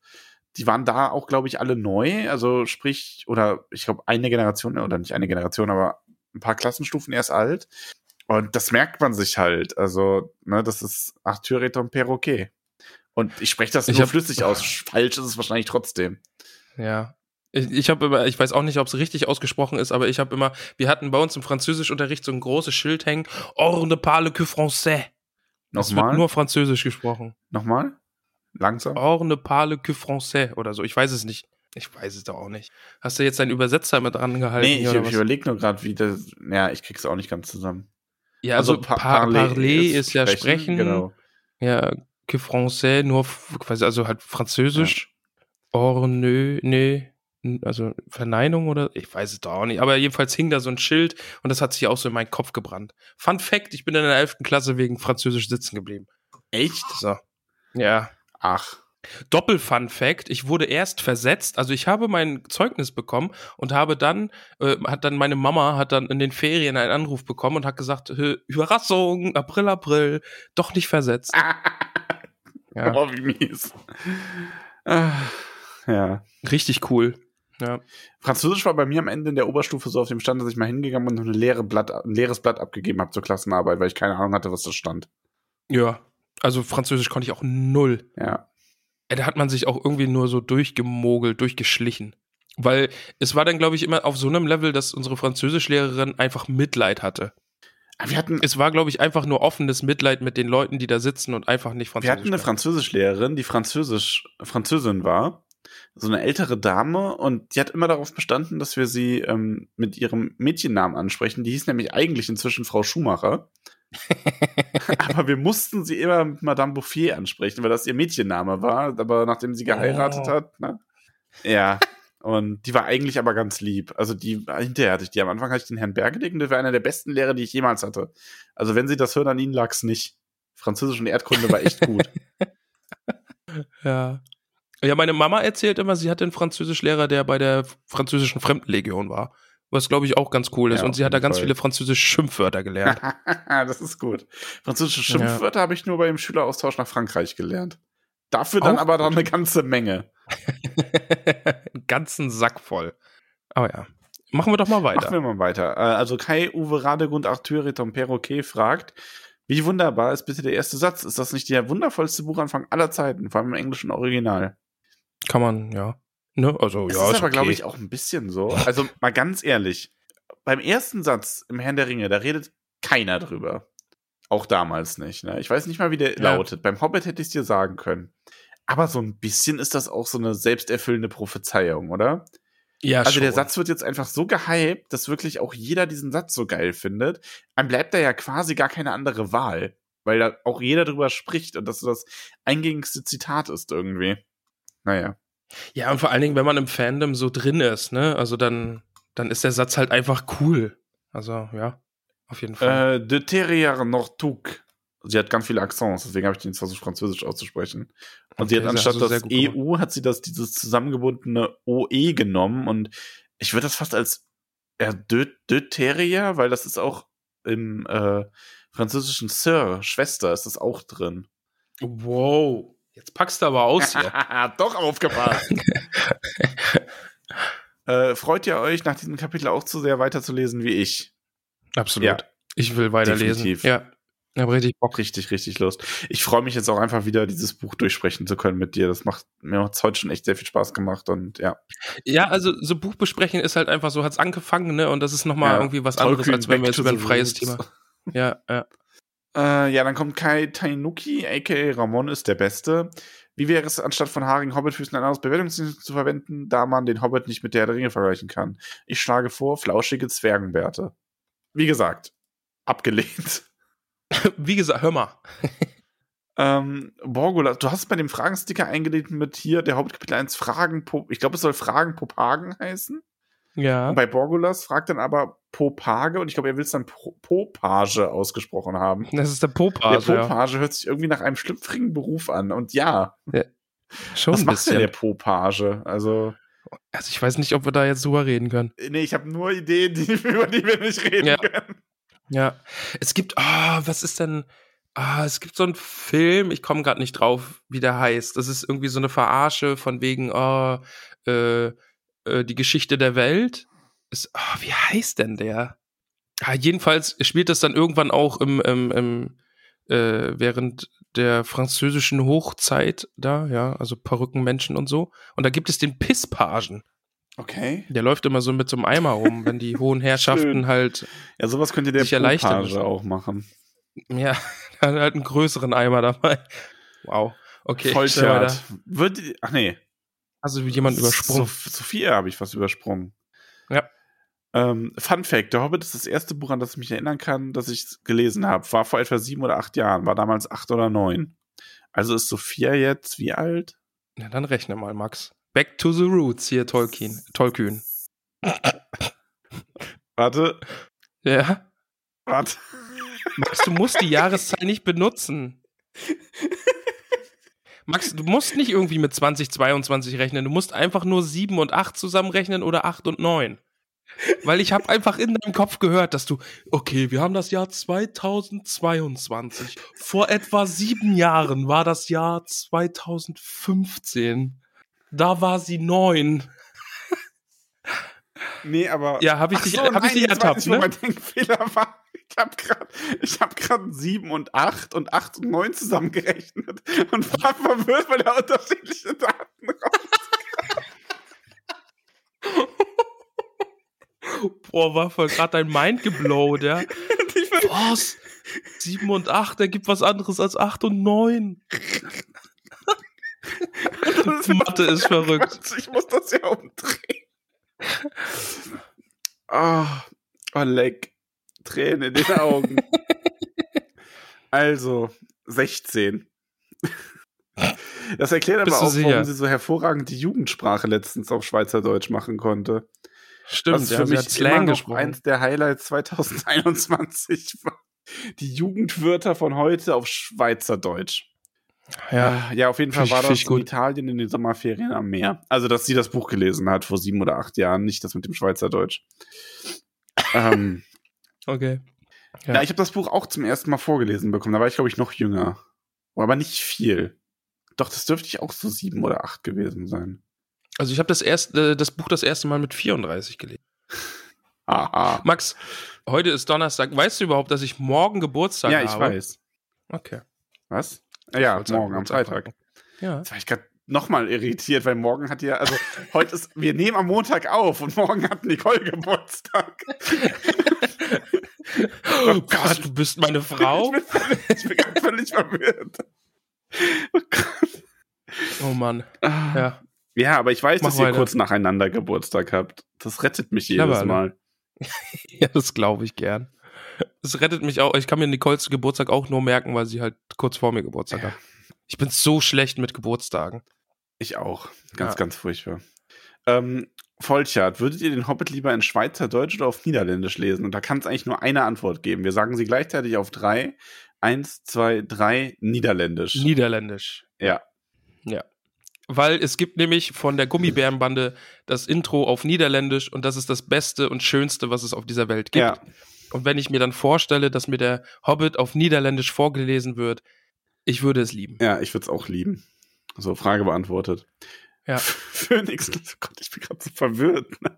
Die waren da auch, glaube ich, alle neu. Also sprich, oder ich glaube, eine Generation, oder nicht eine Generation, aber ein paar Klassenstufen erst alt. Und das merkt man sich halt. Also, ne, das ist Arthur et Perroquet. Und ich spreche das Ich nur hab- flüssig aus. Falsch ist es wahrscheinlich trotzdem. Ja. Ich, habe immer, ich weiß auch nicht, ob es richtig ausgesprochen ist, aber ich habe immer, wir hatten bei uns im Französischunterricht so ein großes Schild hängen, Or ne parle que français. Es wird Nochmal? nur Französisch gesprochen. Nochmal? Langsam? Or ne parle que français oder so. Ich weiß es nicht. Ich weiß es doch auch nicht. Hast du jetzt deinen Übersetzer mit dran gehalten? nee, ich, ich überlege nur gerade, wie das. Ja, ich krieg's auch nicht ganz zusammen. Ja, also, pa- par parler ist, ja sprechen. Genau. Ja, que français, nur quasi, also halt Französisch. Or ne, ne, also Verneinung oder ich weiß es doch auch nicht. Aber jedenfalls hing da so ein Schild und das hat sich auch so in meinen Kopf gebrannt. Fun Fact, ich bin in der 11. Klasse wegen Französisch sitzen geblieben. Echt? So. Ja. Ach. Doppel-Fun Fact, ich wurde erst versetzt, also ich habe mein Zeugnis bekommen und habe dann, äh, hat dann meine Mama hat dann in den Ferien einen Anruf bekommen und hat gesagt, "Hö, Überraschung, April, April, doch nicht versetzt. Ja, Oh, wie mies. Ah, ja. richtig cool. Ja. Französisch war bei mir am Ende in der Oberstufe so auf dem Stand, dass ich mal hingegangen bin und leere Blatt, ein leeres Blatt abgegeben habe zur Klassenarbeit, weil ich keine Ahnung hatte, was da stand. Ja, also Französisch konnte ich auch null. Ja. Äh, Da hat man sich auch irgendwie nur so durchgemogelt, durchgeschlichen. Weil es war dann, glaube ich, immer auf so einem Level, dass unsere Französischlehrerin einfach Mitleid hatte. Aber Wir hatten, Es war, glaube ich, einfach nur offenes Mitleid mit den Leuten, die da sitzen und einfach nicht wir Französisch hatten eine. Französischlehrerin, die Französisch, Französin war. So eine ältere Dame und die hat immer darauf bestanden, dass wir sie ähm, mit ihrem Mädchennamen ansprechen. Die hieß nämlich eigentlich inzwischen Frau Schumacher. aber wir mussten sie immer mit Madame Bouffier ansprechen, weil das ihr Mädchenname war. Aber nachdem sie geheiratet Oh. hat, ne? Ja. Und die war eigentlich aber ganz lieb. Also die hinterher hatte ich die. Am Anfang hatte ich den Herrn Bergedick und der war einer der besten Lehrer, die ich jemals hatte. Also wenn sie das hören, an ihnen lag's nicht. Französisch und Erdkunde war echt gut. Ja. Ja, meine Mama erzählt immer, sie hatte einen Französischlehrer, der bei der französischen Fremdenlegion war. Was, glaube ich, auch ganz cool ist. Ja, und sie hat da ganz Fall. viele französische Schimpfwörter gelernt. das ist gut. Französische Schimpfwörter habe ich nur beim Schüleraustausch nach Frankreich gelernt. Dafür dann Auch aber dann eine ganze Menge. Einen ganzen Sack voll. Aber ja. Machen wir doch mal Machen weiter. wir mal weiter. Äh, Also Kai Uwe Radegund Arthur Riton Perroquet fragt, wie wunderbar ist bitte der erste Satz? Ist das nicht der wundervollste Buchanfang aller Zeiten, vor allem im englischen Original? Kann man, ja. Ne? Also, Das ja, ist ist aber, okay. glaube ich, auch ein bisschen so. Also mal ganz ehrlich, beim ersten Satz im Herrn der Ringe, da redet keiner drüber. Auch damals nicht. Ne? Ich weiß nicht mal, wie der Ja. lautet. Beim Hobbit hätte ich es dir sagen können. Aber so ein bisschen ist das auch so eine selbsterfüllende Prophezeiung, oder? Ja, Also der schon. Satz wird jetzt einfach so gehypt, dass wirklich auch jeder diesen Satz so geil findet. Einem bleibt da ja quasi gar keine andere Wahl, weil da auch jeder drüber spricht und dass das eingängigste Zitat ist irgendwie. Naja. Ja, und vor allen Dingen, wenn man im Fandom so drin ist, ne? Also dann, dann ist der Satz halt einfach cool. Also, ja, auf jeden Fall. Äh, de Terrier Nortuk. Sie hat ganz viele Accents, deswegen habe ich den jetzt versucht, Französisch auszusprechen. Und sie Okay, hat ist anstatt also das gut gemacht. EU, hat sie das, dieses zusammengebundene OE genommen und ich würde das fast als ja, de, de Terrier, weil das ist auch im äh, französischen Sir, Schwester, ist das auch drin. wow. Jetzt packst du aber aus hier. Doch aufgepasst. äh, freut ihr euch nach diesem Kapitel auch zu sehr weiterzulesen wie ich? Absolut. Ja. Ich will weiterlesen. Definitiv. Ja. Ich habe richtig Bock. Richtig, richtig Lust. Ich freue mich jetzt auch einfach wieder, dieses Buch durchsprechen zu können mit dir. Das macht mir hat's heute schon echt sehr viel Spaß gemacht und ja. Ja, also so Buch besprechen ist halt einfach so, hat's angefangen, ne? Und das ist nochmal Ja. irgendwie was anderes, als wenn wir jetzt über ein freies. Thema. Ja, ja. Äh, ja, dann kommt Kai Tainuki, aka Ramon ist der Beste. Wie wäre es, anstatt von haarigen Hobbitfüßen ein anderes Bewertungssystem zu verwenden, da man den Hobbit nicht mit der der Ringe vergleichen kann? Ich schlage vor, flauschige Zwergenbärte. Wie gesagt, abgelehnt. Wie gesagt, hör mal. Ähm, Borgolas, du hast bei dem Fragensticker eingelegt mit hier der Hobbit Kapitel 1 Fragen, ich glaube, es soll Fragen Popagen heißen. Ja. Und bei Borgulas fragt dann aber Popage und ich glaube, er will es dann Pro- Popage ausgesprochen haben. Das ist der Der Popage, ja. Popage hört sich irgendwie nach einem schlüpfrigen Beruf an. Und ja, Schon was ein macht denn bisschen. der Popage? Also, Also ich weiß nicht, ob wir da jetzt drüber reden können. nee, ich habe nur Ideen, die, über die wir nicht reden Ja. können. Ja. Es gibt, ah, was ist denn, ah, es gibt so einen Film, ich komme gerade nicht drauf, wie der heißt. Das ist irgendwie so eine Verarsche von wegen, oh, äh, äh, die Geschichte der Welt. Ist, ah, wie heißt denn der? Ah, jedenfalls spielt das dann irgendwann auch im, im, im äh, während der französischen Hochzeit da, ja, also Perückenmenschen und so. Und da gibt es den Pisspagen. Okay. Der läuft immer so mit so einem Eimer rum, wenn die hohen Herrschaften halt Ja, sowas könnte der müssen. auch machen. Ja, hat halt einen größeren Eimer dabei. Wow. Okay. weiter. Wird, ach nee. Also jemand übersprungen. So, Sophia habe ich was übersprungen. Ja. Ähm, Fun Fact: Der Hobbit ist das erste Buch, an das ich mich erinnern kann, das ich gelesen habe. War vor etwa sieben oder acht Jahren, war damals acht oder neun. Also ist Sophia jetzt wie alt? Ja, dann rechne mal, Max. Back to the roots hier, Tolkien. Tolkien. Warte, Ja. warte. Max, du musst die Jahreszahl nicht benutzen. Max, du musst nicht irgendwie mit 2022 rechnen. Du musst einfach nur 7 und 8 zusammenrechnen oder 8 und 9. Weil ich habe einfach in deinem Kopf gehört, dass du, okay, wir haben das Jahr 2022. Vor etwa sieben Jahren war das Jahr 2015. Da war sie neun. Nee, aber. Ja, hab ich Ach dich- so, hab ich dich ertappt, ne? mein Denkfehler war. Ich habe gerade hab grad 7 und 8 und 8 und 9 zusammengerechnet und war verwirrt, weil da unterschiedliche Daten raus. Boah, war voll gerade dein Mind geblowt, ja. Was? 7 und 8 ergibt was anderes als 8 und 9. Mathe ist verrückt. Ich muss das ja umdrehen. Oh, oh leck. Tränen in den Augen. also, 16. Das erklärt Bist aber auch, warum sie so hervorragend die Jugendsprache letztens auf Schweizerdeutsch machen konnte. Stimmt, Was für mich hat Slang immer noch gesprochen. eins der Highlights 2021 war. Die Jugendwörter von heute auf Schweizerdeutsch. ja, Äh, Ja, auf jeden Fall war das in. Italien in den Sommerferien am Meer. Also, dass sie das Buch gelesen hat vor sieben oder acht Jahren, nicht das mit dem Schweizerdeutsch. ähm, okay. ja. Ja. ich habe das Buch auch zum ersten Mal vorgelesen bekommen. Da war ich, glaube ich, noch jünger. Aber nicht viel. Doch, das dürfte ich auch so sieben oder acht gewesen sein. Also ich habe das erste, das Buch das erste Mal mit 34 gelesen. Aha. Max, heute ist Donnerstag. Weißt du überhaupt, dass ich morgen Geburtstag Ja, habe? ich weiß. Okay. Was? Ja, morgen am Freitag. Ja. Jetzt war ich gerade nochmal irritiert, weil morgen hat ja, also heute ist, wir nehmen am Montag auf und morgen hat Nicole Geburtstag. Oh Gott, du bist meine Frau? Ich bin völlig, ich bin völlig verwirrt. Oh Gott. Oh Mann. Ah. Ja. Ja, aber ich weiß, Mach dass ihr weiter. kurz nacheinander Geburtstag habt. Das rettet mich jedes Clever, ne? Mal. Ja, das glaube ich gern. Es rettet mich auch. Ich kann mir Nicoles Geburtstag auch nur merken, weil sie halt kurz vor mir Geburtstag hat. Ich bin so schlecht mit Geburtstagen. Ich auch. Ganz, Ja. ganz furchtbar. Ähm, Vollchat, würdet ihr den Hobbit lieber in Schweizerdeutsch oder auf Niederländisch lesen? Und da kann es eigentlich nur eine Antwort geben. Wir sagen sie gleichzeitig auf drei. Eins, zwei, drei, Niederländisch. Niederländisch. ja. Ja. Weil es gibt nämlich von der Gummibärenbande das Intro auf Niederländisch und das ist das Beste und Schönste, was es auf dieser Welt gibt. Ja. Und wenn ich mir dann vorstelle, dass mir der Hobbit auf Niederländisch vorgelesen wird, ich würde es lieben. Ja, ich würde es auch lieben. So, Frage beantwortet. Ja. Phoenix, oh Gott, ich bin gerade so verwirrt. Ne?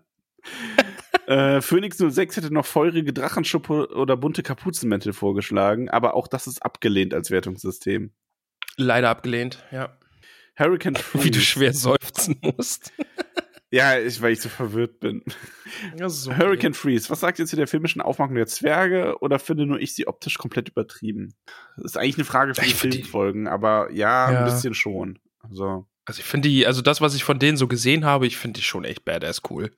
äh, Phoenix 06 hätte noch feurige Drachenschuppe oder bunte Kapuzenmäntel vorgeschlagen, aber auch das ist abgelehnt als Wertungssystem. Leider abgelehnt, ja. Hurricane Wie du Freeze. schwer seufzen musst. Ja, ich, weil ich so verwirrt bin. So. Hurricane Freeze, was sagt ihr zu der filmischen Aufmachung der Zwerge oder finde nur ich sie optisch komplett übertrieben? Das ist eigentlich eine Frage für die- Filmfolgen, aber ja, Ja. ein bisschen schon. Also, Also ich finde die, also das, was ich von denen so gesehen habe, ich finde die schon echt badass cool.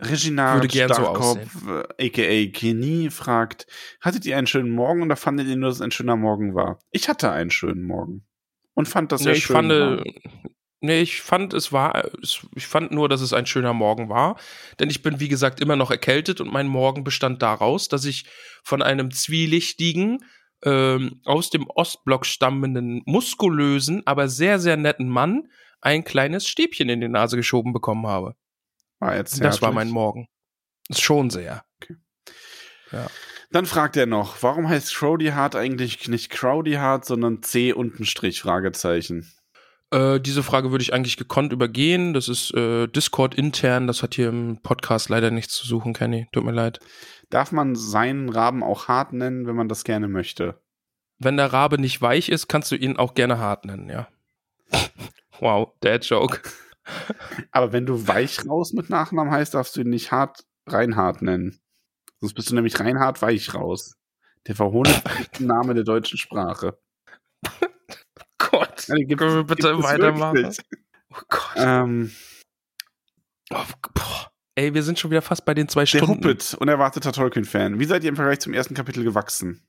Regina gern so Starkopf, äh, aka Kenny, fragt, hattet ihr einen schönen Morgen oder fandet ihr nur, dass es ein schöner Morgen war? Ich hatte einen schönen Morgen. Und fand das Nee, sehr ich schön. fand, war. nee, ich fand, es war, ich fand nur, dass es ein schöner Morgen war. Denn ich bin, wie gesagt, immer noch erkältet und mein Morgen bestand daraus, dass ich von einem zwielichtigen, ähm, aus dem Ostblock stammenden, muskulösen, aber sehr, sehr netten Mann ein kleines Stäbchen in die Nase geschoben bekommen habe. war jetzt Das war mein Morgen. Ist schon sehr. Dann fragt er noch, warum heißt Crowdy Heart eigentlich nicht Crowdy Heart, sondern C unten Strich, Fragezeichen. Äh, diese Frage würde ich eigentlich gekonnt übergehen. Das ist äh, Discord intern. Das hat hier im Podcast leider nichts zu suchen, Kenny. Tut mir leid. Darf man seinen Raben auch hart nennen, wenn man das gerne möchte? Wenn der Rabe nicht weich ist, kannst du ihn auch gerne hart nennen, ja. wow, Dad Joke. Aber wenn du weich raus mit Nachnamen heißt, darfst du ihn nicht hart Reinhard nennen. Sonst bist du nämlich Reinhard weich raus. Der verhohnte Name der deutschen Sprache. Gibt Können wir bitte weitermachen? Oh Gott. Ähm, Oh. Ey, wir sind schon wieder fast bei den zwei der Stunden. Unerwarteter Tolkien-Fan. Wie seid ihr im Vergleich zum ersten Kapitel gewachsen?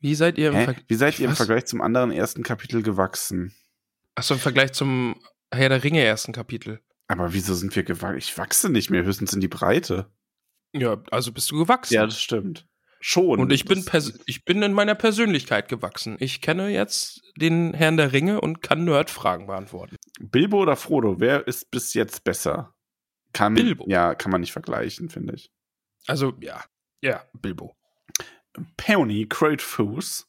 Wie seid ihr im? Ver Wie seid ihr im? Vergleich zum anderen ersten Kapitel gewachsen? Achso, im Vergleich zum Herr der Ringe ersten Kapitel? Aber wieso sind wir gewachsen? Ich wachse nicht mehr, höchstens in die Breite. Ja, also bist du gewachsen. Ja, das stimmt. Schon. Und ich bin, ich bin in meiner Persönlichkeit gewachsen. Ich kenne jetzt den Herrn der Ringe und kann Nerd-Fragen beantworten. Bilbo oder Frodo, wer ist bis jetzt besser? Kann, Bilbo. Ja, kann man nicht vergleichen, finde ich. Also, ja. Ja, Bilbo. Peony Crowdfuß.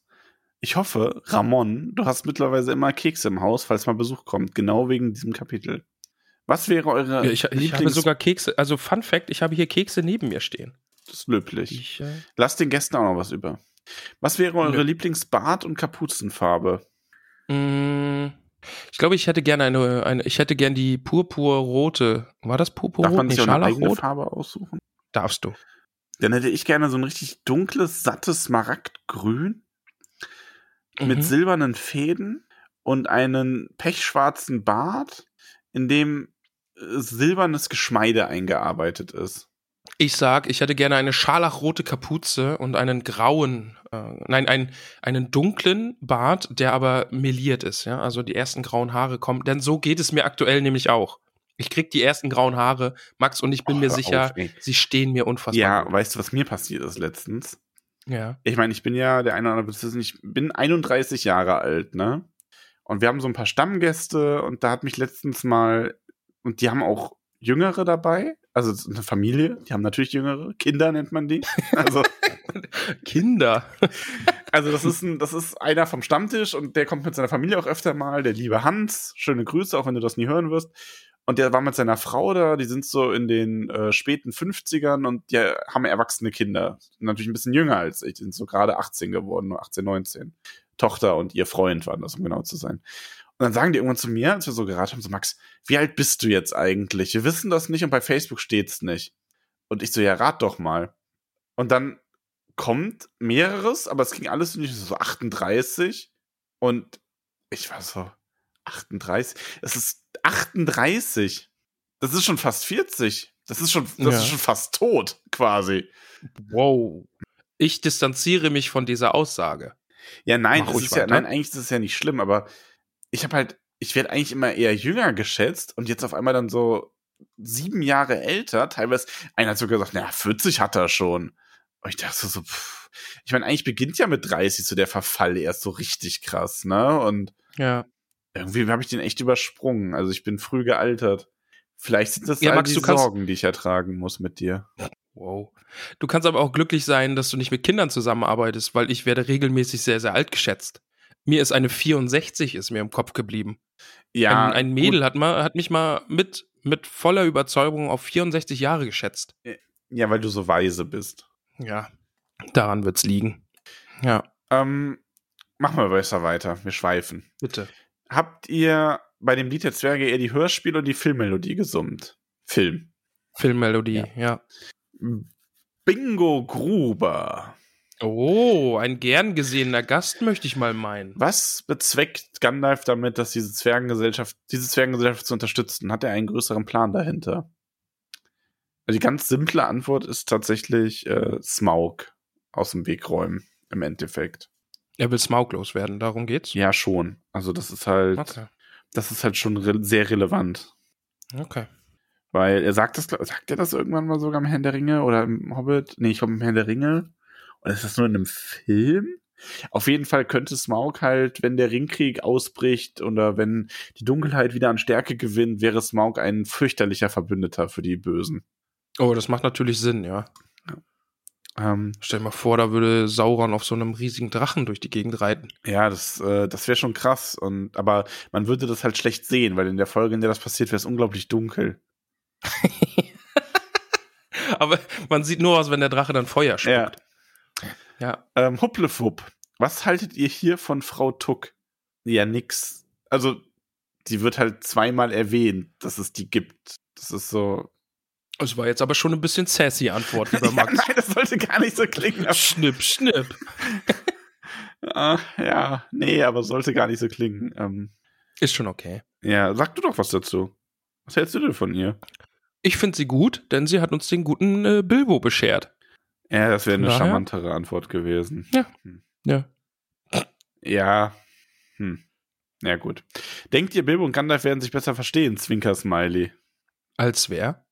Ich hoffe, Ramon, du hast mittlerweile immer Kekse im Haus, falls mal Besuch kommt, genau wegen diesem Kapitel. Was wäre eure Ja, ich, ich habe sogar Kekse, also Fun Fact, ich habe hier Kekse neben mir stehen. Das ist löblich. Ich, äh, Lasst den Gästen auch noch was über. Was wäre eure Nö. Lieblingsbart- und Kapuzenfarbe? mh, ich glaube, ich hätte gerne eine, eine, ich hätte gern die purpurrote. War das Darf purpurrot? man Nee, sich auch eine eigene? Farbe aussuchen? Darfst du. Dann hätte ich gerne so ein richtig dunkles, sattes Smaragdgrün mit Mhm. silbernen Fäden und einen pechschwarzen Bart in dem äh, silbernes Geschmeide eingearbeitet ist. Ich sag, ich hätte gerne eine scharlachrote Kapuze und einen grauen, äh, nein, einen, einen dunklen Bart, der aber meliert ist, ja. Also die ersten grauen Haare kommen, denn so geht es mir aktuell nämlich auch. Ich krieg die ersten grauen Haare, Max, und ich bin Oh, mir sicher, auf, sie stehen mir unfassbar. Ja, gut. weißt du, was mir passiert ist letztens? ja. Ich meine, ich bin ja der eine oder andere, ich bin 31 Jahre alt, ne? Und wir haben so ein paar Stammgäste und da hat mich letztens mal, und die haben auch Jüngere dabei, also eine Familie, die haben natürlich Jüngere, Kinder nennt man die. Also, Kinder. also das ist ein, das ist einer vom Stammtisch und der kommt mit seiner Familie auch öfter mal, der liebe Hans. Schöne Grüße, auch wenn du das nie hören wirst. Und der war mit seiner Frau da, die sind so in den äh, späten 50ern und die haben erwachsene Kinder. Natürlich ein bisschen jünger als ich, die sind so gerade 18 geworden, nur 18, 19. Tochter und ihr Freund waren das, um genau zu sein. Und dann sagen die irgendwann zu mir, als wir so geraten haben, so Max, wie alt bist du jetzt eigentlich? Wir wissen das nicht und bei Facebook steht's nicht. Und ich so, ja, rat doch mal. Und dann kommt mehreres, aber es ging alles nicht so 38 und ich war so 38. Es ist 38. Das ist schon fast 40. Das ist schon, das Ja. ist schon fast tot, quasi. Wow. Ich distanziere mich von dieser Aussage. Ja, nein, Mach das ist ja, weiter. nein, eigentlich ist es ja nicht schlimm, aber ich habe halt, ich werde eigentlich immer eher jünger geschätzt und jetzt auf einmal dann so sieben Jahre älter. Teilweise, einer hat sogar gesagt, na, 40 hat er schon. Und ich dachte so, pff. ich meine, eigentlich beginnt ja mit 30 so der Verfall erst so richtig krass, ne? Und Ja. irgendwie habe ich den echt übersprungen. Also ich bin früh gealtert. Vielleicht sind das Ja, all Max, die Sorgen, die ich ertragen muss mit dir. Wow. Du kannst aber auch glücklich sein, dass du nicht mit Kindern zusammenarbeitest, weil ich werde regelmäßig sehr, sehr alt geschätzt. Mir ist eine 64 ist mir im Kopf geblieben. Ja, ein, ein Mädel hat, mal, hat mich mal mit, mit voller Überzeugung auf 64 Jahre geschätzt. gut. Ja, weil du so weise bist. Ja, daran wird's liegen. Ja, Ähm, machen wir besser weiter. Wir schweifen. bitte. Habt ihr bei dem Lied der Zwerge eher die Hörspiel oder die Filmmelodie gesummt? Film. Filmmelodie, ja. Bingo Gruber. Oh, ein gern gesehener Gast, möchte ich mal meinen. Was bezweckt Gandalf damit, dass diese Zwergengesellschaft, diese Zwergengesellschaft zu unterstützen? Hat er einen größeren Plan dahinter? Also die ganz simple Antwort ist tatsächlich äh, Smaug aus dem Weg räumen, im Endeffekt. Er will smauglos werden, darum geht's. Ja, schon. Also das ist halt, Okay. das ist halt schon re sehr relevant. Okay. Weil er sagt das, sagt er das irgendwann mal sogar im Herrn der Ringe oder im Hobbit? Nee, ich glaube im Herrn der Ringe. Oder ist das nur in einem Film? Auf jeden Fall könnte Smaug halt, wenn der Ringkrieg ausbricht oder wenn die Dunkelheit wieder an Stärke gewinnt, wäre Smaug ein fürchterlicher Verbündeter für die Bösen. Oh, das macht natürlich Sinn, ja. Ähm, Stell dir mal vor, da würde Sauron auf so einem riesigen Drachen durch die Gegend reiten. ja, das, äh, das wäre schon krass. Und, aber man würde das halt schlecht sehen, weil in der Folge, in der das passiert, wäre es unglaublich dunkel. Aber man sieht nur aus, wenn der Drache dann Feuer spuckt. Ja. Ähm, Huplefupp, was haltet ihr hier von Frau Tuck? Ja, nix. Also, die wird halt zweimal erwähnt, dass es die gibt. Das ist so. Es war jetzt aber schon ein bisschen sassy Antwort, lieber Ja, Max. nein, das sollte gar nicht so klingen. schnipp, schnipp. Ah, ja, nee, aber sollte gar nicht so klingen. Ähm, Ist schon okay. ja, sag du doch was dazu. Was hältst du denn von ihr? Ich finde sie gut, denn sie hat uns den guten äh, Bilbo beschert. Ja, das wäre eine Daher? charmantere Antwort gewesen. Ja. Ja. Hm. Ja, gut. Denkt ihr, Bilbo und Gandalf werden sich besser verstehen, Zwinker Smiley, Als wer?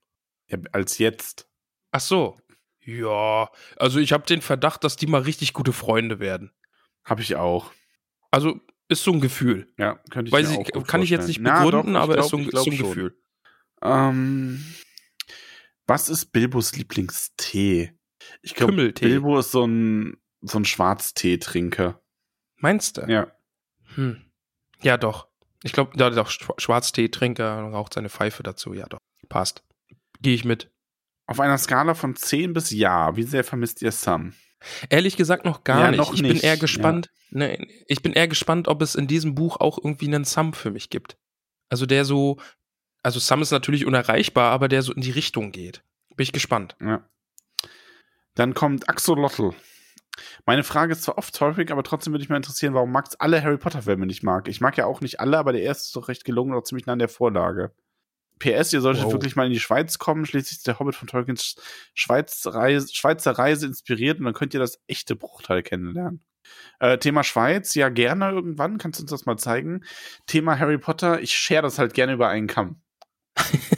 ja, als jetzt? Ach so. Ja, also ich habe den Verdacht, dass die mal richtig gute Freunde werden. Hab ich auch. Also ist so ein Gefühl. Ja, könnte ich Weiß mir ich, auch gut kann ich jetzt nicht vorstellen. Na, begründen, doch, aber glaub- ist so ein, so ein. Gefühl. Ähm, was ist Bilbos Lieblingstee? Ich glaube. Bilbo ist so ein, so ein Schwarztee-Trinker. Meinst du? Ja. Hm. Ja, doch. Ich glaube, ja, doch, Schwa- Schwarztee-Trinker raucht seine Pfeife dazu. Ja, doch. Passt. Gehe ich mit. Auf einer Skala von 10 bis Ja, wie sehr vermisst ihr Sam? Ehrlich gesagt noch gar Ja, nicht. noch ich bin nicht, eher ja. gespannt. Ne, ich bin eher gespannt, ob es in diesem Buch auch irgendwie einen Sam für mich gibt. Also der so, also Sam ist natürlich unerreichbar, aber der so in die Richtung geht. Bin ich gespannt. Ja. Dann kommt Axolotl. Meine Frage ist zwar oft häufig, aber trotzdem würde ich mal interessieren, warum Max alle Harry Potter Filme nicht mag. Ich mag ja auch nicht alle, aber der erste ist doch recht gelungen, auch ziemlich nah an der Vorlage. PS, ihr solltet Wow. wirklich mal in die Schweiz kommen. Schließlich ist der Hobbit von Tolkiens Schweiz Reise, Schweizer Reise inspiriert und dann könnt ihr das echte Bruchteil kennenlernen. Äh, Thema Schweiz, ja, gerne irgendwann. Kannst du uns das mal zeigen? Thema Harry Potter, ich share das halt gerne über einen Kamm.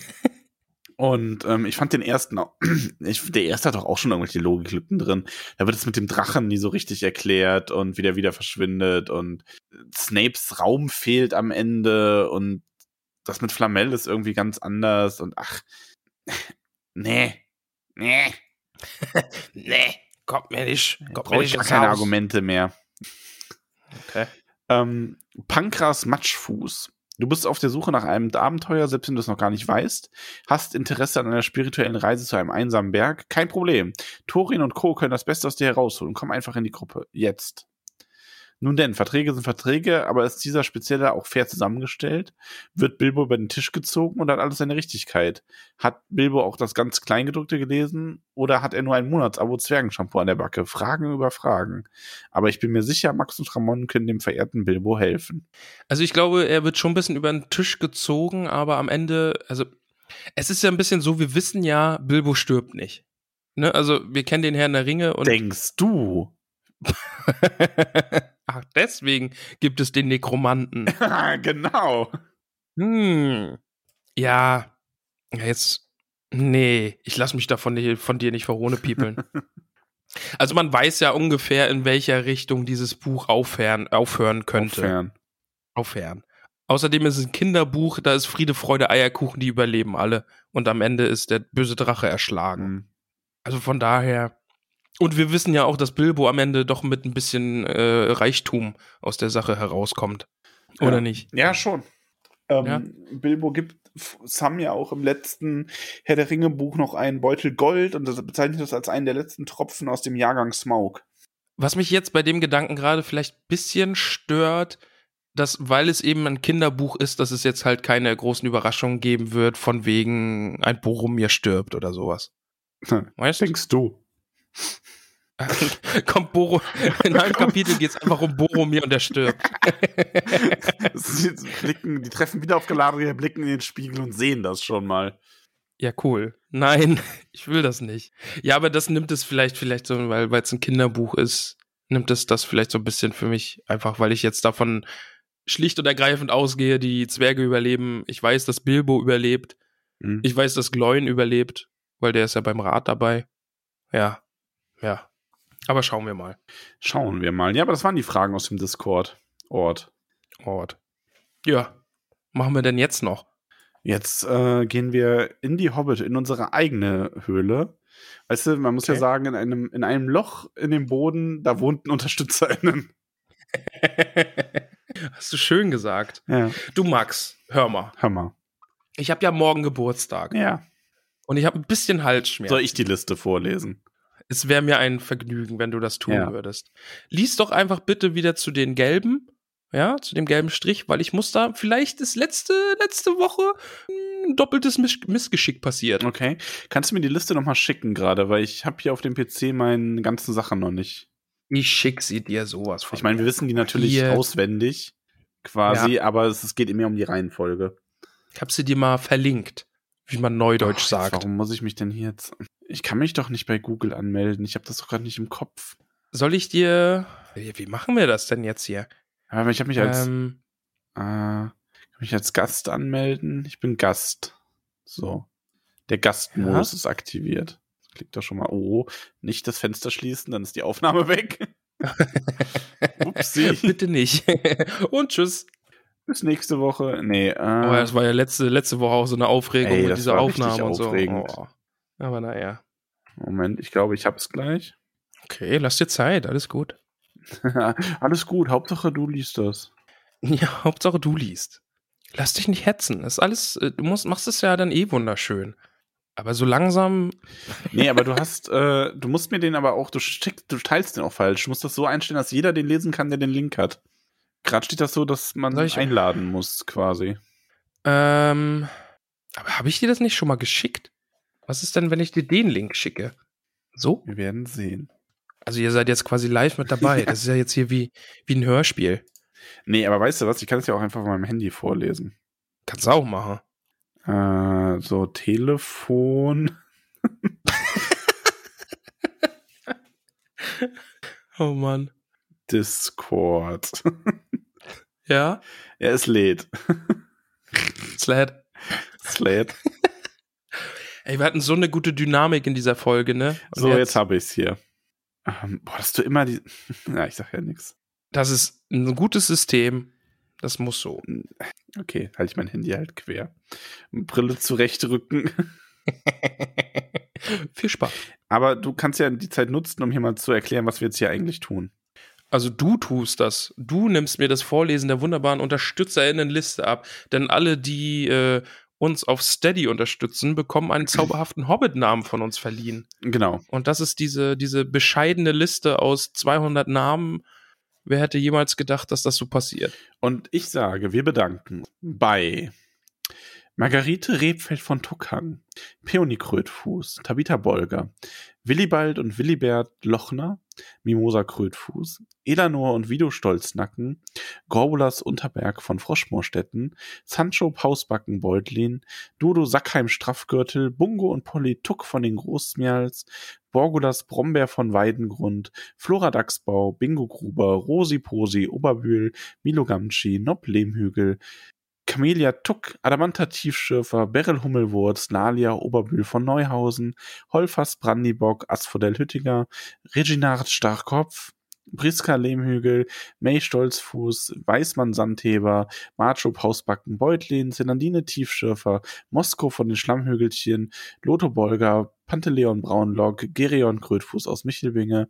Und ähm, ich fand den ersten, auch- ich, der erste hat doch auch schon irgendwelche Logiklücken drin. Da wird es mit dem Drachen nie so richtig erklärt und wie der wieder verschwindet und Snapes Raum fehlt am Ende und das mit Flamel ist irgendwie ganz anders und ach, nee, nee, Nee, kommt mir nicht. Kommt brauche ich gar keine Argumente mehr. Okay. Ähm, Pankras Matschfuß. Du bist auf der Suche nach einem Abenteuer, selbst wenn du es noch gar nicht weißt. Hast Interesse an einer spirituellen Reise zu einem einsamen Berg? Kein Problem. Torin und Co. können das Beste aus dir herausholen. Komm einfach in die Gruppe. Jetzt. Nun denn, Verträge sind Verträge, aber ist dieser spezielle auch fair zusammengestellt? Wird Bilbo über den Tisch gezogen und hat alles seine Richtigkeit? Hat Bilbo auch das ganz Kleingedruckte gelesen oder hat er nur ein Monatsabo Zwergenshampoo an der Backe? Fragen über Fragen. Aber ich bin mir sicher, Max und Ramon können dem verehrten Bilbo helfen. Also ich glaube, er wird schon ein bisschen über den Tisch gezogen, aber am Ende, also es ist ja ein bisschen so, wir wissen ja, Bilbo stirbt nicht. Ne? Also wir kennen den Herrn der Ringe und Denkst du? Ach, deswegen gibt es den Nekromanten. genau. Hm. Ja, jetzt. Nee, ich lasse mich davon nicht, von dir nicht verrohne piepeln. also man weiß ja ungefähr, in welcher Richtung dieses Buch aufhören, aufhören könnte. Fern. Aufhören. Außerdem ist es ein Kinderbuch, da ist Friede, Freude, Eierkuchen, die überleben alle. Und am Ende ist der böse Drache erschlagen. Mhm. Also von daher. Und wir wissen ja auch, dass Bilbo am Ende doch mit ein bisschen äh, Reichtum aus der Sache herauskommt. Oder Ja. nicht? Ja, schon. Ähm, Ja. Bilbo gibt Sam ja auch im letzten Herr der Ringe Buch noch einen Beutel Gold und das bezeichnet das als einen der letzten Tropfen aus dem Jahrgang Smaug. Was mich jetzt bei dem Gedanken gerade vielleicht ein bisschen stört, dass, weil es eben ein Kinderbuch ist, dass es jetzt halt keine großen Überraschungen geben wird, von wegen ein Boromir stirbt oder sowas. Weißt du? Denkst du? Kommt Boro, in einem Kapitel geht es einfach um Boromir und der stirbt. Sie blicken, die treffen wieder auf Galadriel, blicken in den Spiegel und sehen das schon mal. Ja, cool. Nein, ich will das nicht. Ja, aber das nimmt es vielleicht, vielleicht so, weil es ein Kinderbuch ist, nimmt es das vielleicht so ein bisschen für mich, einfach weil ich jetzt davon schlicht und ergreifend ausgehe, die Zwerge überleben. Ich weiß, dass Bilbo überlebt. Mhm. Ich weiß, dass Gloin überlebt, weil der ist ja beim Rat dabei. Ja, ja. Aber schauen wir mal. Schauen wir mal. Ja, aber das waren die Fragen aus dem Discord-Ort. Ort. Ja. Machen wir denn jetzt noch? Jetzt äh, gehen wir in die Hobbit, in unsere eigene Höhle. Weißt du, man muss ja Okay. sagen, in einem, in einem Loch in dem Boden, da wohnten UnterstützerInnen. Hast du schön gesagt. Ja, Du Max, hör mal. Hammer. Ich habe ja morgen Geburtstag Ja. und ich habe ein bisschen Halsschmerzen. Soll ich die Liste vorlesen? Es wäre mir ein Vergnügen, wenn du das tun Ja. würdest. Lies doch einfach bitte wieder zu den gelben, ja, zu dem gelben Strich, weil ich muss da, vielleicht ist letzte, letzte Woche ein doppeltes Miss Missgeschick passiert. Okay. Kannst du mir die Liste nochmal schicken gerade, weil ich habe hier auf dem PC meine ganzen Sachen noch nicht. Ich schick sie dir sowas von. Ich meine, wir wissen die natürlich Hier. auswendig, quasi, aber es, es geht mehr um die Reihenfolge. Ich hab sie dir mal verlinkt, wie man neudeutsch Ach, jetzt, sagt. Warum muss ich mich denn hier jetzt... Ich kann mich doch nicht bei Google anmelden. Ich habe das doch gerade nicht im Kopf. Soll ich dir, wie, machen wir das denn jetzt hier? Aber ich habe mich als... Ähm, Äh, kann mich als Gast anmelden? Ich bin Gast. So. Der Gastmodus Ja. ist aktiviert. Klick doch schon mal. Oh, nicht das Fenster schließen, dann ist die Aufnahme weg. Upsi. bitte nicht. Und tschüss. Bis nächste Woche. Nee, äh, Oh, das war ja letzte, letzte Woche auch so eine Aufregung Ey, mit dieser Aufnahme und so. aufregend. Oh. Aber naja. Moment, ich glaube, ich hab's gleich. Okay, lass dir Zeit, alles gut. Alles gut, Hauptsache du liest das. Ja, Hauptsache du liest. Lass dich nicht hetzen. Das ist alles, äh, du musst, machst es ja dann eh wunderschön. Aber so langsam, Nee, aber du hast, äh, du musst mir den aber auch, du schickst, du teilst den auch falsch. Du musst das so einstellen, dass jeder den lesen kann, der den Link hat. Gerade steht das so, dass man Soll ich- einladen muss, quasi. ähm, aber habe ich dir das nicht schon mal geschickt? Was ist denn, wenn ich dir den Link schicke? So? Wir werden sehen. Also ihr seid jetzt quasi live mit dabei. Das ist ja jetzt hier wie, wie ein Hörspiel. Nee, aber weißt du was? Ich kann es ja auch einfach auf meinem Handy vorlesen. Kannst du auch machen. Äh, so Telefon. Oh Mann. Discord. Ja? er ist lädt. Slad. Slate. Ey, wir hatten so eine gute Dynamik in dieser Folge, ne? Und So, jetzt, habe ich's hier. Ähm, boah, dass du immer die. Ja, ich sag ja nichts. Das ist ein gutes System. Das muss so. Okay, halte ich mein Handy halt quer. Brille zurechtrücken. Viel Spaß. Aber du kannst ja die Zeit nutzen, um hier mal zu erklären, was wir jetzt hier eigentlich tun. Also du tust das. Du nimmst mir das Vorlesen der wunderbaren UnterstützerInnenliste ab. Denn alle, die äh, uns auf Steady unterstützen, bekommen einen zauberhaften Hobbit-Namen von uns verliehen. Genau. Und das ist diese, diese bescheidene Liste aus 200 Namen. Wer hätte jemals gedacht, dass das so passiert? Und ich sage, wir bedanken bei Margarete Rebfeld von Tuckhang, Peony Krötfuß, Tabitha Bolger, Willibald und Willibert Lochner, Mimosa Krötfuß, Elanor und Vido Stolznacken, Gorbulas Unterberg von Froschmoorstetten, Sancho Pausbacken Beutlin, Dodo Sackheim Straffgürtel, Bungo und Polly Tuck von den Großmials, Borgulas Brombeer von Weidengrund, Flora Dachsbau, Bingo Gruber, Rosi Posi, Oberbühl, Milo Gamschi, Nob Lehmhügel, Camelia Tuck, Adamanta Tiefschürfer, Beryl Hummelwurz, Nalia Oberbühl von Neuhausen, Holfers Brandibock, Asphodel Hüttinger, Reginard Starkopf, Priska Lehmhügel, May Stolzfuß, Weißmann Sandheber, Macho Pausbacken Beutlin, Senandine Tiefschürfer, Mosko von den Schlammhügelchen, Lotho Bolger, Panteleon Braunlock, Gerion Krötfuß aus Michelbinge,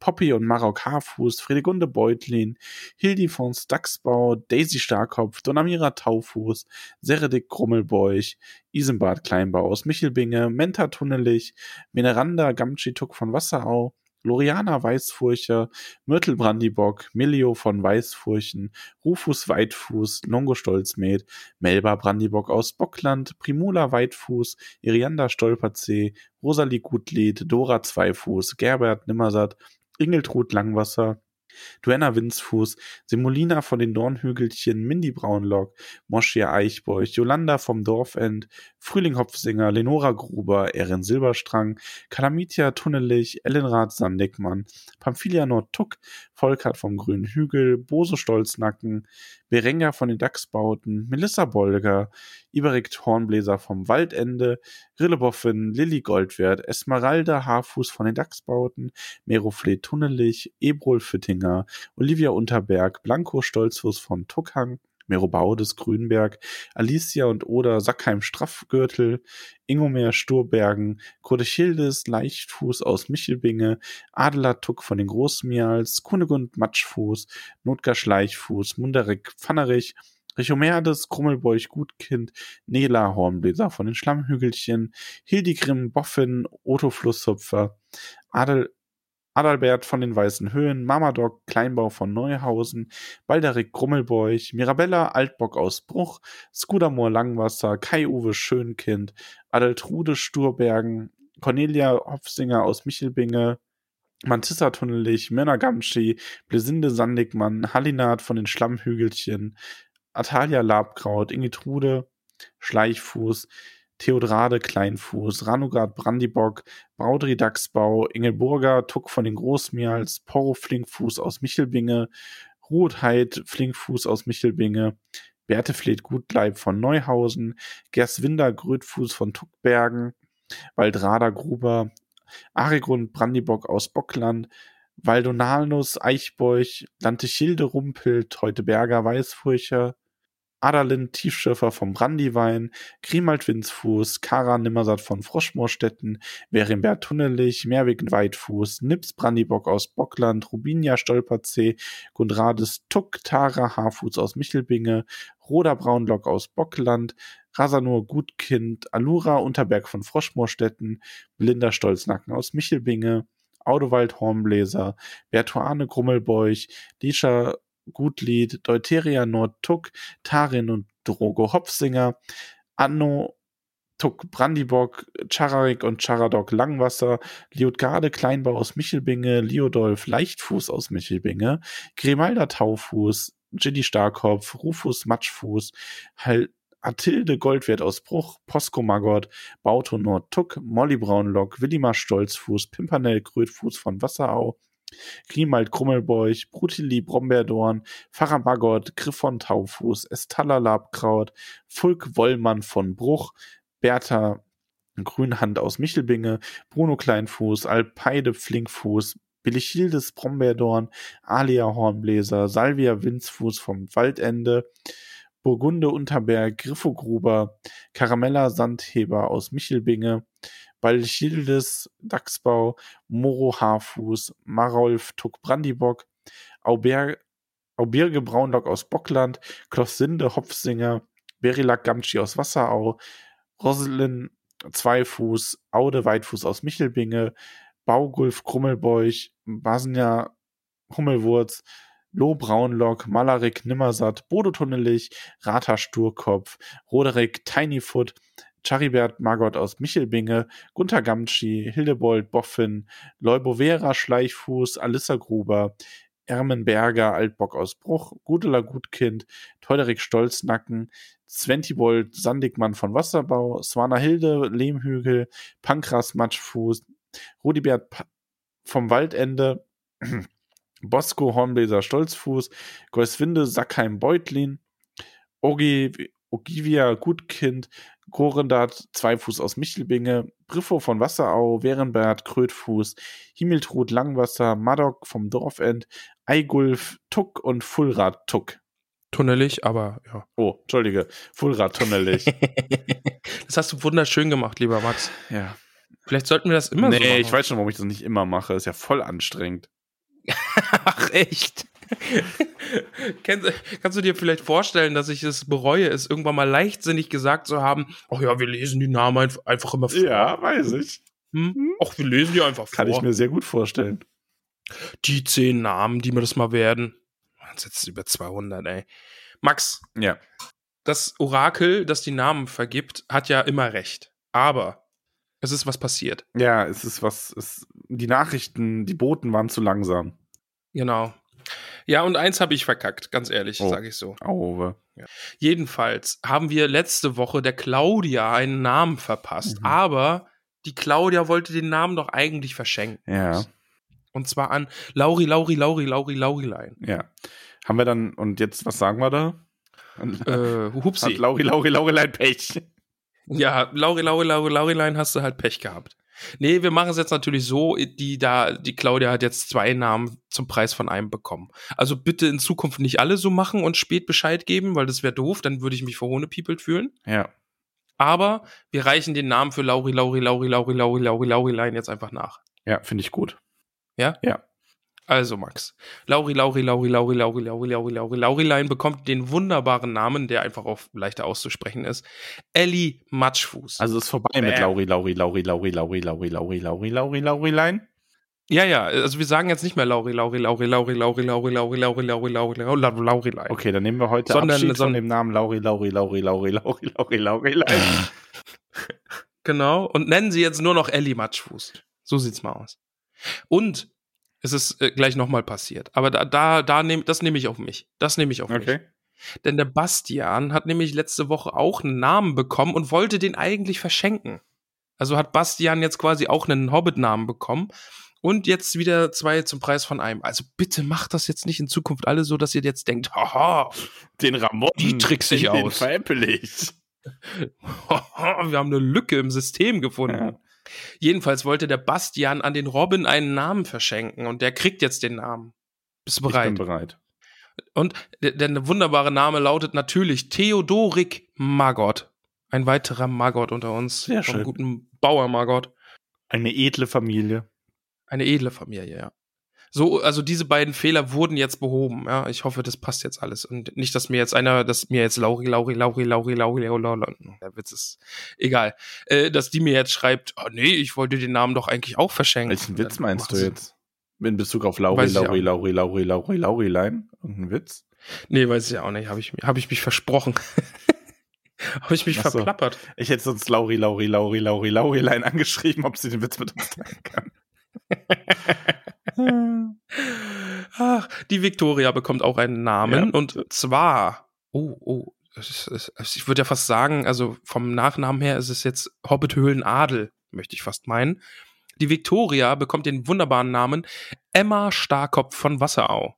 Poppy und Marok Haarfuß, Fredegunde Beutlin, Hildi von Staxbau, Daisy Starkopf, Donamira Taufuß, Seredik Grummelbeuch, Isenbart Kleinbau aus Michelbinge, Menta Tunnelich, Veneranda Gamtschituk von Wasserau, Loriana Weißfurcher, Myrtle Brandibock, Milio von Weißfurchen, Rufus Weitfuß, Longo Stolzmed, Melba Brandibock aus Bockland, Primula Weitfuß, Irianda Stolperzee, Rosalie Gutlied, Dora Zweifuß, Gerbert Nimmersatt, Ingeltrud Langwasser, Duenna Winzfuß, Semolina von den Dornhügelchen, Mindy Braunlock, Moschia Eichbeuch, Jolanda vom Dorfend, Frühling Hopfsinger, Lenora Gruber, Erin Silberstrang, Kalamitia Tunnelich, Ellenrad Sandigmann, Pamphilia Nordtuck, Volkert vom Grünen Hügel, Bose Stolznacken, Berenga von den Dachsbauten, Melissa Bolger, Iberikt Hornbläser vom Waldende, Rilleboffin, Lilly Goldwert, Esmeralda Haarfuß von den Dachsbauten, Merofle Tunnelich, Ebrol Füttinger, Olivia Unterberg, Blanco Stolzfuß von Tuckhang, Mero Baudes Grünberg, Alicia und Oder Sackheim Straffgürtel, Ingomer Sturbergen, Kodechildes Leichtfuß aus Michelbinge, Adela Tuck von den Großmials, Kunegund Matschfuß, Notgar Schleichfuß, Munderik Pfannerich, Richomerdes, Krummelbeuch, Gutkind, Nela, Hornbläser von den Schlammhügelchen, Hildegrim, Boffin, Otto Flusshupfer, Adel, Adalbert von den Weißen Höhen, Mamadok, Kleinbau von Neuhausen, Balderik Grummelbeuch, Mirabella Altbock aus Bruch, Skudamor Langwasser, Kai-Uwe Schönkind, Adeltrude Sturbergen, Cornelia Hopfsinger aus Michelbinge, Mantissa Tunnelich, Mörner Gamschi, Blesinde Sandigmann, Hallinat von den Schlammhügelchen, Atalia Labkraut, Ingitrude Schleichfuß, Theodrade Kleinfuß, Ranugard Brandibock, Braudri Dachsbau, Ingelburger Tuck von den Großmials, Porro Flinkfuß aus Michelbinge, Ruhetheit Flinkfuß aus Michelbinge, Bertefled Gutleib von Neuhausen, Gerswinder Grötfuß von Tuckbergen, Waldrada Gruber, Arigrund Brandibock aus Bockland, Waldonalnus Eichbeuch, Lantechilde Rumpel, Teuteberger Weißfurcher, Adalin Tiefschürfer vom Brandywein, Grimald Winzfuß, Kara Nimmersatt von Froschmoorstetten, Verimbert Tunnelich, Merwig Weitfuß, Nips Brandibock aus Bockland, Rubinia Stolperzee, Gundrades Tuck, Tara Haarfuß aus Michelbinge, Roda Braunlock aus Bockland, Rasanur Gutkind, Alura Unterberg von Froschmoorstetten, Belinda Stolznacken aus Michelbinge, Audowald Hornbläser, Bertuane Grummelbeuch, Lisha Gutlied, Deuteria Nordtuck, Tarin und Drogo Hopfsinger, Anno Tuck Brandibock, Chararik und Charadok Langwasser, Liutgarde Kleinbau aus Michelbinge, Liodolf Leichtfuß aus Michelbinge, Grimalda Taufuß, Jiddy Starkopf, Rufus Matschfuß, Hal Athilde Goldwert aus Bruch, Posko Maggot, Bauto Nordtuck, Molly Braunlock, Willimar Stolzfuß, Pimpernell Krötfuß von Wasserau, Grimald Krummelbeuch, Brutili Brombeerdorn, Pfarrer Maggot, Griffon Taufuß, Estalla Labkraut, Fulk Wollmann von Bruch, Bertha Grünhand aus Michelbinge, Bruno Kleinfuß, Alpeide Flinkfuß, Billichildes Brombeerdorn, Alia Hornbläser, Salvia Winzfuß vom Waldende, Burgunde Unterberg, Griffogruber, Karamella Sandheber aus Michelbinge, Balchildes Dachsbau, Moro Haarfuß, Marolf Tuck Brandibock, Auber, Aubirge Braunlock aus Bockland, Klossinde Hopfsinger, Berilak Gamtschi aus Wasserau, Roselin Zweifuß, Aude Weitfuß aus Michelbinge, Baugulf Krummelbeuch, Basnia Hummelwurz, Loh Braunlock, Malarik Nimmersatt, Bodo Tunnelich, Rata Sturkopf, Roderick Tinyfoot, Charibert Margot aus Michelbinge, Gunther Gamtschi, Hildebold Boffin, Leubovera Schleichfuß, Alissa Gruber, Ermenberger Altbock aus Bruch, Gudela Gutkind, Teuderik Stolznacken, Sventibold Sandigmann von Wasserbau, Swana Hilde Lehmhügel, Pankras Matschfuß, Rudibert Pa- vom Waldende, Bosco Hornbläser Stolzfuß, Geuswinde Sackheim Beutlin, Ogi, Ogivia Gutkind, Gorendat Zweifuß aus Michelbinge, Briffo von Wasserau, Werenbert Krötfuß, Himmeltrud Langwasser, Maddock vom Dorfend, Eigulf Tuck und Fullrad Tuck. Tunnelig, aber ja. Oh, entschuldige, Fullrad Tunnelich. Das hast du wunderschön gemacht, lieber Max. ja. Vielleicht sollten wir das immer so nee, machen. ich weiß schon, warum ich das nicht immer mache. Ist ja voll anstrengend. Ach, echt? Kennst, kannst du dir vielleicht vorstellen, dass ich es bereue, es irgendwann mal leichtsinnig gesagt zu haben, ach ja, wir lesen die Namen einf- einfach immer vor. Ja, weiß ich. Hm? Ach, wir lesen die einfach Kann vor. ich mir sehr gut vorstellen. die zehn Namen, die mir das mal werden. Jetzt ist es über 200, ey. Max, Ja. das Orakel, das die Namen vergibt, hat ja immer recht. Aber es ist was passiert. Ja, es ist was, es, die Nachrichten, die Boten waren zu langsam. Genau. Ja, und eins habe ich verkackt, ganz ehrlich, Oh. sage ich so. Auwe. Jedenfalls haben wir letzte Woche der Claudia einen Namen verpasst, Mhm. aber die Claudia wollte den Namen doch eigentlich verschenken. Ja, Und zwar an Lauri, Lauri, Lauri, Lauri, Laurilein. ja. Haben wir dann, und jetzt, was sagen wir da? Äh, Hat hupsi. Lauri, Lauri, Laurilein Pech. Ja, Lauri, Lauri, Lauri, Laurilein hast du halt Pech gehabt. Nee, wir machen es jetzt natürlich so, die da, die Claudia hat jetzt zwei Namen zum Preis von einem bekommen. Also bitte in Zukunft nicht alle so machen und spät Bescheid geben, weil das wäre doof, dann würde ich mich verhohnepiepelt fühlen. Ja. Aber wir reichen den Namen für Lauri, Lauri, Lauri, Lauri, Lauri, Lauri, Laurilein jetzt einfach nach. Ja, finde ich gut. Ja? Ja. Also, Max. Lauri, Lauri, Lauri, Lauri, Lauri, Lauri, Lauri, Lauri, Laurilein bekommt den wunderbaren Namen, der einfach auch leichter auszusprechen ist. Ellie Matschfuß. Also ist vorbei mit. Lauri, Lauri, Lauri, Lauri, Lauri, Lauri, Lauri, Lauri, Lauri, Laurilein. ja, ja, also wir sagen jetzt nicht mehr Lauri, Lauri, Lauri, Lauri, Lauri, Lauri, Lauri, Lauri, Lauri, Lauri, Lauri, Laurilein. Okay, dann nehmen wir heute Sondern- Abschied von dem Namen Lauri, Lauri, Lauri, Lauri, Lauri, Lauri, Laurilein. Genau. Und nennen sie jetzt nur noch Ellie Matschfuß. So sieht's mal aus. Und es ist äh, gleich nochmal passiert. Aber da, da, da nehm, das nehme ich auf mich. Das nehme ich auf mich. Okay. Denn der Bastian hat nämlich letzte Woche auch einen Namen bekommen und wollte den eigentlich verschenken. Also hat Bastian jetzt quasi auch einen Hobbit-Namen bekommen und jetzt wieder zwei zum Preis von einem. Also bitte macht das jetzt nicht in Zukunft alle so, dass ihr jetzt denkt, haha, Den Ramon. Die trickse ich den aus. veräppel ich. wir haben eine Lücke im System gefunden. Ja. Jedenfalls wollte der Bastian an den Robin einen Namen verschenken und der kriegt jetzt den Namen. Bist du Ich bin bereit? bereit. Und der, der wunderbare Name lautet natürlich Theodorik Margot. Ein weiterer Margot unter uns. Sehr vom schön. guten Bauer Margot. Eine edle Familie. Eine edle Familie, ja. So, also diese beiden Fehler wurden jetzt behoben. Ja, ich hoffe, das passt jetzt alles. Und nicht, dass mir jetzt einer, dass mir jetzt Lauri, Lauri, Lauri, Lauri, Lauri, Lauri, Lauri, der Witz ist egal. Äh, dass die mir jetzt schreibt, oh nee, ich wollte den Namen doch eigentlich auch verschenken. Welchen Witz meinst du jetzt? In Bezug auf Lauri, Lauri, auch. Lauri, Lauri, Lauri, Laurilein? Irgendein Witz? Nee, weiß ich auch nicht. Habe ich, hab ich mich versprochen. Habe ich mich Ach so. verplappert. Ich hätte sonst Lauri, Lauri, Lauri, Lauri, Laurilein angeschrieben, ob sie den Witz mit uns teilen kann. Ach, die Victoria bekommt auch einen Namen Ja. und zwar, oh, oh, ich würde ja fast sagen, also vom Nachnamen her ist es jetzt Hobbithöhlen Adel, möchte ich fast meinen. Die Victoria bekommt den wunderbaren Namen Emma Starkopf von Wasserau.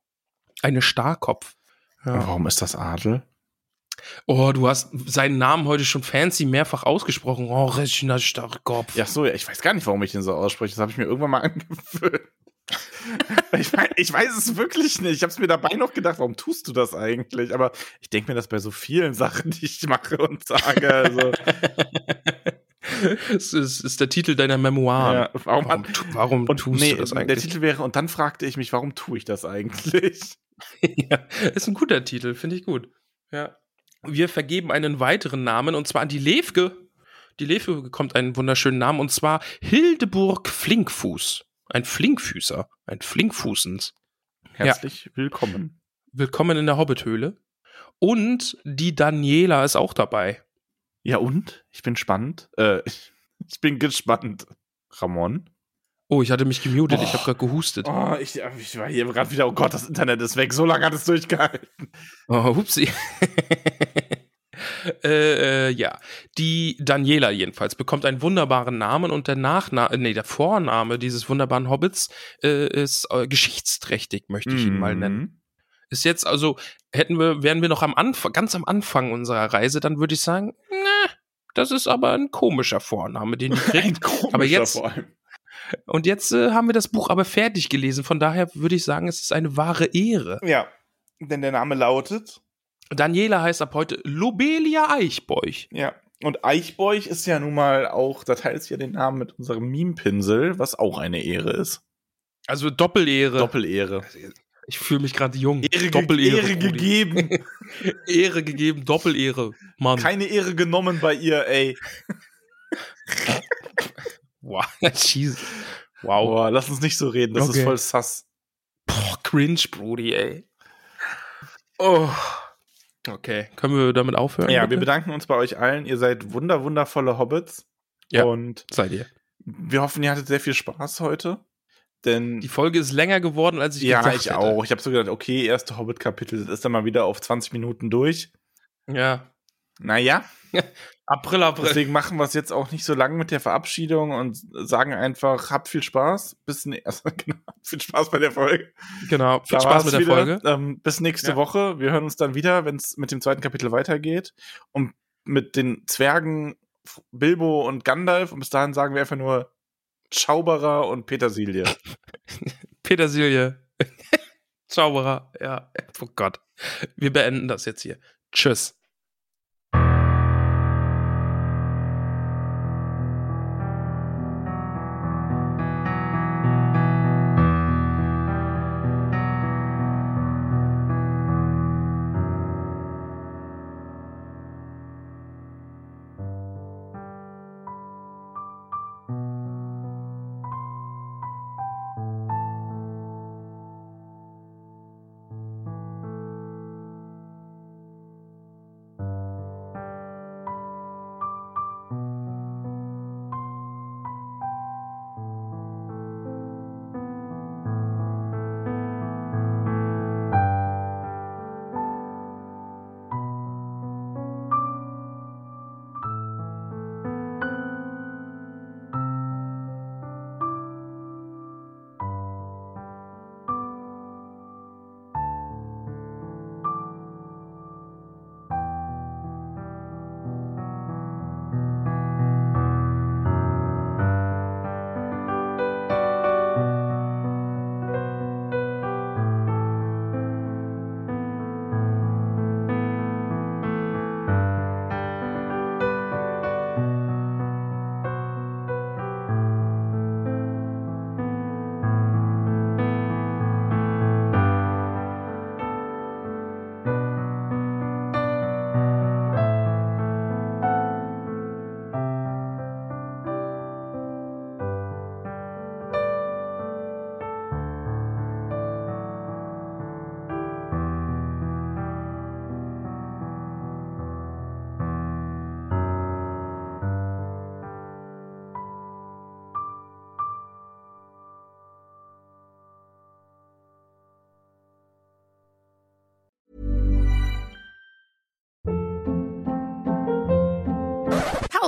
Eine Starkopf. Ja. Warum ist das Adel? Oh, du hast seinen Namen heute schon fancy mehrfach ausgesprochen. Oh, Regina Starkopf. Ja, so, ja, ich weiß gar nicht, warum ich den so ausspreche. Das habe ich mir irgendwann mal angewöhnt. Ich, weiß, ich weiß es wirklich nicht. Ich habe es mir dabei noch gedacht, warum tust du das eigentlich? Aber ich denke mir das bei so vielen Sachen, die ich mache und sage. Also. Es ist, ist, der Titel deiner Memoiren. Ja, warum, warum, warum und, tust nee, du das eigentlich? Der Titel wäre, und dann fragte ich mich, warum tue ich das eigentlich? ja, ist ein guter Titel, finde ich gut. Ja. Wir vergeben einen weiteren Namen und zwar an die Levke. Die Levke bekommt einen wunderschönen Namen und zwar Hildeburg Flinkfuß. Ein Flinkfüßer, ein Flinkfußens. Herzlich ja. willkommen. Willkommen in der Hobbithöhle. Und die Daniela ist auch dabei. Ja, und? Ich bin spannend. Äh, ich bin gespannt. Ramon? Oh, ich hatte mich gemutet, oh. ich habe gerade gehustet. Oh, ich, ich war hier gerade wieder, oh Gott, das Internet ist weg. So lange hat es durchgehalten. Oh, hupsi. äh, äh, ja, die Daniela jedenfalls bekommt einen wunderbaren Namen und der Nachname, nee, der Vorname dieses wunderbaren Hobbits äh, ist äh, geschichtsträchtig, möchte ich ihn mal mhm. nennen. Ist jetzt also, hätten wir, wären wir noch am Anfang, ganz am Anfang unserer Reise, dann würde ich sagen, ne, das ist aber ein komischer Vorname, den die kriegt. ein komischer aber jetzt, vor allem. Und jetzt äh, haben wir das Buch aber fertig gelesen. Von daher würde ich sagen, es ist eine wahre Ehre. Ja, denn der Name lautet Daniela heißt ab heute Lobelia Eichbeuch. Ja. Und Eichbeuch ist ja nun mal auch, da teilt sich ja den Namen mit unserem Meme-Pinsel, was auch eine Ehre ist. Also Doppelehre. Doppelehre. Ich fühle mich gerade jung. Ehre, Doppelehre. Ehre gegeben. Ehre gegeben, Doppelehre. Mann. Keine Ehre genommen bei ihr, ey. wow, Jesus. Wow. Boah, lass uns nicht so reden, das okay. ist voll sass. Boah, cringe, Brody, ey. Oh. Okay, können wir damit aufhören? Ja, bitte? wir bedanken uns bei euch allen. Ihr seid wunder, wundervolle Hobbits. Ja, und seid ihr. Wir hoffen, ihr hattet sehr viel Spaß heute. Denn die Folge ist länger geworden, als ich ja, gedacht ich hätte. auch. Ich habe so gedacht, okay, erste Hobbit-Kapitel ist dann mal wieder auf 20 Minuten durch. Ja. Naja. April, April. Deswegen machen wir es jetzt auch nicht so lang mit der Verabschiedung und sagen einfach, habt viel Spaß. Bis ne also, genau, viel Spaß bei der Folge. Genau, viel da Spaß mit der wieder. Folge. Ähm, bis nächste ja. Woche. Wir hören uns dann wieder, wenn es mit dem zweiten Kapitel weitergeht. Und mit den Zwergen Bilbo und Gandalf. Und bis dahin sagen wir einfach nur Zauberer und Petersilie. Petersilie. Zauberer, ja. Oh Gott. Wir beenden das jetzt hier. Tschüss.